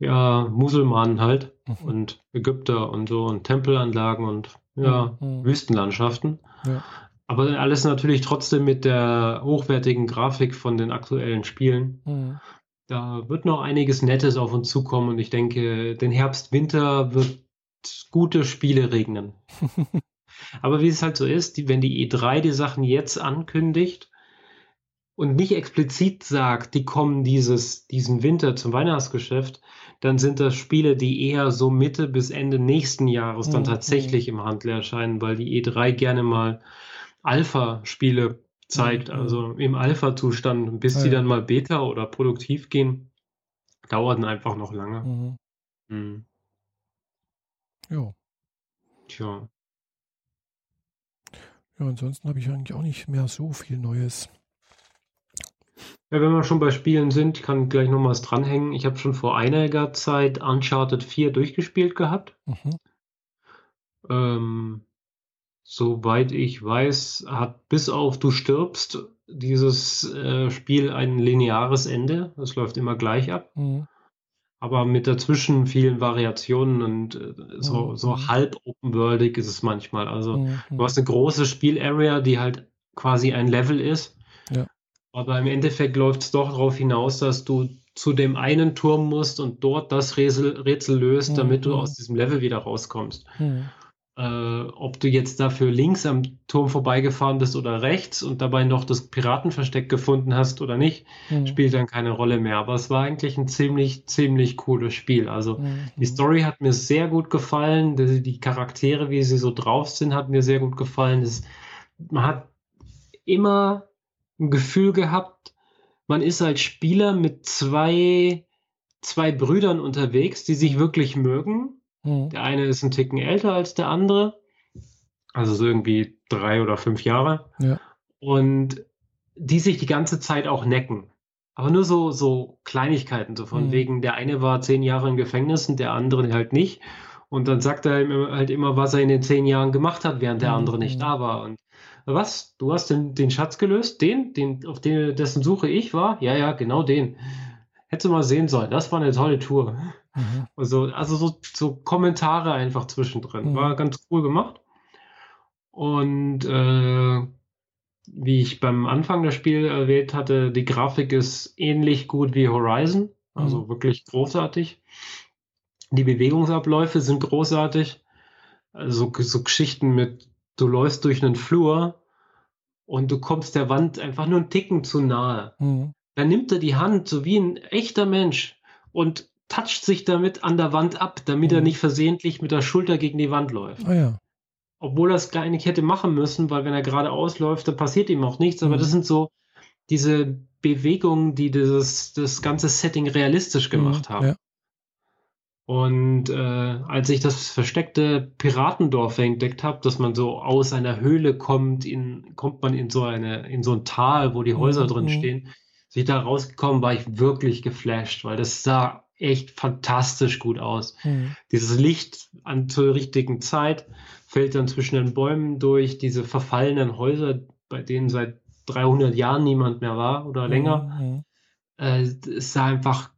ja, Musulmanen halt mhm. und Ägypter und so und Tempelanlagen und ja, mhm. Wüstenlandschaften. Ja. Aber alles natürlich trotzdem mit der hochwertigen Grafik von den aktuellen Spielen. Mhm. Da wird noch einiges Nettes auf uns zukommen und ich denke, den Herbst, Winter wird gute Spiele regnen. Aber wie es halt so ist, die, wenn die E3 die Sachen jetzt ankündigt und nicht explizit sagt, die kommen dieses, diesen Winter zum Weihnachtsgeschäft, dann sind das Spiele, die eher so Mitte bis Ende nächsten Jahres dann mhm. tatsächlich im Handel erscheinen, weil die E3 gerne mal Alpha-Spiele zeigt, mhm. also im Alpha-Zustand, bis ja, die dann mal Beta oder produktiv gehen, dauert einfach noch lange. Mhm. Mhm. Ja. Tja. Ja, ansonsten habe ich eigentlich auch nicht mehr so viel Neues. Ja, wenn wir schon bei Spielen sind, ich kann gleich noch was dranhängen. Ich habe schon vor einiger Zeit Uncharted 4 durchgespielt gehabt. Mhm. Ähm, soweit ich weiß, hat bis auf Du stirbst dieses äh, Spiel ein lineares Ende. Es läuft immer gleich ab. Mhm. Aber mit dazwischen vielen Variationen und äh, so, mhm. so halb open-worldig ist es manchmal. Also mhm. du hast eine große Spielarea, die halt quasi ein Level ist. Ja. Aber im Endeffekt läuft es doch darauf hinaus, dass du zu dem einen Turm musst und dort das Rätsel, Rätsel löst, damit mhm. du aus diesem Level wieder rauskommst. Mhm. Äh, ob du jetzt dafür links am Turm vorbeigefahren bist oder rechts und dabei noch das Piratenversteck gefunden hast oder nicht, mhm. spielt dann keine Rolle mehr. Aber es war eigentlich ein ziemlich, ziemlich cooles Spiel. Also mhm. die Story hat mir sehr gut gefallen. Die, die, Charaktere, wie sie so drauf sind, hat mir sehr gut gefallen. Das, man hat immer ein Gefühl gehabt, man ist als Spieler mit zwei, zwei Brüdern unterwegs, die sich wirklich mögen Mhm. Der eine ist ein Ticken älter als der andere, also so irgendwie drei oder fünf Jahre. Ja. Und die sich die ganze Zeit auch necken. Aber nur so, so Kleinigkeiten, so von mhm. wegen, der eine war zehn Jahre im Gefängnis und der andere halt nicht. Und dann sagt er halt immer, was er in den zehn Jahren gemacht hat, während der mhm. andere nicht da war. Und was? Du hast den, den Schatz gelöst? Den, den, auf den, dessen Suche ich war? Ja, ja, genau den. Hättest du mal sehen sollen. Das war eine tolle Tour. Mhm. Also, also so, so Kommentare einfach zwischendrin. Mhm. War ganz cool gemacht. Und äh, wie ich beim Anfang des Spiels erwähnt hatte, die Grafik ist ähnlich gut wie Horizon. Also mhm. wirklich großartig. Die Bewegungsabläufe sind großartig. Also so Geschichten mit, du läufst durch einen Flur und du kommst der Wand einfach nur einen Ticken zu nahe. Mhm. Dann nimmt er die Hand, so wie ein echter Mensch, und toucht sich damit an der Wand ab, damit mhm. er nicht versehentlich mit der Schulter gegen die Wand läuft. Ah, ja. Obwohl er es gar nicht hätte machen müssen, weil wenn er gerade ausläuft, dann passiert ihm auch nichts. Aber mhm. das sind so diese Bewegungen, die dieses, das ganze Setting realistisch mhm, gemacht haben. Ja. Und äh, als ich das versteckte Piratendorf entdeckt habe, dass man so aus einer Höhle kommt, in, kommt man in so eine, in so ein Tal, wo die Häuser mhm. drin stehen. Als ich da rausgekommen, war ich wirklich geflasht, weil das sah echt fantastisch gut aus. Mhm. Dieses Licht an zur richtigen Zeit fällt dann zwischen den Bäumen durch, diese verfallenen Häuser, bei denen seit 300 Jahren niemand mehr war oder länger. Mhm. Äh, es sah einfach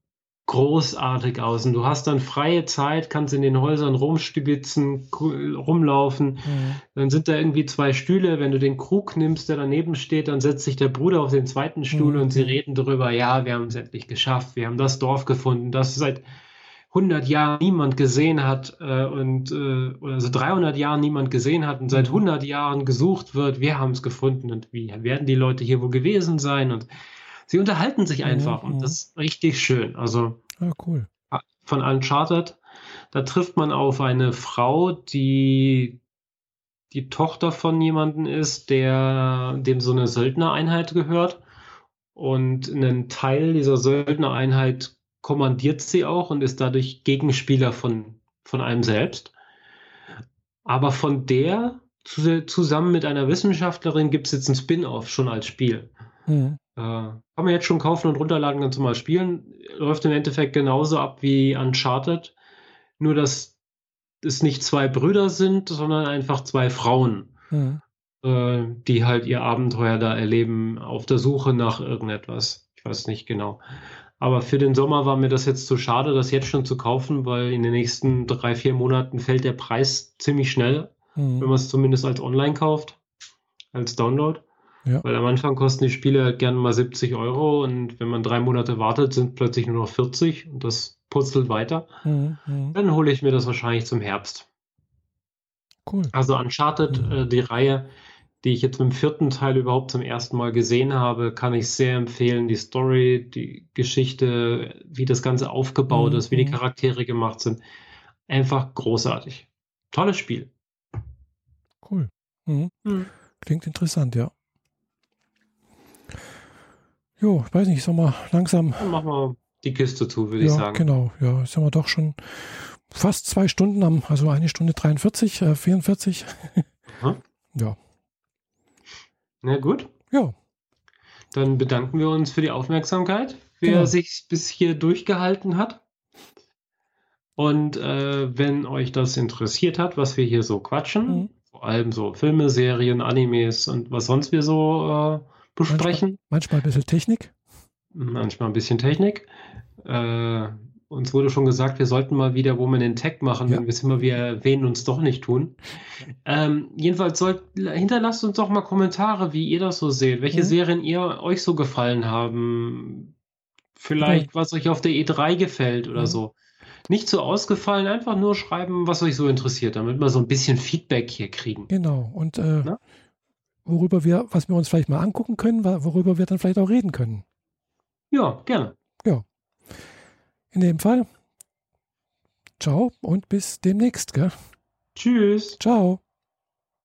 großartig aus. Und du hast dann freie Zeit, kannst in den Häusern rumstibitzen, rumlaufen. Mhm. Dann sind da irgendwie zwei Stühle. Wenn du den Krug nimmst, der daneben steht, dann setzt sich der Bruder auf den zweiten Stuhl mhm. und sie reden darüber, ja, wir haben es endlich geschafft. Wir haben das Dorf gefunden, das seit 100 Jahren niemand gesehen hat äh, und äh, oder so 300 Jahren niemand gesehen hat und seit 100 mhm. Jahren gesucht wird. Wir haben es gefunden und wie werden die Leute hier wohl gewesen sein und sie unterhalten sich einfach mhm. und das ist richtig schön. Also ja, cool. von Uncharted, da trifft man auf eine Frau, die die Tochter von jemandem ist, der dem so eine Söldnereinheit gehört. Und einen Teil dieser Söldnereinheit kommandiert sie auch und ist dadurch Gegenspieler von, von einem selbst. Aber von der zusammen mit einer Wissenschaftlerin gibt es jetzt ein Spin-off schon als Spiel. Mhm. Äh, kann man jetzt schon kaufen und runterladen, ganz normal spielen. Läuft im Endeffekt genauso ab wie Uncharted. Nur, dass es nicht zwei Brüder sind, sondern einfach zwei Frauen, mhm. äh, die halt ihr Abenteuer da erleben auf der Suche nach irgendetwas. Ich weiß nicht genau. Aber für den Sommer war mir das jetzt zu schade, das jetzt schon zu kaufen, weil in den nächsten drei, vier Monaten fällt der Preis ziemlich schnell, mhm. wenn man es zumindest als Online kauft, als Download. Ja. Weil am Anfang kosten die Spiele gerne mal 70 Euro und wenn man drei Monate wartet, sind plötzlich nur noch 40 und das putzelt weiter. Mhm, mhm. Dann hole ich mir das wahrscheinlich zum Herbst. Cool. Also Uncharted, mhm. äh, die Reihe, die ich jetzt im vierten Teil überhaupt zum ersten Mal gesehen habe, kann ich sehr empfehlen. Die Story, die Geschichte, wie das Ganze aufgebaut mhm. ist, wie die mhm. Charaktere gemacht sind. Einfach großartig. Tolles Spiel. Cool. Mhm. Mhm. Klingt interessant, ja. Jo, ich weiß nicht, soll mal langsam. Dann machen wir die Kiste zu, würde ja, ich sagen. Genau, ja, haben wir doch schon fast zwei Stunden am, also eine Stunde 43, äh, 44. ja. Na gut. Ja. Dann bedanken wir uns für die Aufmerksamkeit, wer genau. sich bis hier durchgehalten hat. Und äh, wenn euch das interessiert hat, was wir hier so quatschen, mhm. vor allem so Filme, Serien, Animes und was sonst wir so äh, besprechen. Manchmal, manchmal, ein bisschen Technik. Manchmal ein bisschen Technik. Äh, uns wurde schon gesagt, wir sollten mal wieder Woman in Tech machen, ja. wenn wir es immer wieder erwähnen und es doch nicht tun. Ähm, jedenfalls sollt, hinterlasst uns doch mal Kommentare, wie ihr das so seht, welche mhm. Serien ihr euch so gefallen haben. Vielleicht, okay. was euch auf der E3 gefällt oder mhm. so. Nicht so ausgefallen, einfach nur schreiben, was euch so interessiert, damit wir so ein bisschen Feedback hier kriegen. Genau. Und äh, worüber wir, was wir uns vielleicht mal angucken können, worüber wir dann vielleicht auch reden können. Ja, gerne. Ja. In dem Fall, ciao und bis demnächst. Gell? Tschüss. Ciao.